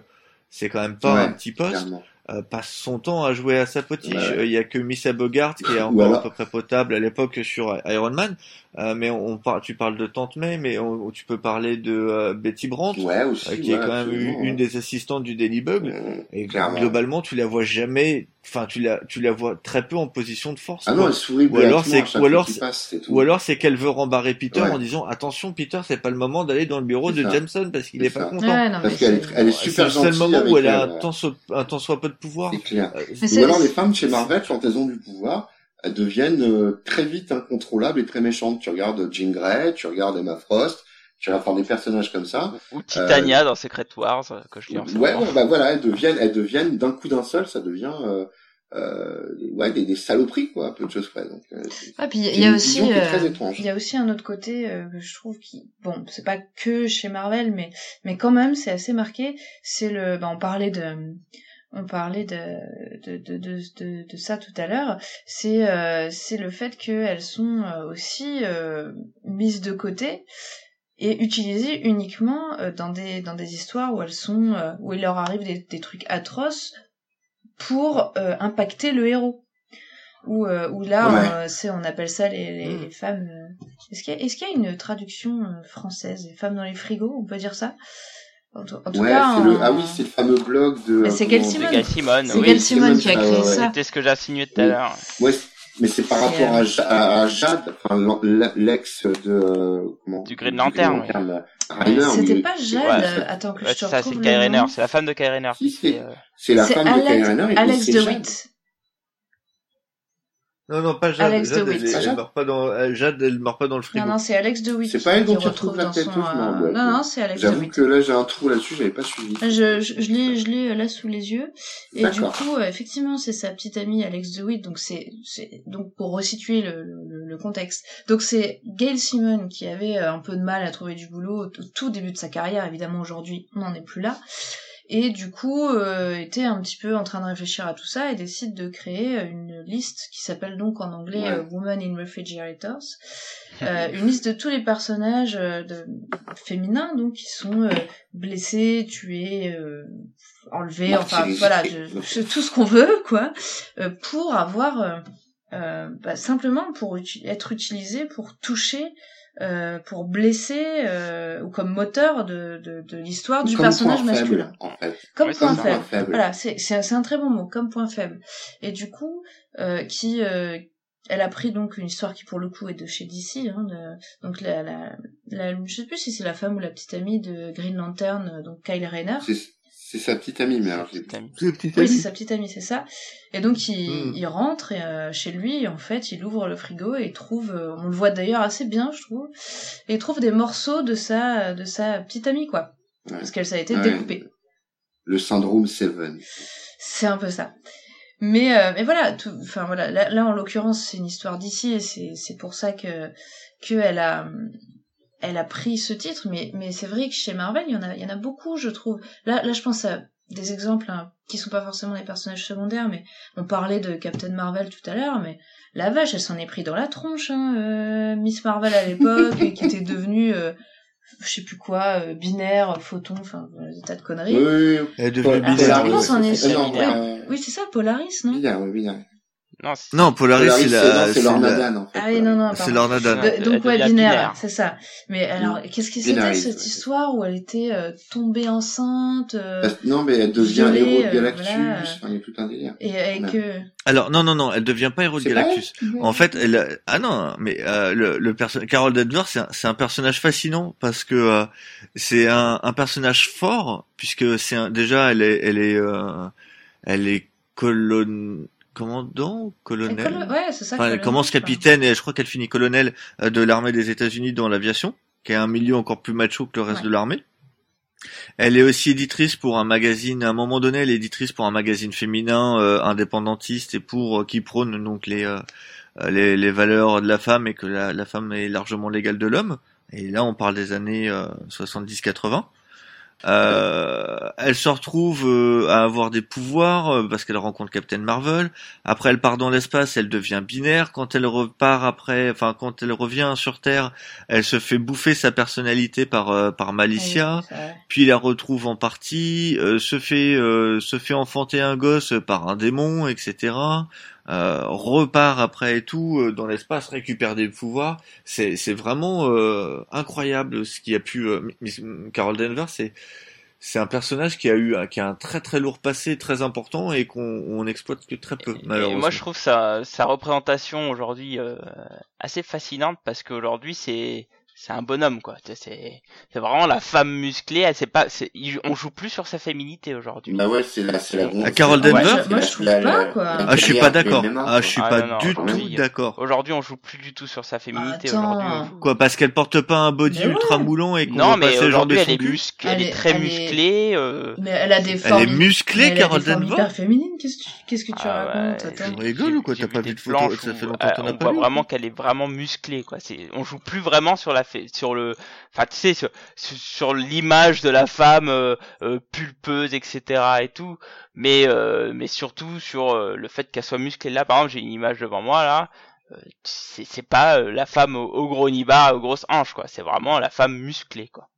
c'est quand même pas un petit poste. Euh, passe son temps à jouer à sa potiche. Il y a que Missa Bogart qui est encore à peu près potable à l'époque sur Iron Man. Euh, mais on, parle, tu parles de Tante May, mais tu peux parler de euh, Betty Brandt, qui est quand même une, des assistantes du Daily Bug. Mmh, et globalement, tu la vois jamais. Enfin, tu la, tu la vois très peu en position de force. Ah non, elle sourit ou alors c'est, ou alors, ou alors c'est qu'elle veut rembarrer Peter en disant attention Peter, c'est pas le moment d'aller dans le bureau de Jameson parce qu'il est, pas content. parce qu'elle est, elle est super gentille. C'est le moment où elle a un temps, un temps soit peu de pouvoir. C'est clair. ou alors les femmes chez Marvel, quand elles ont du pouvoir, elles deviennent euh, très vite incontrôlables et très méchantes. Tu regardes Jean Grey, tu regardes Emma Frost, tu regardes des personnages comme ça. Ou Titania euh, dans Secret Wars, euh, que je lis en Ouais, ouais bah voilà, elles deviennent, elles deviennent d'un coup d'un seul, ça devient euh, euh, ouais des, des, saloperies quoi, un peu de choses près. Donc, ah puis il y a aussi, il y a aussi un autre côté que je trouve qui, bon, c'est pas que chez Marvel, mais mais quand même c'est assez marqué. C'est le, bah, on parlait de on parlait de, de, de, de, ça tout à l'heure, c'est euh, c'est le fait qu'elles sont euh, aussi euh, mises de côté et utilisées uniquement dans des dans des histoires où elles sont où il leur arrive des, des trucs atroces pour impacter le héros. Ou où là c'est on appelle ça les, les, mm. femmes est-ce qu'il y a est-ce qu'il y a une traduction française les femmes dans les frigos on peut dire ça? En tout, ouais, cas, le, ah oui, c'est le fameux blog de. C'est Gail Simon. C'est Simon, oui. Simon qui a créé ça. C'était ce que j'ai insinué tout à l'heure. Ouais, mais c'est par rapport à, à, Jade, enfin l'ex de comment Du Green Lantern. C'était pas Jade. Attends que je te ça, c'est Kai Rainer. C'est la femme de Kai Rainer. C'est la femme de Kai Rainer. Alex DeWitt. Non, non, pas Jade. Alex Jade, DeWitt. elle, elle Jade meurt pas dans, elle- Jade, elle meurt pas dans le frigo. Non, non, c'est Alex DeWitt. C'est pas elle dont qui tu retrouve retrouves la dans tête, son, euh, Non, non, c'est Alex J'avoue DeWitt. que là, j'ai un trou là-dessus, j'avais pas suivi. Je, je, je l'ai, je l'ai euh, là sous les yeux. Et du coup, euh, effectivement, c'est sa petite amie Alex DeWitt. Donc c'est, c'est donc pour resituer le, le, le contexte. Donc c'est Gail Simon qui avait euh, un peu de mal à trouver du boulot au au tout début de sa carrière. Évidemment, aujourd'hui, on n'en est plus là. Et du coup, euh, était un petit peu en train de réfléchir à tout ça et décide de créer euh, une liste qui s'appelle donc en anglais Ouais. euh, Women in Refrigerators. Euh, une liste de tous les personnages euh, de, féminins donc qui sont blessés, tués, euh, enlevés, enfin voilà, je- je- tout ce qu'on veut quoi, euh, pour avoir bah, simplement pour uti- être utilisé pour toucher, euh, pour blesser euh, ou comme moteur de, de, de l'histoire du Comme personnage point masculin. faible, en fait. Comme point faible. Point faible. Voilà, c'est c'est un, c'est un très bon mot, comme point faible. Et du coup, euh, qui euh, elle a pris donc une histoire qui pour le coup est de chez DC, hein, de- donc la, la, la, je sais plus si c'est la femme ou la petite amie de Green Lantern, donc Kyle Rayner. C'est sa petite amie, mais alors Petite amie. Oui, c'est sa petite amie, c'est ça. Et donc il, Hmm. il rentre et, euh, chez lui, et en fait, il ouvre le frigo et il trouve, euh, on le voit d'ailleurs assez bien, je trouve, et il trouve des morceaux de sa de sa petite amie, quoi, Ouais. parce qu'elle ça a été Ouais. découpée. le syndrome Seven. C'est un peu ça. Mais, euh, mais voilà, tout, enfin voilà, là, là, en l'occurrence c'est une histoire d'ici et c'est c'est pour ça que que elle a elle a pris ce titre. Mais mais c'est vrai que chez Marvel il y en a il y en a beaucoup je trouve. Là là je pense à des exemples hein, qui sont pas forcément des personnages secondaires, mais on parlait de Captain Marvel tout à l'heure, mais la vache elle s'en est pris dans la tronche, hein, euh, Miss Marvel à l'époque qui était devenue euh, je sais plus quoi, euh, binaire, photon, enfin des tas de conneries. Oui, oui, oui. Elle est devenue binaire. c'en est- Oui c'est ça, Polaris, non? Binaire, oui, binaire. Non, c'est- Non, Polaris, Polaris, c'est c'est la, non, c'est c'est Lorna la, Dan, en fait. Ah oui, non, non, c'est pardon. Lorna Dan. Ouais. De- donc ouais, devient binaire, binaire. c'est ça. Mais alors, qu'est-ce que c'était cette ouais. histoire où elle était euh, tombée enceinte euh, Parce- Non, mais elle devient héros de euh, Galactus. voilà. Enfin, il y a tout un délire. et, et Ouais. que Alors, non, non, non, elle devient pas héros de Galactus. En fait, elle, ah non, mais euh, le, le personnage, Carol Danvers, c'est un, c'est un personnage fascinant parce que euh, c'est un, un personnage fort puisque c'est un, déjà elle est, elle est, euh, elle est colon, commandant, colonel. ouais, c'est ça. Enfin, elle commence capitaine et je crois qu'elle finit colonel euh, de l'armée des États-Unis dans l'aviation, qui est un milieu encore plus macho que le reste Ouais. de l'armée. Elle est aussi éditrice pour un magazine. À un moment donné, elle est éditrice pour un magazine féminin euh, indépendantiste et pour euh, qui prône donc les, euh, les les valeurs de la femme et que la, la femme est largement l'égale de l'homme. Et là, on parle des années euh, 70-80. Euh, elle se retrouve euh, à avoir des pouvoirs euh, parce qu'elle rencontre Captain Marvel. Après, elle part dans l'espace, elle devient binaire. Quand elle repart après, enfin quand elle revient sur Terre, elle se fait bouffer sa personnalité par euh, par Malicia. Vrai. Puis la retrouve en partie, euh, se fait euh, se fait enfanter un gosse par un démon, etc. Euh, repart après et tout euh, dans l'espace, récupère des pouvoirs. C'est c'est vraiment euh, incroyable ce qui a pu. euh, Miss- Carol Danvers, c'est c'est un personnage qui a eu qui a un très très lourd passé très important et qu'on on exploite que très peu Et malheureusement. moi, je trouve sa, sa représentation aujourd'hui euh, assez fascinante parce qu'aujourd'hui, c'est c'est un bonhomme quoi. C'est vraiment la femme musclée. Elle c'est pas, il- on joue plus sur sa féminité aujourd'hui. Bah ouais, c'est la, c'est la Ah, Carol la- Danvers Moi, je- moi, je trouve pas, quoi. ah, je suis pas d'accord. Ah, je suis Ah, pas non, non, du tout d'accord. Aujourd'hui, on joue plus du tout sur sa féminité. Attends. Aujourd'hui, joue- Quoi, parce qu'elle porte pas un body Mais ouais. ultra moulant et qu'on Non, mais le genre de aujourd'hui, elle est musclée, elle, Elle est très elle est- musclée. euh, Mais elle a des Elle formes. est musclée, elle a Carol Danvers. hyper féminines. Qu'est-ce que tu, qu'est-ce que tu Ah racontes ouais. Tu rigoles ou quoi? T'as pas vu de photo? Ça fait longtemps euh, que t'en as on pas voit vraiment qu'elle est vraiment musclée quoi. C'est, on joue plus vraiment sur la fait, sur le, enfin tu sais sur, sur- l'image de la femme euh, euh, pulpeuse etc et tout, mais euh, mais surtout sur euh, le fait qu'elle soit musclée. Là par exemple j'ai une image devant moi là. euh, C'est, pas euh, la femme au, au gros nibar, aux grosses hanches quoi. C'est vraiment la femme musclée quoi.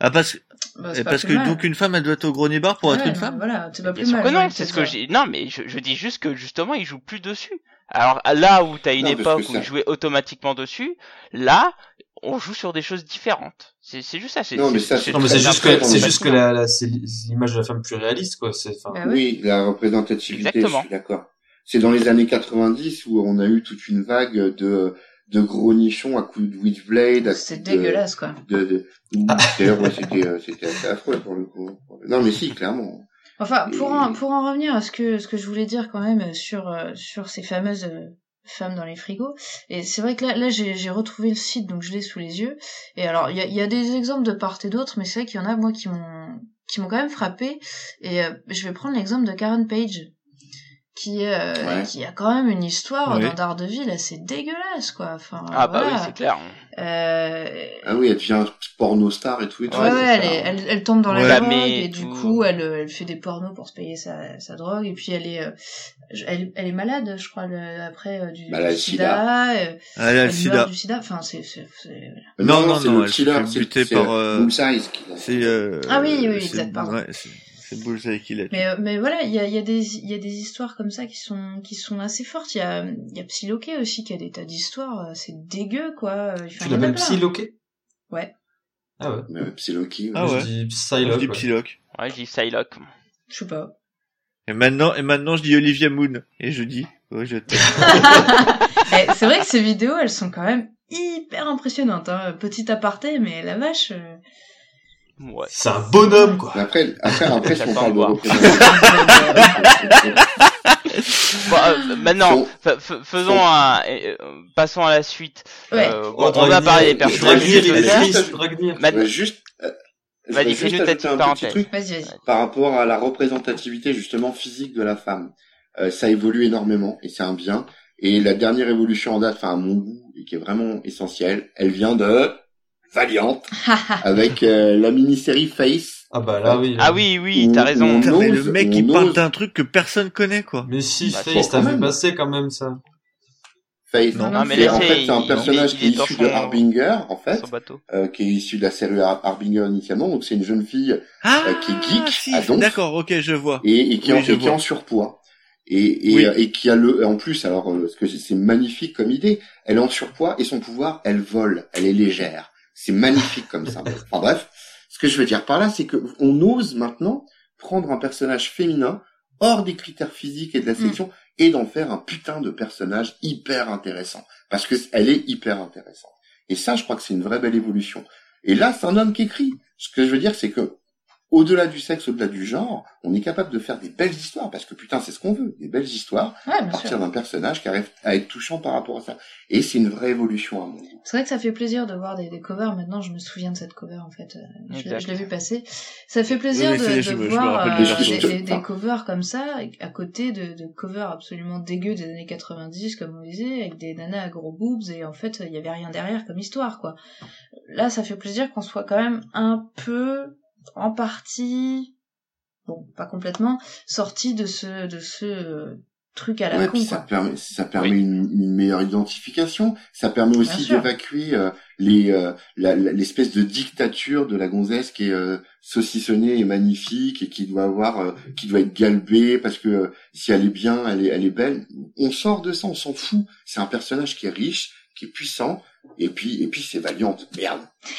Ah, parce, Bah, pas parce que mal. donc une femme, elle doit être au gros nibar pour être une femme? Voilà, c'est pas plus mal. que non, c'est ce que j'ai. Non, mais je, je dis juste que justement, il joue plus dessus. Alors là où t'as une Non, époque que où ça- il jouait automatiquement dessus, là, on joue sur des choses différentes. C'est c'est juste ça. c'est- Non, mais c'est- ça, Non, mais c'est très juste que, c'est juste que la, la- c'est l'image de la femme plus réaliste, quoi. C'est, enfin, Bah oui. Oui, la représentativité, Exactement. je suis d'accord. C'est dans les années 90 où on a eu toute une vague de de gros nichons à coups de Witchblade. C'est dégueulasse, quoi. De, de... D'ailleurs, ouais, c'était euh, c'était assez affreux pour le coup. Non, mais si, clairement. Enfin, pour en, pour en revenir à ce que, ce que je voulais dire quand même sur, euh, sur ces fameuses euh, femmes dans les frigos. Et c'est vrai que là, là j'ai retrouvé le site, donc je l'ai sous les yeux. Et alors, il y a, il y a des exemples de part et d'autre, mais c'est vrai qu'il y en a, moi, qui m'ont qui m'ont quand même frappé. Et euh, je vais prendre l'exemple de Karen Page, qui est euh, Ouais. qui a quand même une histoire Ouais. dans Daredevil assez dégueulasse, quoi. Enfin, Ah bah oui, c'est clair. Euh, Ah oui, elle devient porno star et tout et tout. Ouais, ouais, elle, est- elle, elle tombe dans la drogue Mais et du coup elle, euh, elle fait des pornos pour se payer sa, sa drogue et puis elle est euh, elle, elle est malade je crois le- après euh, du, sida, euh, Elle a le elle sida. du sida enfin c'est Euh, Non, non, c'est non, le elle se fait buter par, euh. C'est Ah oui, oui, c'est- exact, pardon. Ouais, c'est c'est Bullseye qui l'a tué. mais euh, mais voilà il y a il y a des il y a des histoires comme ça qui sont qui sont assez fortes il y a il y a Psylocke aussi qui a des tas d'histoires euh, c'est dégueu quoi Enfin, Tu il y en a l'appelles plein. Psylocke? Ouais. Ah ouais. Euh, Psylocke, Ah ouais. Je dis Je Psylocke. dis ouais. Psylocke. Ouais, je dis Psylocke. je sais pas Et maintenant, et maintenant, je dis Olivia Moon. Et je dis, ouais, je t'aime. C'est vrai que ces vidéos, elles sont quand même hyper impressionnantes. Hein. Petit aparté, mais la vache. euh, Ouais. C'est un bonhomme, quoi. Mais après, après, après, si on parle de représentation. Bon, euh, maintenant, faisons un, euh, passons à la suite. Ouais. Euh, bon, on va parler des personnages. Dragnir, juste, euh, je Vas-y, fais-nous juste ta ajouter petite un petit parenthèse. truc Vas-y, vas-y. par rapport à la représentativité justement physique de la femme. Euh, ça évolue énormément et c'est un bien. Et la dernière évolution en date, enfin à mon goût, et qui est vraiment essentielle, elle vient de Valiant avec euh, la mini-série Face. Ah bah là, oui. là. Ah oui, oui, Ou- t'as raison. Putain, mais le mec, il parle d'un truc que personne connaît, quoi. Mais si, Bah, Face, t'as même. passer quand même ça. Face. Non, Non, mais C'est- laissez, en fait, c'est un il- personnage il qui est issu de Harbinger, en fait, Son bateau. euh, qui est issu de la série Har- Harbinger initialement. Donc c'est une jeune fille Ah, Euh, qui est geek si, d'accord, ok, je vois. et, et qui, Oui, en, je et qui est en surpoids. Et, et, Oui. euh, et qui a le, en plus, alors, euh, parce que c'est magnifique comme idée, elle est en surpoids et son pouvoir, elle vole, elle est légère. C'est magnifique comme ça. Enfin bref, ce que je veux dire par là, c'est que on ose maintenant prendre un personnage féminin hors des critères physiques et de la sélection et d'en faire un putain de personnage hyper intéressant. Parce que elle est hyper intéressante. Et ça, je crois que c'est une vraie belle évolution. Et là, c'est un homme qui écrit. Ce que je veux dire, c'est que au-delà du sexe, au-delà du genre, on est capable de faire des belles histoires, parce que putain, c'est ce qu'on veut, des belles histoires, Ouais, à partir d'un personnage qui arrive à être touchant par rapport à ça. Et c'est une vraie évolution à mon goût. C'est vrai que ça fait plaisir de voir des, des covers. Maintenant, je me souviens de cette cover, en fait. Euh, Je, l'ai- Exact. je l'ai vu passer. Ça fait plaisir Oui, de, je je voir euh, des covers comme ça, à côté de, de covers absolument dégueux des années 90, comme on disait, avec des nanas à gros boobs, et en fait, il y avait rien derrière comme histoire, quoi. Là, ça fait plaisir qu'on soit quand même un peu, en partie, bon, pas complètement, sorti de ce, de ce euh, truc à la Ouais, con, puis ça quoi. permet, ça permet une, une meilleure identification. Ça permet aussi d'évacuer euh, les euh, l'espèce de dictature de la gonzesse qui est euh, saucissonnée et magnifique et qui doit avoir, euh, qui doit être galbée parce que euh, si elle est bien, elle est, elle est belle. On sort de ça, on s'en fout. C'est un personnage qui est riche, qui est puissant. Et puis, et puis c'est valiante. Merde.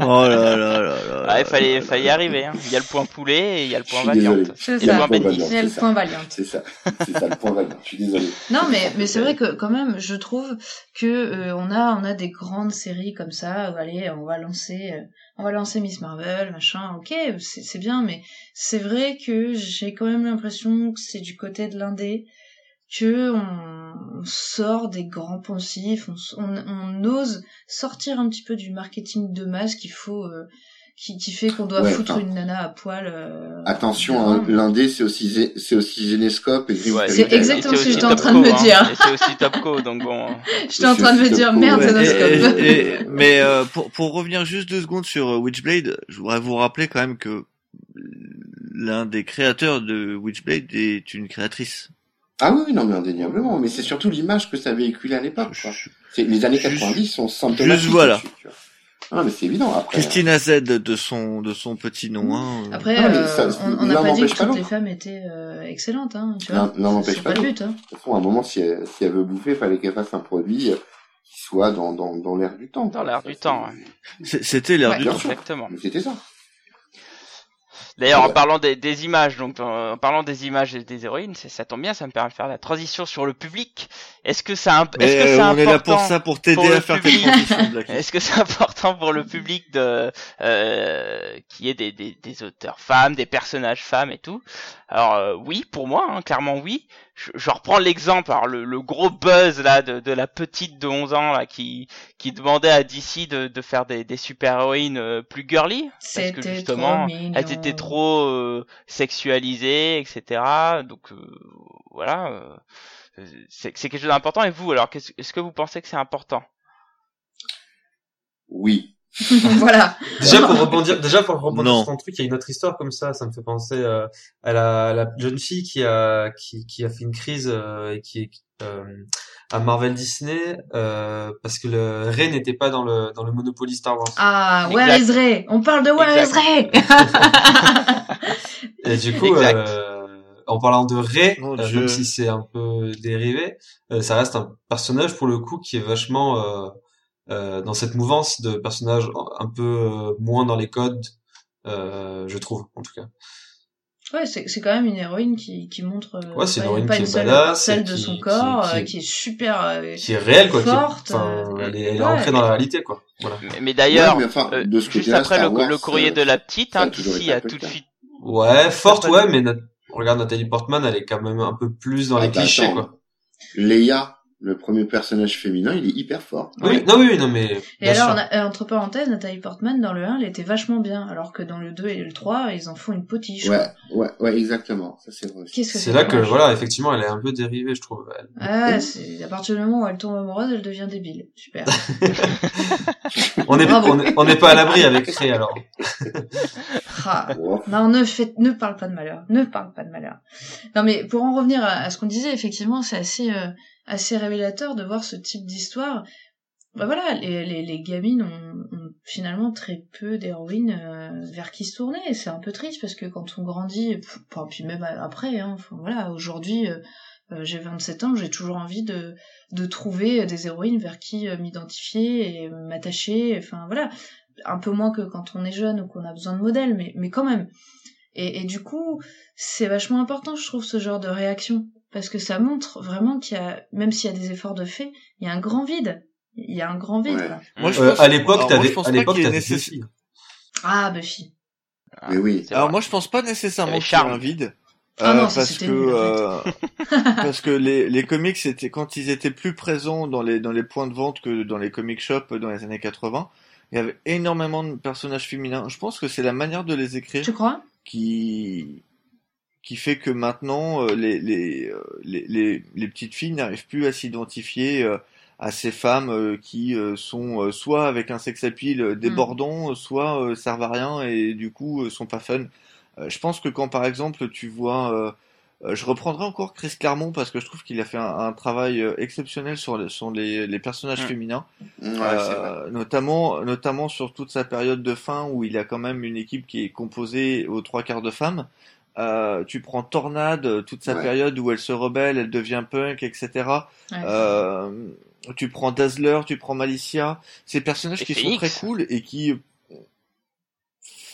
Oh là là là là. Ouais, fallait, fallait y arriver. Hein. Il y a le point poulet et il y a le point variante. C'est Et le ça. point Point Bendis. Valiant, Il y a le ça. point Valiant. C'est ça. C'est ça le point valiant. Je suis désolé. Non, mais mais c'est vrai que quand même, je trouve que euh, on a on a des grandes séries comme ça. Où, allez, on va lancer euh, on va lancer Miss Marvel, machin. Ok, c'est c'est bien, mais c'est vrai que j'ai quand même l'impression que c'est du côté de l'indé que on, on sort des grands poncifs, on, on, on ose sortir un petit peu du marketing de masse qu'il faut. euh, qui, qui fait qu'on doit Ouais, foutre enfin, une nana à poil. euh, Attention, hein, l'indé c'est aussi c'est aussi Génescope et Ouais, C'est exactement ce que j'étais en train de me dire. hein. Et c'est aussi Topco, donc bon. J'étais en train de me dire merde, Ouais, Zenoscope. et- et- et- mais euh, pour, pour revenir juste deux secondes sur euh, Witchblade, je voudrais vous rappeler quand même que l'un des créateurs de Witchblade est une créatrice. Ah oui, non, mais indéniablement. Mais c'est surtout l'image que ça véhiculait à l'époque. les années Juste- 90 sont symptomatiques. juste voilà. Ah, mais c'est évident. Après, Christina Z de son de son petit nom. Hein, euh. Après, Non, mais euh, ça- on n'a pas dit que toutes les femmes étaient euh, excellentes, hein, tu vois. l'un n'empêche C'est pas pas but, hein. De toute façon, à un moment, si elle, si elle veut bouffer, il fallait qu'elle fasse un produit euh, qui soit dans, dans, dans l'air du temps. Dans l'air du temps, ouais. C'était l'air Ouais. du temps. Exactement. C'était ça. D'ailleurs, en parlant des, des images, donc en parlant des images et des héroïnes, ça tombe bien, ça me permet de faire la transition sur le public. Est-ce que ça, imp- est-ce Mais que c'est on est là pour important ça, pour t'aider le à faire tes public. Est-ce que c'est important pour le public de euh, ait des, des, des auteurs femmes, des personnages femmes et tout? Alors euh, oui, pour moi, hein, clairement oui. je, je reprends l'exemple, alors le, le gros buzz là de, de la petite de 11 ans là qui qui demandait à DC de, de faire des, des super-héroïnes euh, plus girly parce que justement elles étaient trop euh, sexualisées, etc. Donc euh, voilà, euh, c'est c'est quelque chose d'important. Et vous, alors, qu'est-ce- est-ce que vous pensez que c'est important? Oui. voilà. Déjà pour rebondir, déjà pour rebondir Non. sur ton truc, il y a une autre histoire comme ça. Ça me fait penser euh, à la, la jeune fille qui a qui, qui a fait une crise euh, et qui est euh, à Marvel Disney euh, parce que le Ray n'était pas dans le dans le Monopoly Star Wars. Ah, Where Exact. is Ray On parle de Where Exact. is Ray Et du coup, euh, en parlant de Ray, euh, même si c'est un peu dérivé, euh, ça reste un personnage pour le coup qui est vachement dans cette mouvance de personnages un peu euh, moins dans les codes, euh, je trouve en tout cas. Ouais, c'est c'est quand même une héroïne qui, qui montre euh, Ouais, c'est une pas, qui une est seule badass parcelle et de qui- son qui- corps, qui- euh, qui est super euh, Qui est réelle quoi, qui est- forte. euh, elle est, elle est ancrée dans la réalité quoi. Voilà. Mais, mais d'ailleurs, Ouais, mais enfin, euh, de ce juste après le, Wars, le courrier euh, de la petite, hein, été a tout de suite. Ouais, forte ouais, mais regarde Nathalie Portman, elle est quand même un peu plus dans Ah, les bah, clichés attends. quoi. Leia, le premier personnage féminin, il est hyper fort. Oui, non oui, oui, non mais Et alors, sûr. on a- euh, entre parenthèses, Nathalie Portman, dans le 1, elle était vachement bien, alors que dans le 2 et le 3, ils en font une potiche. Ouais, ouais, ouais, exactement. Ça, c'est vrai. aussi. Qu'est-ce que c'est là que voilà, effectivement, elle est un peu dérivée, je trouve. Elle- Ah, c'est à partir du moment où elle tombe amoureuse, elle devient débile. Super. On n'est on n'est- on n'est pas à l'abri avec Ray alors. Ah. Non, ne faites, ne parle pas de malheur, ne parle pas de malheur. Non, mais pour en revenir à, à ce qu'on disait, effectivement, c'est assez, euh, assez révélateur de voir ce type d'histoire. Bah voilà, les, les, les gamines ont, ont finalement très peu d'héroïnes euh, vers qui se tourner. Et c'est un peu triste parce que quand on grandit, pff, enfin, puis même après, hein, enfin, voilà, aujourd'hui, euh, euh, j'ai 27 ans, j'ai toujours envie de, de trouver des héroïnes vers qui euh, m'identifier et m'attacher. Enfin voilà, un peu moins que quand on est jeune ou qu'on a besoin de modèles, mais, mais quand même. Et, et du coup, c'est vachement important, je trouve, ce genre de réaction. Parce que ça montre vraiment qu'il y a, même s'il y a des efforts de fait, il y a un grand vide. Il y a un grand vide. Ouais. Moi, je Euh, pense- à l'époque, alors, moi, t'avais je pense à pas l'époque nécessaire- Buffy. Ah, Buffy. Ah, Mais oui. c'est Alors vrai. moi je pense pas nécessairement qu'il y ait charmes. un vide. Ah non, euh, ça, parce c'était que nul, en euh, parce que les, les comics c'était quand ils étaient plus présents dans les dans les points de vente que dans les comic shops dans les années 80, il y avait énormément de personnages féminins. Je pense que c'est la manière de les écrire Tu crois? qui qui fait que maintenant euh, les les, euh, les les les petites filles n'arrivent plus à s'identifier euh, à ces femmes euh, qui euh, sont euh, soit avec un sex appeal débordant, soit euh, servent à rien et du coup euh, sont pas fun. Euh, je pense que quand par exemple tu vois, je reprendrai encore Chris Claremont parce que je trouve qu'il a fait un, un travail exceptionnel sur, les- sur les, les personnages Mm. féminins, Ouais, Euh, notamment notamment sur toute sa période de fin où il a quand même une équipe qui est composée aux trois quarts de femmes. Euh, tu prends Tornade, toute sa Ouais. période où elle se rebelle, elle devient punk, etc. Ouais. Euh, tu prends Dazzler, tu prends Malicia, ces personnages Et qui Phoenix. sont très cool et qui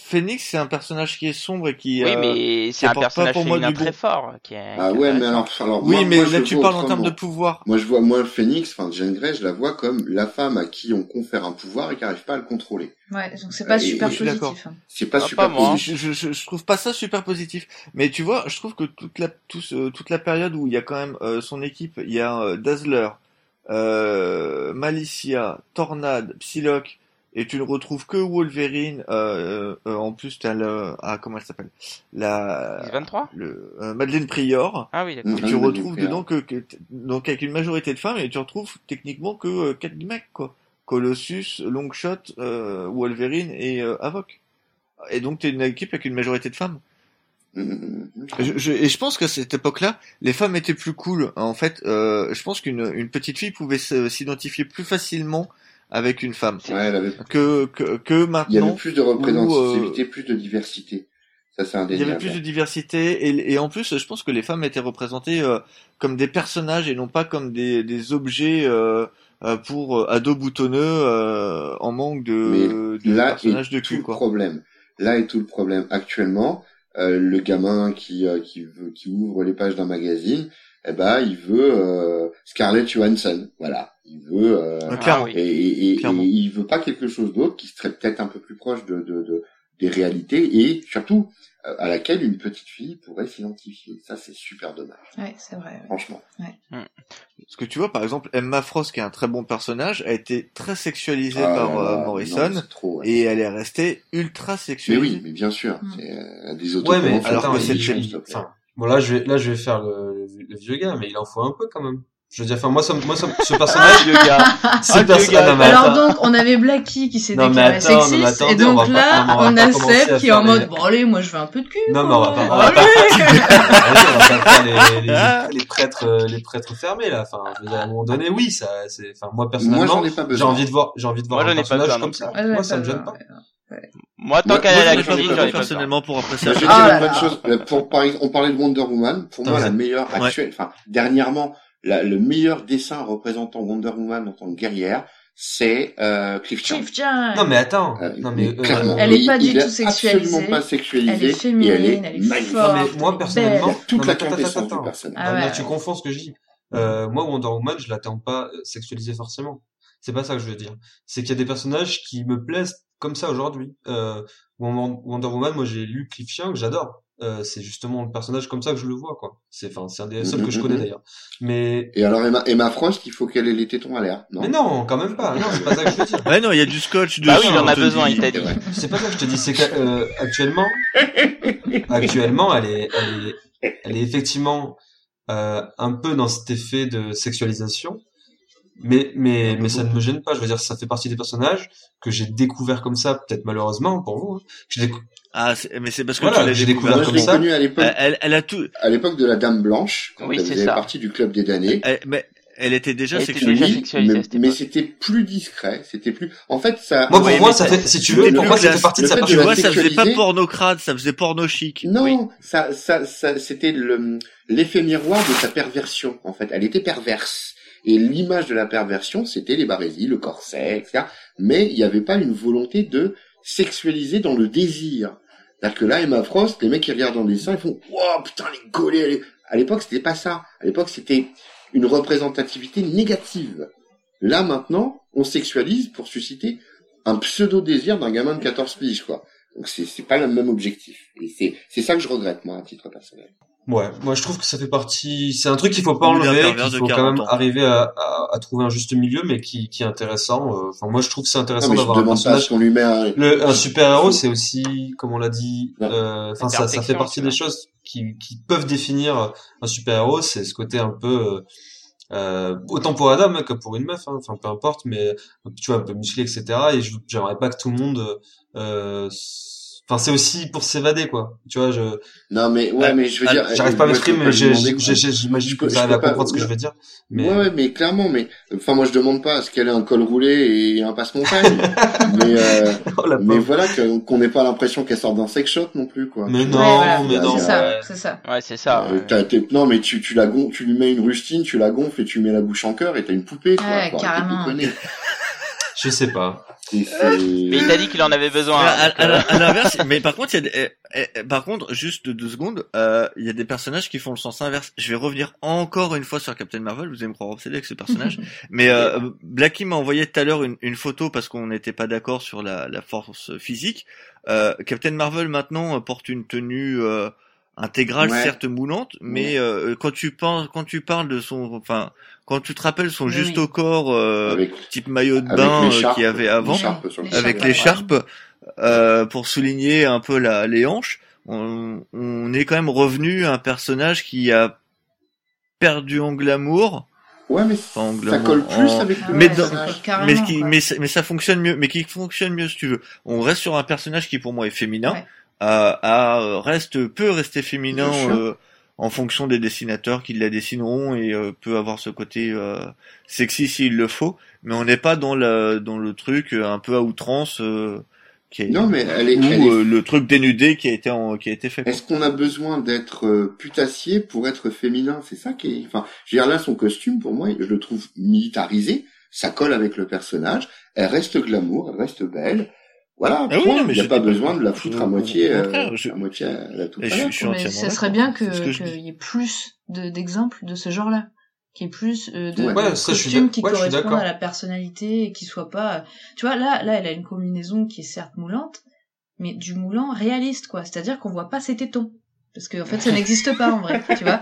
Phoenix, c'est un personnage qui est sombre et qui. Oui, euh, mais c'est un personnage pour moi du très fort. Qui est, Ah qui est ouais, mais alors, alors Oui, moi, mais moi, là tu parles en termes de pouvoir. Moi, je vois, moi, le Phoenix, enfin, Jean Grey, je la vois comme la femme à qui on confère un pouvoir et qui n'arrive pas à le contrôler. Ouais, donc c'est pas super positif. hein. C'est pas Ah, super pas moi. positif. Je, je, je trouve pas ça super positif. Mais tu vois, je trouve que toute la, tout toute la période où il y a quand même euh, son équipe, il y a euh, Dazzler, euh, Malicia, Tornade, Psylocke, et tu ne retrouves que Wolverine. Euh, euh, en plus, t'as le, ah comment elle s'appelle, la, 23 le, euh, Madeleine Prior. Ah oui, d'accord. Et tu retrouves dedans que, donc avec une majorité de femmes et tu retrouves techniquement que euh, quatre mecs quoi. Colossus, Longshot, euh, Wolverine et euh, Avoc. Et donc t'es une équipe avec une majorité de femmes. Mhm. Je, je- et je pense qu'à cette époque-là, les femmes étaient plus cool. En fait, euh, je pense qu'une une petite fille pouvait s'identifier plus facilement avec une femme Ouais, elle avait, que que, que il y avait maintenant. plus de représentativité, plus de diversité. Ça, c'est Il y indéniable. avait plus de diversité et, et en plus, je pense que les femmes étaient représentées euh, comme des personnages et non pas comme des, des objets euh, euh, pour euh, ados boutonneux euh, en manque de, de Là personnages est de tout cul le quoi. problème. Là est tout le problème. Actuellement, euh, le gamin qui euh, qui veut qui ouvre les pages d'un magazine, eh ben il veut euh, Scarlett Johansson. Voilà, il veut euh. Ah et, et, et- il veut pas quelque chose d'autre qui serait peut-être un peu plus proche de de de, des réalités et surtout euh, à laquelle une petite fille pourrait s'identifier. Ça, c'est super dommage, Ouais, c'est vrai. ouais. franchement. Parce que tu vois, par exemple, Emma Frost, qui est un très bon personnage, a été très sexualisée Ah par là euh, Morrison, non, c'est trop, ouais. et elle est restée ultra Mais sexualisée. oui, mais bien sûr, Mm. c'est euh, des Ouais, mais alors attends, que c'est enfin, bon là je vais là je vais faire le, le- le vieux gars, mais il en faut un peu quand même. Je veux dire, enfin moi ça, moi ça, ce personnage, Le gars. ce Ah, le perso- gars. non, mais Alors donc, on avait Blacky qui s'est déclaré sexiste, et donc là, on a Seb à qui est en mode, les- bon allez, moi je veux un peu de cul. Non, mais on va pas, on va pas, Allez, on va pas faire les, les, les prêtres, euh, les prêtres fermés là. Enfin, je veux dire, à un moment donné, oui, ça, c'est, enfin moi Moi, personnellement, j'en ai pas j'ai envie de voir, j'ai envie de voir Moi, un personnage besoin comme ça. Ouais, Moi, ça me gêne pas. ouais. Moi, tant qu'elle moi, a la cuisine, j'en ai personnellement pour apprécier je vais dire une bonne chose. Euh, Pour, par exemple, on parlait de Wonder Woman. Pour moi, la c'est- meilleure actuelle, enfin, dernièrement, la- le meilleur dessin représentant Wonder Woman en tant que guerrière, c'est euh, Cliff Chang. Chief John. Non mais attends, Euh, non mais, euh, clairement. Elle est pas du tout sexualisée. absolument pas sexualisée. Elle est féminine, et elle est, elle est magnifique. forte. Non, mais moi, personnellement, belle. Toute Non, la quintessence du personnage. Ah non, ouais. tu confonds ce que je dis. Euh, moi, Wonder Woman, je l'attends pas euh, sexualisé forcément. C'est pas ça que je veux dire. C'est qu'il y a des personnages qui me plaisent comme ça aujourd'hui. Euh, Wonder Woman, moi, j'ai lu Cliff Chiang, que j'adore. Euh, c'est justement le personnage comme ça que je le vois, quoi. C'est, enfin, c'est un des seuls que je connais Mhm. d'ailleurs. Mais, Et alors Emma, Emma Frost, il faut qu'elle ait les tétons à l'air, non mais non, quand même pas. Non, c'est pas ça que je veux dire. Ouais, non, il y a du scotch Bah dessus, oui, il en a te besoin, dit. il t'a dit. C'est pas ça que je te dis. C'est qu'actuellement, actuellement, elle est, elle est, elle est effectivement euh, un peu dans cet effet de sexualisation. Mais, mais, mais ça ne me gêne pas. Je veux dire, ça fait partie des personnages que j'ai découvert comme ça, peut-être malheureusement pour vous. hein. Ah, c'est- mais c'est parce que Voilà, tu l'as j'ai découvert comme ça. connue à l'époque, Elle, elle, a tout. à l'époque de la Dame Blanche, quand Oui, elle faisait ça. partie du club des damnés. Elle, mais elle était déjà Elle était sexualisée. déjà Oui, sexualisée mais, mais c'était plus discret, c'était plus. En fait, ça. Moi, pour Oui, moi, ça fait, si tu veux, pour moi, ça fait partie de Le sa fait de Tu vois, ça faisait pas sexualiser. porno crade, ça faisait porno chic. Non, Oui. ça, ça, ça, c'était le, l'effet miroir de sa perversion, en fait. Elle était perverse. Et l'image de la perversion, c'était les barésies, le corset, etc. Mais il n'y avait pas une volonté de sexualiser dans le désir. C'est-à-dire que là, Emma Frost, les mecs qui regardent dans le dessin, ils font, wow, putain, les gaulés, À l'époque, c'était pas ça. À l'époque, c'était une représentativité négative. Là, maintenant, on sexualise pour susciter un pseudo-désir d'un gamin de 14 piges, quoi. Donc c'est, pas le même objectif. Et c'est ça que je regrette, moi, à titre personnel. Ouais, moi je trouve que ça fait partie. C'est un truc qu'il faut pas enlever, qu'il faut quand 40 même ans. arriver à, à, à trouver un juste milieu, mais qui, qui est intéressant. Euh, Enfin, moi je trouve que c'est intéressant d'avoir un pas personnage. lui met un... Le, un super héros, c'est aussi, comme on l'a dit, euh, enfin ça, ça fait partie des choses qui, qui peuvent définir un super héros. C'est ce côté un peu, euh, euh, autant pour un homme que pour une meuf, hein, enfin peu importe, mais tu vois un peu musclé, etc. Et je j'aimerais pas que tout le monde, euh, Enfin, c'est aussi pour s'évader, quoi. Tu vois, je, Non, mais, ouais, Ah, mais je veux dire... j'arrive pas à m'exprimer, mais j'imagine que vous je arrivez peux à pas- comprendre ce que je veux dire. Mais, Ouais, ouais, mais clairement, mais enfin moi je demande pas à ce qu'elle ait un col roulé et un passe-montagne, mais euh, oh mais voilà qu'on n'ait pas l'impression qu'elle sort d'un sex shop non plus quoi. Mais non, voilà, mais non. C'est ça, ouais. c'est ça. Ouais, c'est ça. Euh, t'as- t'es- non mais tu tu la gon- tu lui mets une rustine, tu la gonfles et tu mets la bouche en cœur et t'as une poupée quoi. Ouais, carrément. Je sais pas. C'est- Mais il t'a dit qu'il en avait besoin. À, à- donc, euh, à- l'inverse, mais par contre, il y a des, eh, eh, eh, par contre, juste deux secondes, euh, il y a des personnages qui font le sens inverse. Je vais revenir encore une fois sur Captain Marvel. Vous allez me croire obsédé avec ce personnage, mais euh, Blacky m'a envoyé tout à l'heure une, une photo parce qu'on n'était pas d'accord sur la, la force physique. Euh, Captain Marvel maintenant euh, porte une tenue euh, intégrale, Ouais. certes moulante, mais euh, quand tu penses, quand tu parles de son, enfin, quand tu te rappelles son Oui, juste oui. au corps, euh, avec, type maillot de bain euh, qu'il y avait avant, le avec L'écharpe, euh, pour souligner un peu la, les hanches. On, on est quand même revenu à un personnage qui a perdu en glamour, Ouais, mais Enfin, en ça colle plus en- avec le Mais dans- mais, qui, mais, ça- mais ça fonctionne mieux, mais qui fonctionne mieux si tu veux. On reste sur un personnage qui pour moi est féminin, Ouais. euh, à, reste peut rester féminin euh, en fonction des dessinateurs qui la dessineront et euh, peut avoir ce côté euh, sexy s'il le faut, mais on n'est pas dans le dans le truc euh, un peu à outrance euh, qui est, Non, mais elle est, ou elle est- euh, le truc dénudé qui a été en, qui a été fait. Est-ce qu'on a besoin d'être euh, putassier pour être féminin? C'est ça qui est. Enfin, je veux dire là, son costume, pour moi, je le trouve militarisé. Ça colle avec le personnage. Elle reste glamour, elle reste belle. Voilà. Ah oui, point. non, mais Il n'y a je pas besoin de la foutre à moitié, euh, je- à moitié à la toute je je Mais d'accord. serait bien que que je qu'il dis. y ait plus de- d'exemples de, ce genre-là, qu'il y ait plus euh, de, Ouais. ça, costumes qui ouais, correspondent à la personnalité et qui soient pas. Tu vois, là, là, elle a une combinaison qui est certes moulante, mais du moulant réaliste, quoi. C'est-à-dire qu'on voit pas ses tétons. Parce qu'en en fait, ça n'existe pas en vrai, tu vois.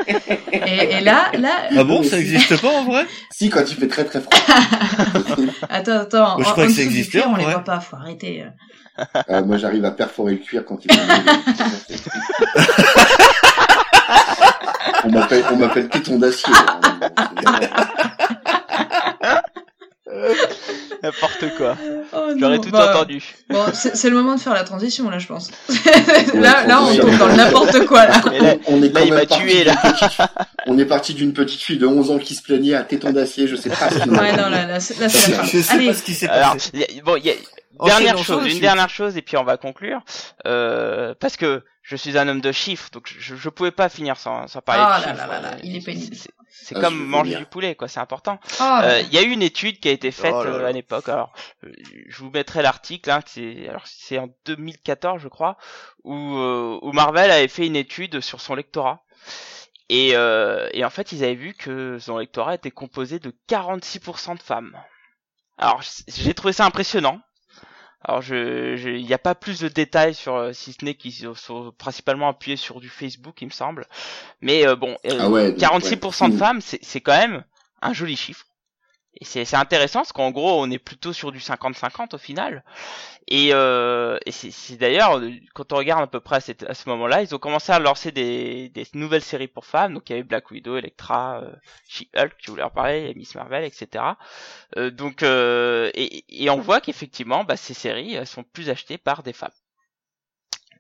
Et, et là, là. Ah bon, ça n'existe pas en vrai? Si, quand il fait très très froid. attends, attends. Moi, je crois que ça existait, on en les vrai. voit pas, faut arrêter. Euh, moi, j'arrive à perforer le cuir quand il fait On m'appelle, on m'appelle téton d'acier. N'importe quoi. Oh, J'aurais tout bah, entendu. Bon, c'est c'est le moment de faire la transition, là, je pense. Ouais, là, là, on tombe dans n'importe quoi, là. Là, on est là, il m'a parti tué, d'une là. petite- on est parti d'une petite fille de 11 ans qui se plaignait à téton d'acier, je sais pas ce qu'il Ouais, non, là, là, c'est là, c'est la fin. Je sais Allez. pas ce qui s'est Alors, passé. y a- bon, il y a dernière chose, une suite. dernière chose, et puis on va conclure. Euh, parce que je suis un homme de chiffres, donc je, je pouvais pas finir sans, sans parler Ah de là chiffres. là là là, il est pénible. C'est- Ah, comme manger du poulet, quoi. C'est important. Oh, là, Euh. Il y a eu une étude qui a été faite Oh là euh, là. à l'époque. Alors, euh, je vous mettrai l'article. Hein, c'est alors c'est en 2014, je crois, où, euh, où Marvel avait fait une étude sur son lectorat. Et, euh, et en fait, ils avaient vu que son lectorat était composé de 46% de femmes. Alors, j'ai trouvé ça impressionnant. Alors, je, il n'y a pas plus de détails sur, euh, si ce n'est qu'ils sont- principalement appuyés sur du Facebook, il me semble. Mais euh, bon, euh, Ah ouais, donc, 46% de ouais. femmes, c'est quand même un joli chiffre. Et c'est c'est intéressant parce qu'en gros, on est plutôt sur du 50-50 au final. Et, euh, et c'est d'ailleurs, euh, quand on regarde à peu près à, cette- à ce moment-là, ils ont commencé à lancer des, des nouvelles séries pour femmes. Donc il y avait Black Widow, Elektra, euh, She-Hulk, tu voulais en parler, Miss Marvel, etc. Euh, donc euh, et, et on voit qu'effectivement, bah, ces séries elles sont plus achetées par des femmes.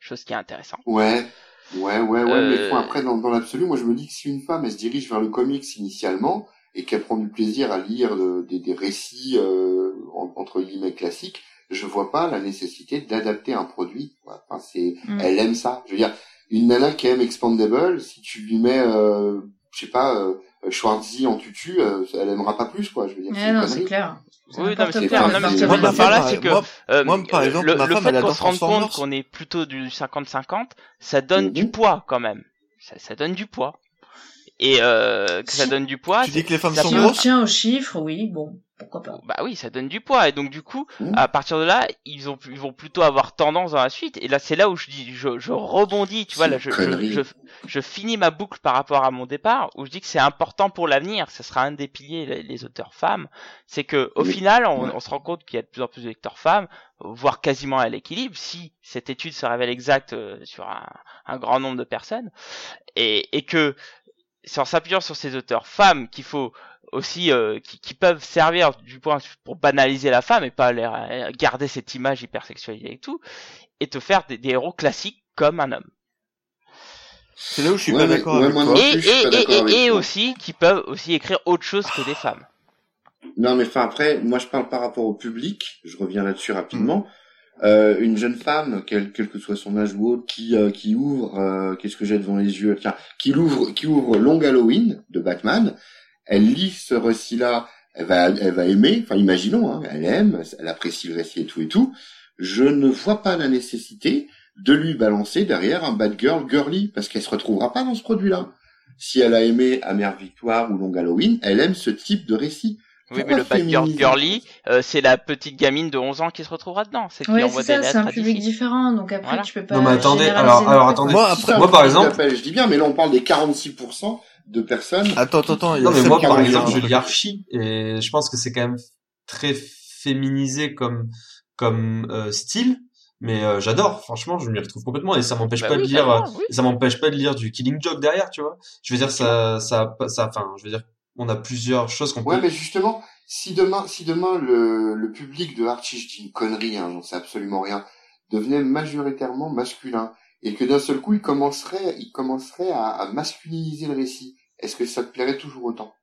Chose qui est intéressant. Ouais, ouais, ouais, ouais, mais après, dans, dans l'absolu, moi, je me dis que si une femme, elle se dirige vers le comics initialement, et qu'elle prend du plaisir à lire de- des, des récits, euh, en- entre guillemets, classiques, je vois pas la nécessité d'adapter un produit. quoi. Enfin, c'est, Mm. elle aime ça. Je veux dire, une nana qui aime Expandable, si tu lui mets, euh, je sais pas, euh, Schwarzy en tutu, euh, elle aimera pas plus, quoi. Je veux dire, c'est non, c'est clair. Oui, non, mais c'est clair. Non, mais n'importe ce que quoi. je veux dire par là, c'est que moi, Euh, Moi, par exemple, le, ma le femme, fait elle qu'on se rende compte qu'on est plutôt du 50-50, ça donne Mhm. du poids quand même. Ça, ça donne du poids. Et euh, que ça donne du poids. Tu dis que les femmes ça sont Si grosses tient aux chiffres, oui, bon, pourquoi pas. Bah oui, ça donne du poids. Et donc du coup, à partir de là, ils, ont, ils vont plutôt avoir tendance dans la suite. Et là, c'est là où je dis, je, je rebondis. Tu vois, là, je, je, je, je finis ma boucle par rapport à mon départ, où je dis que c'est important pour l'avenir. Ce sera un des piliers, les, les auteurs femmes. C'est que au Oui. final, on, Ouais. on se rend compte qu'il y a de plus en plus de lecteurs femmes, voire quasiment à l'équilibre, si cette étude se révèle exacte euh, sur un, un grand nombre de personnes, et, et que c'est en s'appuyant sur ces auteurs femmes qu'il faut aussi euh, qui, qui peuvent servir du point pour banaliser la femme et pas garder cette image hypersexualisée et tout, et te faire des, des héros classiques comme un homme. C'est là où je suis Ouais, pas d'accord ouais, avec toi. Et, plus, et, pas et, d'accord avec et, et toi. aussi qui peuvent aussi écrire autre chose que des femmes. Non, mais enfin après, moi je parle par rapport au public. Je reviens là-dessus rapidement. Euh, une jeune femme, quel, quel que soit son âge ou autre, qui euh, qui ouvre, euh, qu'est-ce que j'ai devant les yeux? Tiens, qui ouvre, qui ouvre Long Halloween de Batman. Elle lit ce récit-là, elle va, elle va aimer. Enfin, imaginons, hein, elle aime, elle apprécie le récit et tout et tout. Je ne vois pas la nécessité de lui balancer derrière un bad girl girly parce qu'elle se retrouvera pas dans ce produit-là. Si elle a aimé Amère Victoire ou Long Halloween, elle aime ce type de récit. Oui, mais le bad girl féminiser girly, euh, c'est la petite gamine de 11 ans qui se retrouvera dedans. C'est qui Ouais, envoie des ça, c'est un public différent, donc après Voilà. tu peux pas. Non, mais attendez, alors- alors, attendez. Moi, après, moi, par exemple- je dis bien, mais là on parle des 46% de personnes. Attends, attends, attends. Non, mais moi, qui par exemple, je lis Archie et je pense que c'est quand même très féminisé comme comme euh, style, mais euh, j'adore. Franchement, je m'y retrouve complètement et ça m'empêche Bah pas oui, de lire. euh, oui. Ça m'empêche pas de lire du Killing Joke derrière, tu vois. Je veux dire, ça, ça, ça, enfin, je veux dire, on a plusieurs choses qu'on Ouais, peut. mais justement, si demain, si demain le, le public de Archie, je dis une connerie, hein, j'en sais absolument rien, devenait majoritairement masculin et que d'un seul coup il commencerait, il commencerait à, à masculiniser le récit, est-ce que ça te plairait toujours autant?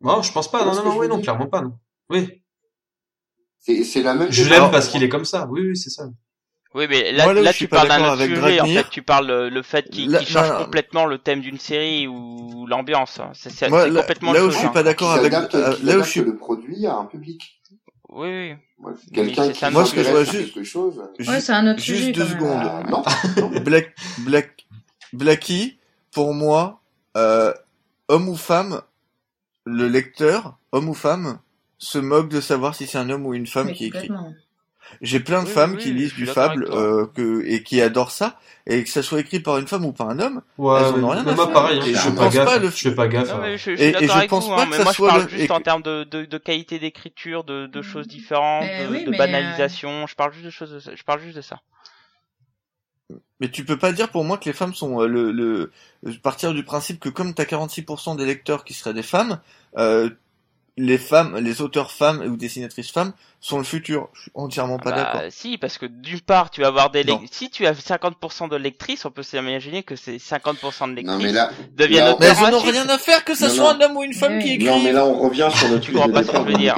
Non, je pense pas. Non, non, non, oui, non, clairement pas, non. Oui, C'est c'est la même. je l'aime parce qu'il est comme ça. Oui, oui, c'est ça. Oui, mais là, Moi, là là tu parles d'un autre sujet. En fait, tu parles euh, le fait qu'il Là- qu'il change complètement le thème d'une série ou l'ambiance. hein. C'est c'est là, complètement là autre où je suis hein. pas d'accord avec, euh, là où adapte je suis, le produit à un public. Oui, oui. Ouais, Quelqu'un qui ça, moi, ce que je vois à juste- quelque chose. Ouais, c'est un autre juste sujet. deux secondes. Ah, non. Black, Black, Blackie, pour moi, euh, homme ou femme, le lecteur, homme ou femme, se moque de savoir si c'est un homme ou une femme Mais qui écrit. J'ai plein de Oui, femmes oui, qui lisent je du fable euh, que, et qui adorent ça, et que ça soit écrit par une femme ou par un homme. Ouais, Elles en ont rien mais à faire. pareil, hein, Et je je pense gaffe, pas le- je fais pas gaffe. Non, hein. mais je, je Et- je pense pas hein, que mais ça moi je soit parle le- juste en termes de, de, de qualité d'écriture, de, de choses différentes, Eh de, oui, de mais, banalisation. Je parle juste de choses, de ça. je parle juste de ça. Mais tu peux pas dire pour moi que les femmes sont euh, le, le partir du principe que comme t'as 46% des lecteurs qui seraient des femmes, euh, les femmes, les auteurs femmes ou dessinatrices femmes sont le futur. Je suis entièrement pas Bah, d'accord. si, parce que d'une part, tu vas avoir des Non. si tu as 50% de lectrices, on peut s'imaginer que ces 50% de lectrices Non mais là, deviennent là, Mais elles rien à faire que ça Non, soit non. un homme ou une femme qui écrit. non mais là on revient sur le Tu truc comprends de pas ce que je veux dire.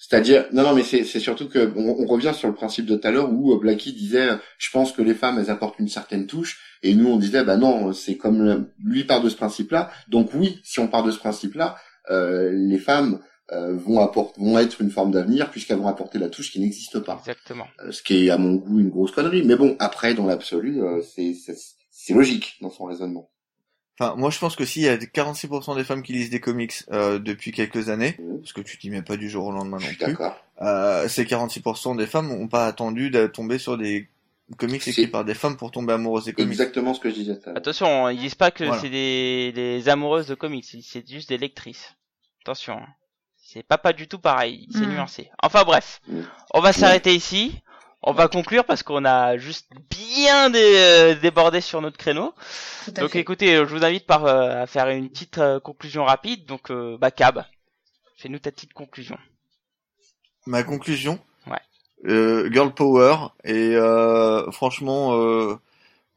C'est-à-dire, non, non, mais c'est surtout que on, on revient sur le principe de tout à l'heure où euh, Blackie disait, je pense que les femmes elles apportent une certaine touche, et nous on disait, bah non, c'est comme lui part de ce principe-là. Donc oui, si on part de ce principe-là, les femmes euh, vont apporter, vont être une forme d'avenir puisqu'elles vont apporter la touche qui n'existe pas. Exactement. Euh, ce qui est à mon goût une grosse connerie. Mais bon, après dans l'absolu, euh, c'est c'est c'est logique dans son raisonnement. Enfin, moi je pense que s'il y a 46% des femmes qui lisent des comics euh, depuis quelques années, Mhm. parce que tu t'y mets pas du jour au lendemain Je non suis plus, d'accord. euh, ces 46% des femmes n'ont pas attendu de tomber sur des comics écrits par des femmes pour tomber amoureuses des comics. Exactement ce que je disais. Attention, ils disent pas que Voilà. c'est des, des amoureuses de comics, c'est juste des lectrices. Attention, hein. c'est pas pas du tout pareil, c'est Mm. nuancé. Enfin bref, Mm. on va s'arrêter ici. On va conclure parce qu'on a juste bien dé- euh, débordé sur notre créneau. Donc fait. écoutez, euh, je vous invite par, euh, à faire une petite euh, conclusion rapide. Donc euh, bah Cab, fais-nous ta petite conclusion. Ma conclusion, Ouais. euh, girl power et euh, franchement euh,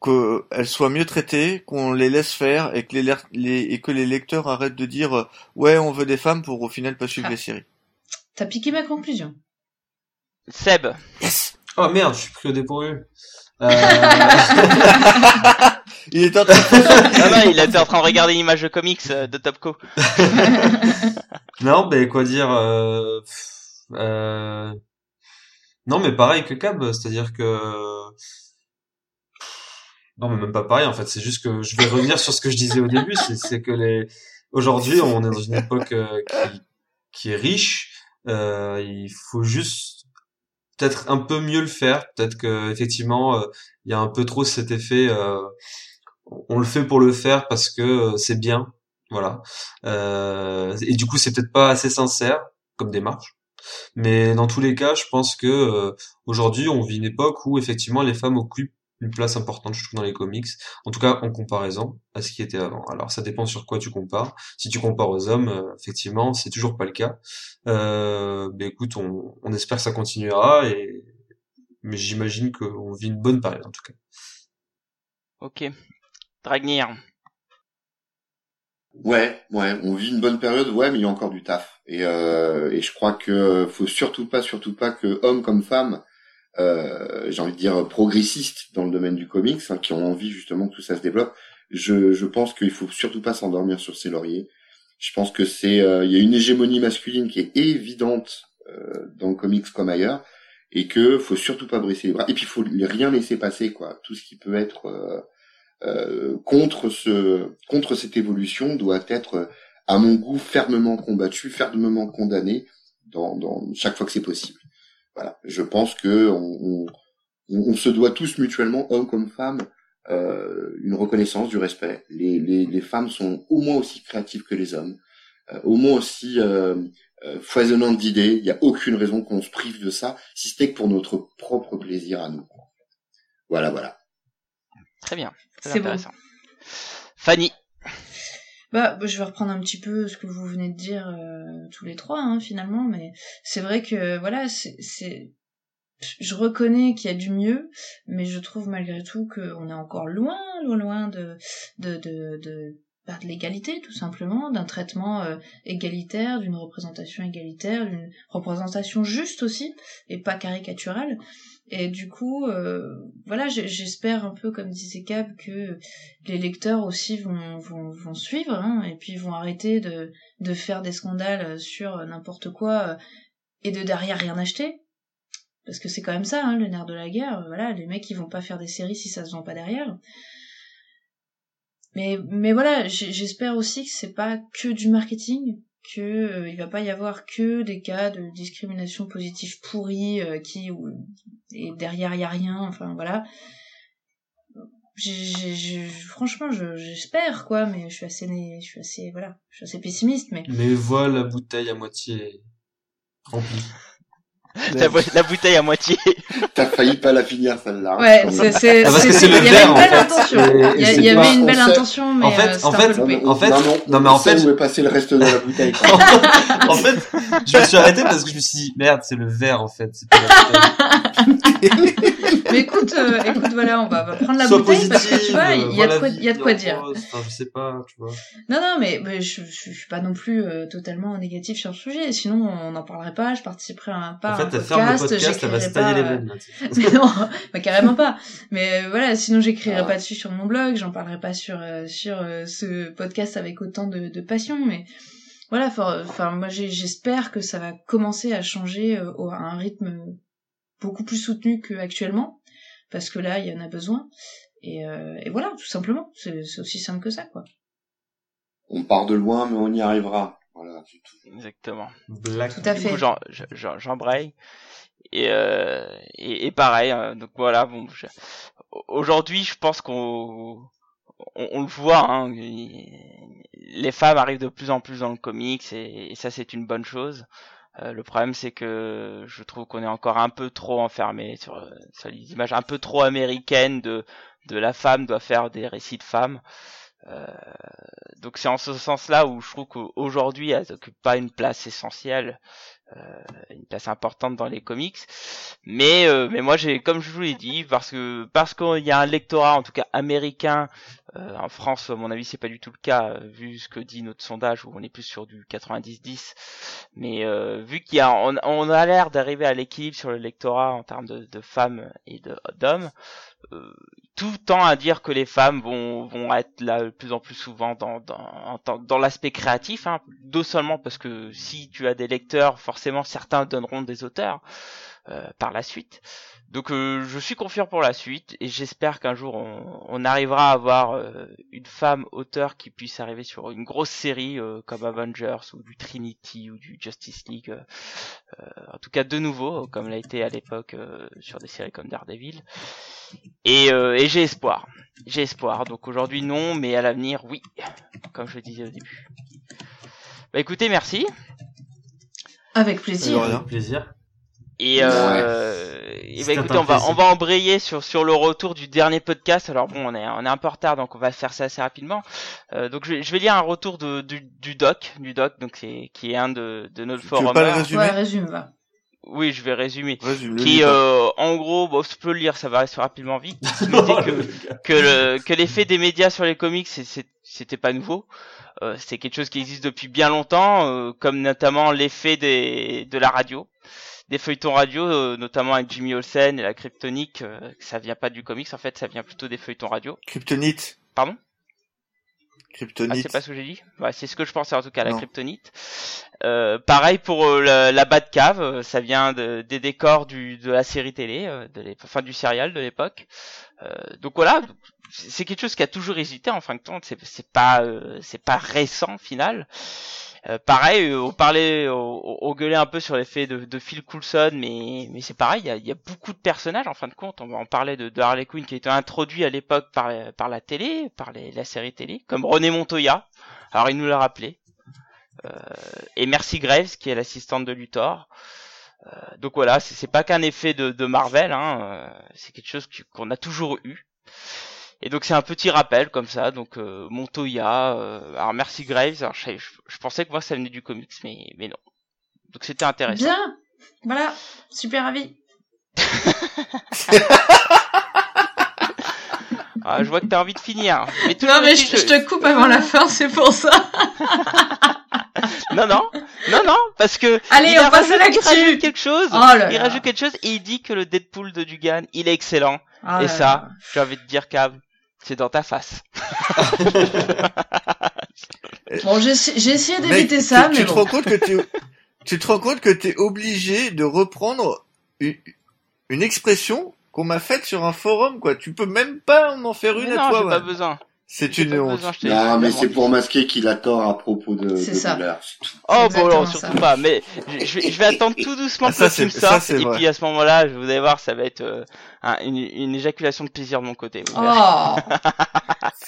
qu'elles soient mieux traitées, qu'on les laisse faire et que les, les- et que les lecteurs arrêtent de dire euh, ouais on veut des femmes pour au final pas suivre Ah. les séries. T'as piqué ma conclusion. Seb, Yes. Oh merde, je suis pris au dépourvu. Euh... Il était en train de faire ah non, il était en train de regarder une image de comics euh, de Topco. non, ben quoi dire euh... euh, Non, mais pareil que Cab, c'est-à-dire que non, mais même pas pareil en fait. C'est juste que je vais revenir sur ce que je disais au début, c'est que les aujourd'hui on est dans une époque euh, qui qui est riche. Euh, il faut juste peut-être un peu mieux le faire. Peut-être que effectivement euh, il y a un peu trop cet effet. euh, on le fait pour le faire parce que c'est bien, voilà. Et du coup, c'est peut-être pas assez sincère comme démarche. Mais dans tous les cas, je pense que euh, aujourd'hui, on vit une époque où effectivement les femmes occupent une place importante, je trouve, dans les comics. En tout cas, en comparaison à ce qui était avant. Alors, ça dépend sur quoi tu compares. Si tu compares aux hommes, euh, effectivement, c'est toujours pas le cas. Euh, ben écoute, on, on espère que ça continuera. Et mais j'imagine qu'on vit une bonne période en tout cas. Ok. Dragnir. Ouais, ouais, on vit une bonne période, ouais, mais il y a encore du taf. Et, euh, et je crois que faut surtout pas, surtout pas que hommes comme femmes, euh, j'ai envie de dire progressistes dans le domaine du comics, hein, qui ont envie justement que tout ça se développe. Je, je pense qu'il faut surtout pas s'endormir sur ses lauriers. Je pense que c'est, euh, il y a une hégémonie masculine qui est évidente euh, dans le comics comme ailleurs, et que faut surtout pas briser les bras. Et puis faut rien laisser passer, quoi. Tout ce qui peut être euh, euh, contre ce contre cette évolution doit être à mon goût fermement combattu, fermement condamné dans, dans chaque fois que c'est possible. Voilà, je pense que on, on, on se doit tous mutuellement, hommes comme femmes, euh, une reconnaissance du respect. Les, les, les femmes sont au moins aussi créatives que les hommes, euh, au moins aussi euh, euh, foisonnantes d'idées. Il n'y a aucune raison qu'on se prive de ça, si ce n'est que pour notre propre plaisir à nous. Voilà, voilà. Très bien. C'est intéressant. Fanny. Bah, bah, je vais reprendre un petit peu ce que vous venez de dire euh, tous les trois, hein, finalement, mais c'est vrai que voilà, c'est, je reconnais qu'il y a du mieux, mais je trouve malgré tout qu'on est encore loin, loin, loin de, de, de, de, bah, de l'égalité, tout simplement, d'un traitement euh, égalitaire, d'une représentation égalitaire, d'une représentation juste aussi, et pas caricaturale. Et du coup, euh, voilà, j'espère un peu, comme disait Cab, que les lecteurs aussi vont, suivre, hein, et puis vont arrêter de, faire des scandales sur n'importe quoi euh, et de derrière rien acheter. Parce que c'est quand même ça, hein, le nerf de la guerre. Voilà, les mecs ils vont pas faire des séries si ça se vend pas derrière. Mais, mais voilà, j'espère aussi que c'est pas que du marketing, que euh, il va pas y avoir que des cas de discrimination positive pourrie euh, qui ou, et derrière y a rien enfin voilà j'ai- franchement je- j'espère quoi mais je suis assez je suis assez voilà je suis assez pessimiste mais Mais voilà la bouteille à moitié remplie. La, bo- la bouteille à moitié. T'as failli pas la finir celle-là. ouais c'est Ah, parce que c'est- c'est le il y avait verre, une en belle fait. intention il y, avait une belle sait- intention mais En fait- euh, en fait- Non, loupé. mais on- En fait- non, non, non, mais en fait- où est passé le reste de la bouteille. en fait, je me suis arrêté parce que je me suis dit merde, c'est le verre en fait, c'est pas la bouteille. mais écoute euh, écoute voilà on va, va prendre la Sois bouteille parce que tu positive, vois il y a quoi il y a de quoi dire rose. Enfin, je sais pas, tu vois. Non, non, mais, mais je, je, je suis pas non plus euh, totalement négatif sur le sujet. Sinon, on n'en parlerait pas. Je participerai à un, pas En fait, elle ferme le podcast. elle va se tailler les euh, veines. là. Mais non, bah, carrément pas. Mais euh, voilà, sinon j'écrirai Ah. pas dessus sur mon blog, j'en parlerai pas sur euh, sur euh, ce podcast avec autant de, de passion. Mais voilà, enfin, moi j'espère que ça va commencer à changer euh, au- à un rythme beaucoup plus soutenu qu'actuellement, parce que là, il y en a besoin. Et, euh, et voilà, tout simplement. C'est aussi simple que ça, quoi. On part de loin, mais on y arrivera. Voilà, c'est tout. Exactement. Black. Tout à Du fait. coup, j'embraye. Et, euh, et, et pareil, hein, donc voilà, bon, je- aujourd'hui, je pense qu'on on, on le voit, hein, les femmes arrivent de plus en plus dans le comics et, et ça c'est une bonne chose. Euh, le problème c'est que je trouve qu'on est encore un peu trop enfermé sur, euh, sur les images un peu trop américaines de la femme doit faire des récits de femmes. Euh, donc c'est en ce sens-là où je trouve qu'aujourd'hui elles n'occupent pas une place essentielle, une place importante dans les comics. Mais euh, mais moi j'ai comme je vous l'ai dit parce que parce qu'il y a un lectorat en tout cas américain euh, en France à mon avis c'est pas du tout le cas euh, vu ce que dit notre sondage où on est plus sur du 90-10. Mais euh, vu qu'il y a on, a l'air d'arriver à l'équilibre sur le lectorat en termes de, de femmes et de d'hommes. Euh, tout tend à dire que les femmes vont vont être là de plus en plus souvent dans dans dans l'aspect créatif hein, seulement parce que si tu as des lecteurs forcément certains donneront des auteurs par la suite donc euh, je suis confiant pour la suite et j'espère qu'un jour on, on arrivera à avoir euh, une femme auteur qui puisse arriver sur une grosse série euh, comme Avengers ou du Trinity ou du Justice League euh, euh, en tout cas de nouveau comme l'a été à l'époque euh, sur des séries comme Daredevil et, euh, et j'ai espoir. J'ai espoir. Donc aujourd'hui non, mais à l'avenir oui, comme je le disais au début. Bah écoutez, merci. Avec plaisir. Avec plaisir. Et, euh, et bah écoutez, on va on va embrayer sur sur le retour du dernier podcast. Alors bon, on est on est un peu en retard, donc on va faire ça assez rapidement. Euh, donc je vais, je vais lire un retour de, du, du doc, du doc, donc c'est qui est un de de notre Tu veux pas le forumers. résumer Ouais, résume, va. Oui, je vais résumer. Résume Qui euh, en gros, bon, je peux le lire, ça va rester rapidement vite. Que que le- que l'effet des médias sur les comics c'est- c'est- c'était pas nouveau euh, c'est quelque chose qui existe depuis bien longtemps euh, comme notamment l'effet des de la radio des feuilletons radio euh, notamment avec Jimmy Olsen et la Kryptonique euh, ça vient pas du comics en fait ça vient plutôt des feuilletons radio. Kryptonite. Pardon? Ah, Kryptonite. c'est pas ce que j'ai dit? Ouais, c'est ce que je pensais en tout cas la Non. kryptonite. Euh, pareil pour euh, la, la Batcave euh, ça vient de, des décors du, de la série télé euh, de enfin du serial de l'époque. Euh, donc voilà c'est quelque chose qui a toujours hésité en fin de compte. C'est pas euh, c'est pas récent final euh, pareil, euh, on parlait, on, on gueulait un peu sur l'effet de, de Phil Coulson, mais c'est pareil, il y a, beaucoup de personnages en fin de compte. On en parler de, Harley Quinn qui a été introduit à l'époque par par la télé, par la série télé, comme René Montoya. Alors il nous l'a rappelé. Euh, et Mercy Graves qui est l'assistante de Luthor. Euh, donc voilà, c'est pas qu'un effet de, Marvel, hein, euh, c'est quelque chose qu'on a toujours eu. Et donc c'est un petit rappel comme ça, donc euh, Montoya, euh, alors Mercy Graves, alors je, je, je pensais que moi ça venait du comics, mais mais non. Donc c'était intéressant. Bien. Voilà. Super avis. Ah, je vois que t'as envie de finir. Mais tout Non, mais je, je te coupe avant la fin, c'est pour ça. Non non, non non, parce que Allez, il on passe à l'actu. rajoute quelque chose. Oh là il rajoute quelque chose et il dit que le Deadpool de Dugan, il est excellent. Ah et là ça, j'ai envie de dire Cab, c'est dans ta face. Bon, j'ai j'ai essayé d'éviter tu- ça, tu, mais te bon. rends compte que tu, tu te rends compte que t'es obligé de reprendre une, une expression qu'on m'a faite sur un forum, quoi. Tu peux même pas m'en faire une Mais à non, toi, j'ai pas ouais. besoin. C'est une honte. Non, mais c'est pour masquer qu'il a tort à propos de, C'est ça. Tout. Oh bon non ça. surtout pas mais je, je vais, je vais attendre tout doucement Ah, que ça, sortes c'est et vrai. puis à ce moment-là vous allez voir ça va être euh, un- une, une éjaculation de plaisir de mon côté. Oh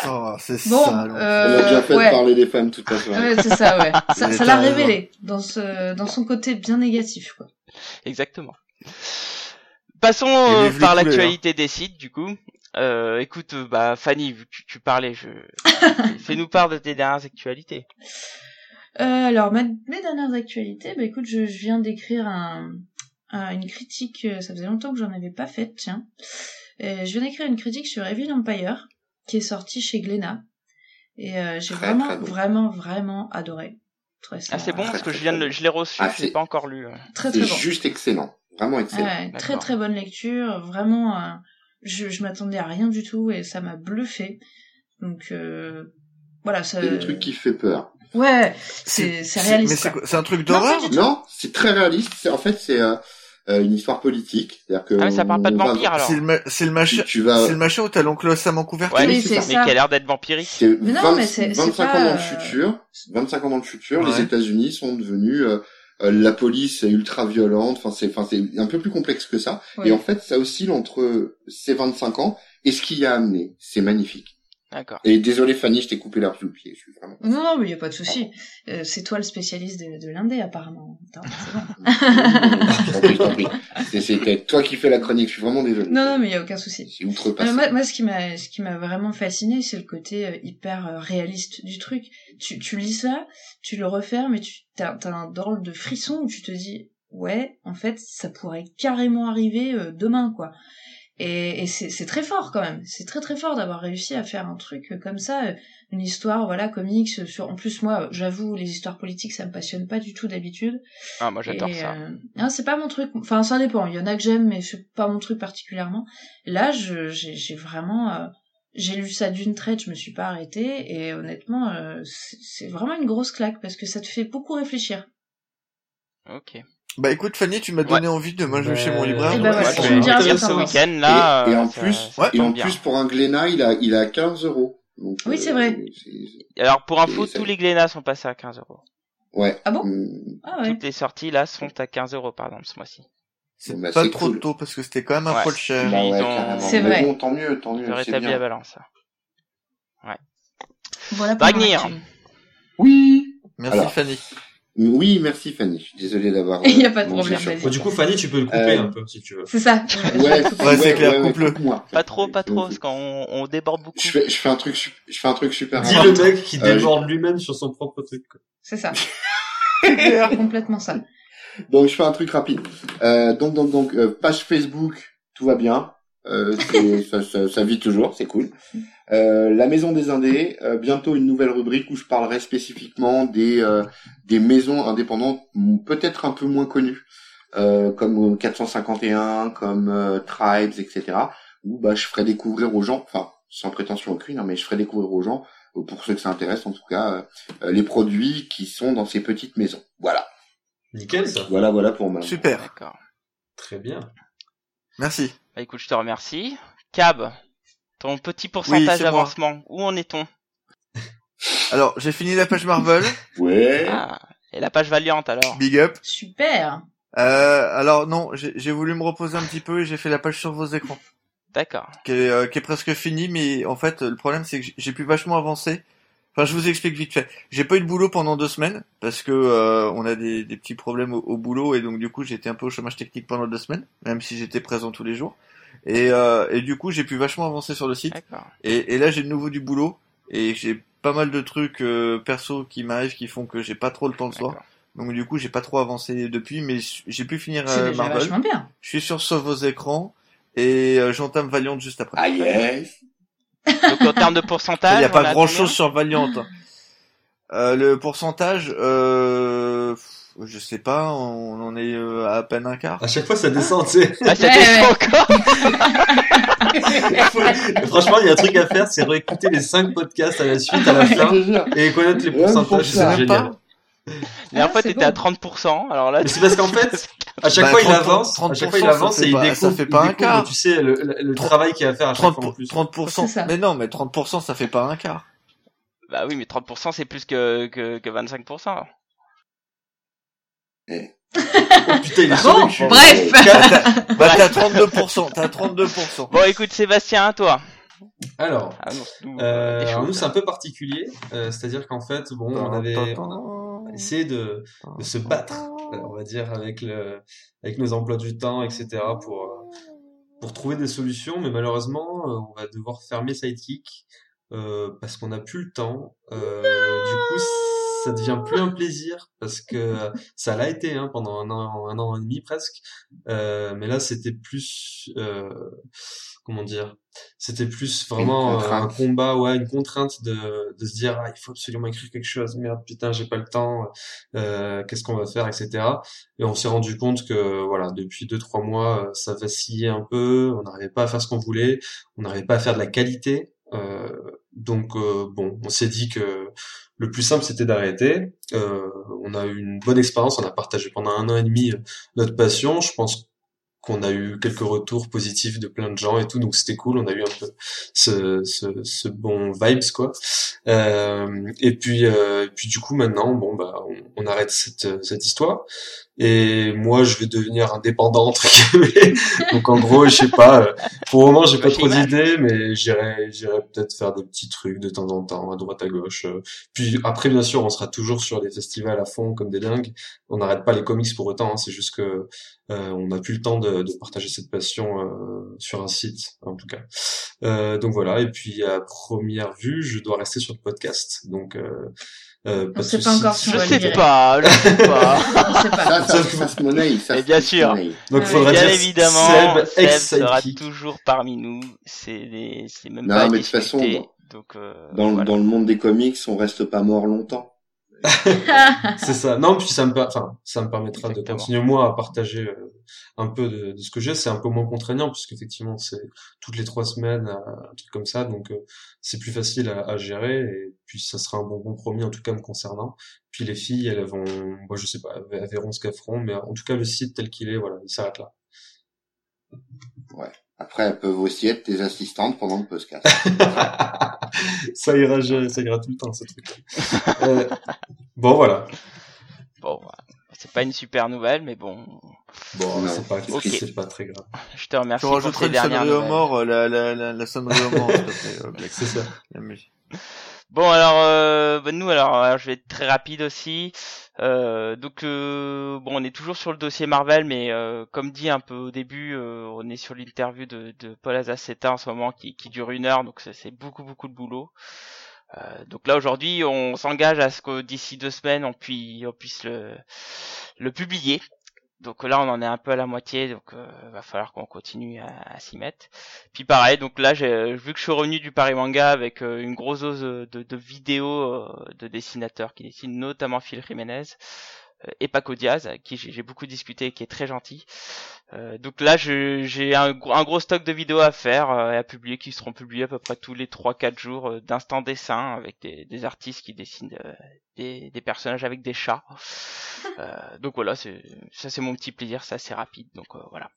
Oh, c'est Bon, ça. donc. On euh, a déjà fait ouais. parler des femmes toute la soirée. Ouais, c'est ça, ouais. Ça, l'a révélé dans ce, dans son côté bien négatif, quoi. Exactement. Passons euh, par couleurs. l'actualité des sites du coup. Euh, écoute, euh, bah Fanny, vu que tu, tu parlais, je fais-nous part de tes dernières actualités. Euh, alors, ma, mes dernières actualités, bah écoute, je, je viens d'écrire un, un- une critique, ça faisait longtemps que j'en avais pas faite, tiens. Euh, je viens d'écrire une critique sur Evil Empire, qui est sortie chez Glénat. Et euh, j'ai Très, vraiment, très bon. vraiment, vraiment adoré. Ça Ah c'est bon très, parce que très, je viens de, très le- je l'ai reçu, Ah, je l'ai pas encore lu. Très, très C'est bon. juste excellent. Vraiment excellent. Ouais, très très bonne lecture, vraiment. Je je m'attendais à rien du tout et ça m'a bluffé. Donc euh, voilà, ça. C'est le truc qui fait peur. Ouais, c'est c'est réaliste. Mais c'est quoi. quoi C'est un truc d'horreur Non, c'est très réaliste. C'est- En fait, c'est euh, euh, une histoire politique. C'est-à-dire que Ah mais ça parle pas de va- vampire alors. C'est le, ma- c'est le machin. Tu, tu vas. C'est le machin où t'as l'oncle Sam en couverture. Ouais, Oui, mais c'est mais ça. qui a l'air d'être vampirique. C'est Mais non, 20 mais c'est- c'est 25 pas, ans dans le euh, futur. 25 ans dans le futur, Ouais. les États-Unis sont devenus euh, la police est ultra violente. Enfin, c'est, enfin, c'est un peu plus complexe que ça. Ouais. Et en fait, ça oscille entre ces 25 ans et ce qui y a amené. C'est magnifique. D'accord. Et désolé Fanny, je t'ai coupé l'herbe sous le pied. Je suis vraiment. Non, non, mais y a pas de souci. Euh, c'est toi le spécialiste de, de l'indé apparemment. C'était toi qui fais la chronique. Je suis vraiment désolé. Non, non, mais y a aucun souci. C'est outrepassé. Euh, moi, moi, ce qui m'a, ce qui m'a vraiment fasciné, c'est le côté euh, hyper réaliste du truc. Tu, tu lis ça, tu le refermes et tu t'as, t'as un drôle de frisson où tu te dis, ouais, en fait, ça pourrait carrément arriver euh, demain, quoi. Et, et c'est, très fort quand même. C'est très très fort d'avoir réussi à faire un truc euh, comme ça, euh, une histoire, voilà, comics. euh, Sur, en plus, moi, j'avoue, les histoires politiques, ça me passionne pas du tout d'habitude. Ah moi j'adore ça. euh, non, c'est pas mon truc. Enfin, ça dépend. Il y en a que j'aime, mais c'est pas mon truc particulièrement. Là, j'ai, vraiment, euh, j'ai lu ça d'une traite, je me suis pas arrêtée, et honnêtement, euh, c'est vraiment une grosse claque parce que ça te fait beaucoup réfléchir. Ok. Bah écoute Fanny, tu m'as donné envie de manger Bah, chez mon libraire. Voilà, je tu vais me diras lire ce week-end là. et, et euh, en ça- plus, ça et en bien. plus pour un Glénat, il a, il a 15 euros. Donc, Oui, c'est vrai. c'est- Alors pour info, Et tous les Glénat sont passés à 15 euros. Ouais. Ah bon Hum, Ah ouais. Toutes les sorties là sont à 15 euros par exemple ce mois-ci. C'est Bah, pas trop cool. tôt parce que c'était quand même un Ouais. poil cher. Bah ouais. C'est Mais vrai. bon, tant mieux, tant mieux. Je c'est rétablis bien. la balance. Voilà pour Dragnir. mon actu. Oui. Merci. Fanny. Oui, merci Fanny. Je suis désolé d'avoir. Il y a euh, pas de problème. Bon, du coup, Fanny, tu peux le couper Euh, un peu si tu veux. C'est ça. Ouais, Ouais, c'est clair, coupe-le. coupe-moi. Pas trop, pas trop, parce qu'on on déborde beaucoup. Je fais, je fais un truc, je fais un truc super. Dis le mec qui Euh, déborde lui-même sur son propre truc. C'est ça. C'est complètement ça. Donc je fais un truc rapide. Euh, donc donc donc euh, page Facebook, tout va bien. Euh, c'est- ça, ça, ça vit toujours, c'est cool. Euh, la maison des indés, euh, bientôt une nouvelle rubrique où je parlerai spécifiquement des euh, des maisons indépendantes peut-être un peu moins connues, euh, comme 451, comme euh, Tribes, etc. Où bah je ferai découvrir aux gens, enfin sans prétention aucune, hein, mais je ferai découvrir aux gens, pour ceux que ça intéresse en tout cas, euh, les produits qui sont dans ces petites maisons. Voilà, Nickel, ça. voilà, voilà pour ma. Super. D'accord. Très bien. Merci. Bah écoute, je te remercie. Cab, ton petit pourcentage d'avancement, où en est-on? Alors, j'ai fini la page Marvel. Ouais. ah, Et la page Valiant alors Big up. Super. Euh, alors non, j'ai voulu me reposer un petit peu et j'ai fait la page sur vos écrans, D'accord. qui est, euh, qui est presque finie, mais en fait le problème c'est que j'ai- j'ai pu vachement avancer. Enfin, je vous explique vite fait. J'ai pas eu de boulot pendant deux semaines parce que euh, on a des, des petits problèmes au, au boulot et donc du coup j'étais un peu au chômage technique pendant deux semaines, même si j'étais présent tous les jours. Et, euh, et du coup j'ai pu vachement avancer sur le site. D'accord. Et, et là, j'ai de nouveau du boulot et j'ai pas mal de trucs euh, perso qui m'arrivent qui font que j'ai pas trop le temps le soir. D'accord. Donc du coup, j'ai pas trop avancé depuis, mais j'ai pu finir C'est euh, Marvel. vachement bien. Je suis sur Sauve vos écrans et euh, j'entame Valiant juste après. Ah yes. Donc en termes de pourcentage, Il n'y a pas grand chose sur Valiant. hein. Euh, le pourcentage, euh, je sais pas, on en est euh, à peine un quart. À chaque fois, ça descend, tu sais. Ah, ça Ouais, descend ouais. encore Franchement, il y a un truc à faire, c'est réécouter les 5 podcasts à la suite, à la fin, et connaître les pourcentages. pour C'est génial. pas La dernière Ah, fois, c'est t'étais à beau. 30%. Alors là, Mais c'est parce qu'en fait, à chaque Bah, fois il 30%, avance, à chaque fois il 30%, avance ça et fait il pas- découvre, ça fait il pas un quart. tu sais, le, le, le 30 travail qu'il y a à faire à chaque 30, fois en plus. 30%. C'est ça. Mais non, mais 30%, ça fait pas un quart. bah oui, mais 30% c'est plus que, que, que 25%. Oh putain, il est sur Bon, le cul. bref. Bah, t'as 32%, t'as 32%. Bon, écoute, Sébastien, toi. Alors, Ah, non, euh, alors nous c'est un peu particulier, euh, c'est-à-dire qu'en fait, bon, on avait essayé de, de se battre, euh, on va dire, avec le, avec nos emplois du temps, etc., pour pour trouver des solutions, mais malheureusement, on va devoir fermer Sidekick euh, parce qu'on n'a plus le temps. Du coup, ça devient plus un plaisir parce que ça l'a été hein, pendant un an, un an et demi presque. Mais là, c'était plus, comment dire, c'était plus vraiment euh, un combat, ouais, une contrainte de, de se dire, ah, il faut absolument écrire quelque chose. Merde, putain, j'ai pas le temps. Euh, Qu'est-ce qu'on va faire, etc. Et on s'est rendu compte que, voilà, depuis deux trois mois, euh, ça vacillait un peu. On n'arrivait pas à faire ce qu'on voulait. On n'arrivait pas à faire de la qualité. Euh, donc euh, bon, on s'est dit que le plus simple c'était d'arrêter. Euh, on a eu une bonne expérience, on a partagé pendant un an et demi notre passion. Je pense qu'on a eu quelques retours positifs de plein de gens et tout, donc c'était cool. On a eu un peu ce, ce, bon vibes quoi. Euh, et puis euh, et puis du coup maintenant, bon bah on, on arrête cette cette histoire. Et moi je vais devenir indépendant entre guillemets. donc en gros, je sais pas. euh, pour le moment, j'ai pas trop d'idées, mais j'irai, j'irai peut-être faire des petits trucs de temps en temps, à droite à gauche. euh. Puis après, bien sûr, on sera toujours sur les festivals à fond comme des dingues. On n'arrête pas les comics pour autant. hein. C'est juste que euh, on n'a plus le temps de, de partager cette passion euh, sur un site, en tout cas. Euh, donc voilà. Et puis à première vue, je dois rester sur le podcast. Donc euh, de sait pas encore si on Je sais pas, je sais pas. On sait pas. Ça, ça, que- ça se monnaie, ça Et bien sûr. monnaie. Donc faudra Bien dire évidemment, Seb, Seb, sera toujours parmi nous. C'est des- c'est même Non, pas mais de toute façon, discuter. Donc, euh, Dans, voilà. dans le monde des comics, on reste pas mort longtemps. C'est ça. Non, puis ça me, enfin, ça me permettra de continuer moi à partager euh, un peu de, de ce que j'ai. C'est un peu moins contraignant puisqu'effectivement c'est toutes les trois semaines euh, un truc comme ça, donc euh, c'est plus facile à, à gérer et puis ça sera un bon compromis en tout cas me concernant. Puis les filles, elles vont, moi je sais pas, elles verront ce qu'elles feront, mais en tout cas le site tel qu'il est, voilà, il s'arrête là. Après, elles peuvent aussi être tes assistantes pendant le podcast. ça ira, ça ira tout le temps ce truc. Euh, bon voilà. Bon, voilà. c'est pas une super nouvelle, mais bon, Bon, Non, c'est pas, c'est Ok. c'est pas très grave. je te remercie Tu pour rajouteras ces une sonnerie aux morts, euh, la, la, la, la sonnerie aux morts, s'il te plaît. C'est ça. Bon alors euh, bah, nous alors, je vais être très rapide aussi. Euh, donc euh, bon on est toujours sur le dossier Marvel mais euh, comme dit un peu au début euh, on est sur l'interview de, Paul Azaceta en ce moment qui, qui dure une heure donc c'est- beaucoup beaucoup de boulot. Donc là aujourd'hui on s'engage à ce que d'ici deux semaines on puisse on puisse le le publier. Donc là on en est un peu à la moitié donc euh, va falloir qu'on continue à, s'y mettre. Puis pareil, donc là, j'ai vu que je suis revenu du Paris Manga avec euh, une grosse dose de, de vidéos euh, de dessinateurs qui dessinent notamment Phil Jiménez euh, et Paco Diaz, qui j'ai beaucoup discuté et qui est très gentil. Euh, donc là, j'ai un, gros- un gros stock de vidéos à faire euh, et à publier qui seront publiées à peu près tous les 3-4 jours euh, d'instant dessin avec des, des artistes qui dessinent euh, des, des personnages avec des chats. Euh, donc voilà, c'est ça c'est mon petit plaisir, c'est assez rapide. Donc euh, voilà.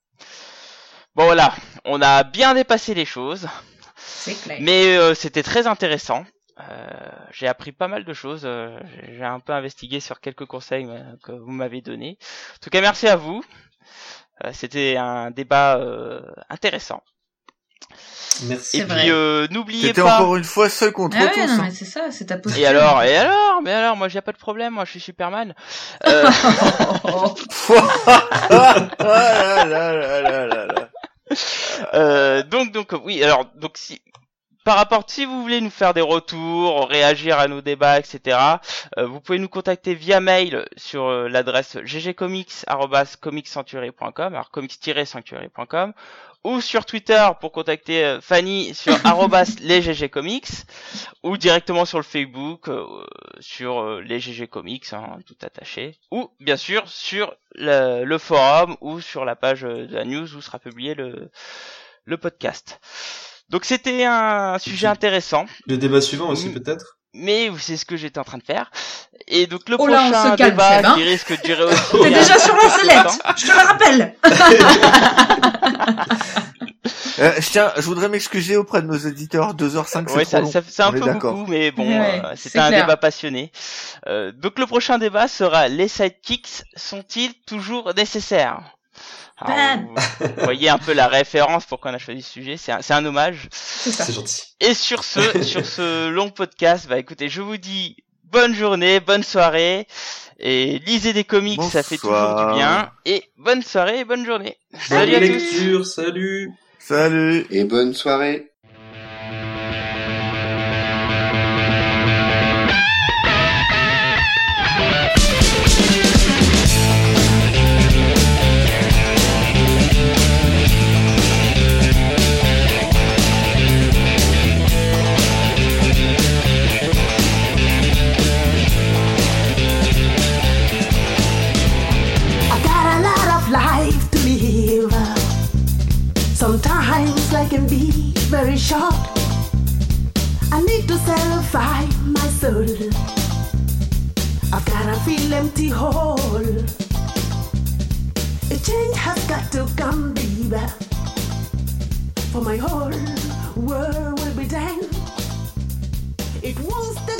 Bon voilà, on a bien dépassé les choses, C'est clair. mais euh, c'était très intéressant. Euh, j'ai appris pas mal de choses. euh, j'ai- j'ai un peu investigué sur quelques conseils euh, que vous m'avez donnés. En tout cas, merci à vous. Euh, c'était un débat euh, intéressant. Merci. Et C'est puis euh, n'oubliez pas. encore une fois seul contre Ah ouais, tous. non, hein. mais c'est ça, c'est ta posture. Et alors, et alors, mais alors, moi j'ai pas de problème, moi je suis Superman. Euh, ah. Euh, donc donc oui alors donc si par rapport si vous voulez nous faire des retours réagir à nos débats etc euh, vous pouvez nous contacter via mail sur euh, l'adresse ggcomics@comicssanctuary.com alors comics-sanctuary.com ou sur Twitter pour contacter euh, Fanny sur arrobas les GG Comics ou directement sur le Facebook euh, sur les GG Comics hein, tout attaché ou bien sûr sur le, le forum ou sur la page de la news où sera publié le le podcast. Donc c'était un sujet intéressant. Le débat suivant aussi peut-être? mais c'est ce que j'étais en train de faire. Et donc le Oh là, on prochain se calme, débat hein. qui risque de durer aussi. T'es déjà sur la sellette, je te le rappelle. Euh, je tiens, je voudrais m'excuser auprès de nos éditeurs. 2h05, c'est Ouais, trop ça, long. c'est un On peu beaucoup, mais bon, Ouais, euh, c'est c'était un clair. débat passionné. Euh, donc le prochain débat sera les sidekicks sont-ils toujours nécessaires? Bam. vous, vous voyez un peu la référence pourquoi on a choisi ce sujet, c'est un, c'est un hommage. C'est ça. C'est gentil. Et sur ce, sur ce long podcast, bah écoutez, je vous dis bonne journée, bonne soirée, et lisez des comics, ça fait toujours du bien. Et bonne soirée et bonne journée. Salut à Bonne tous. lecture, salut. Salut. Et bonne soirée. short. I need to satisfy my soul. I've gotta feel empty whole. A change has got to come, baby. For my whole world will be down. It wants to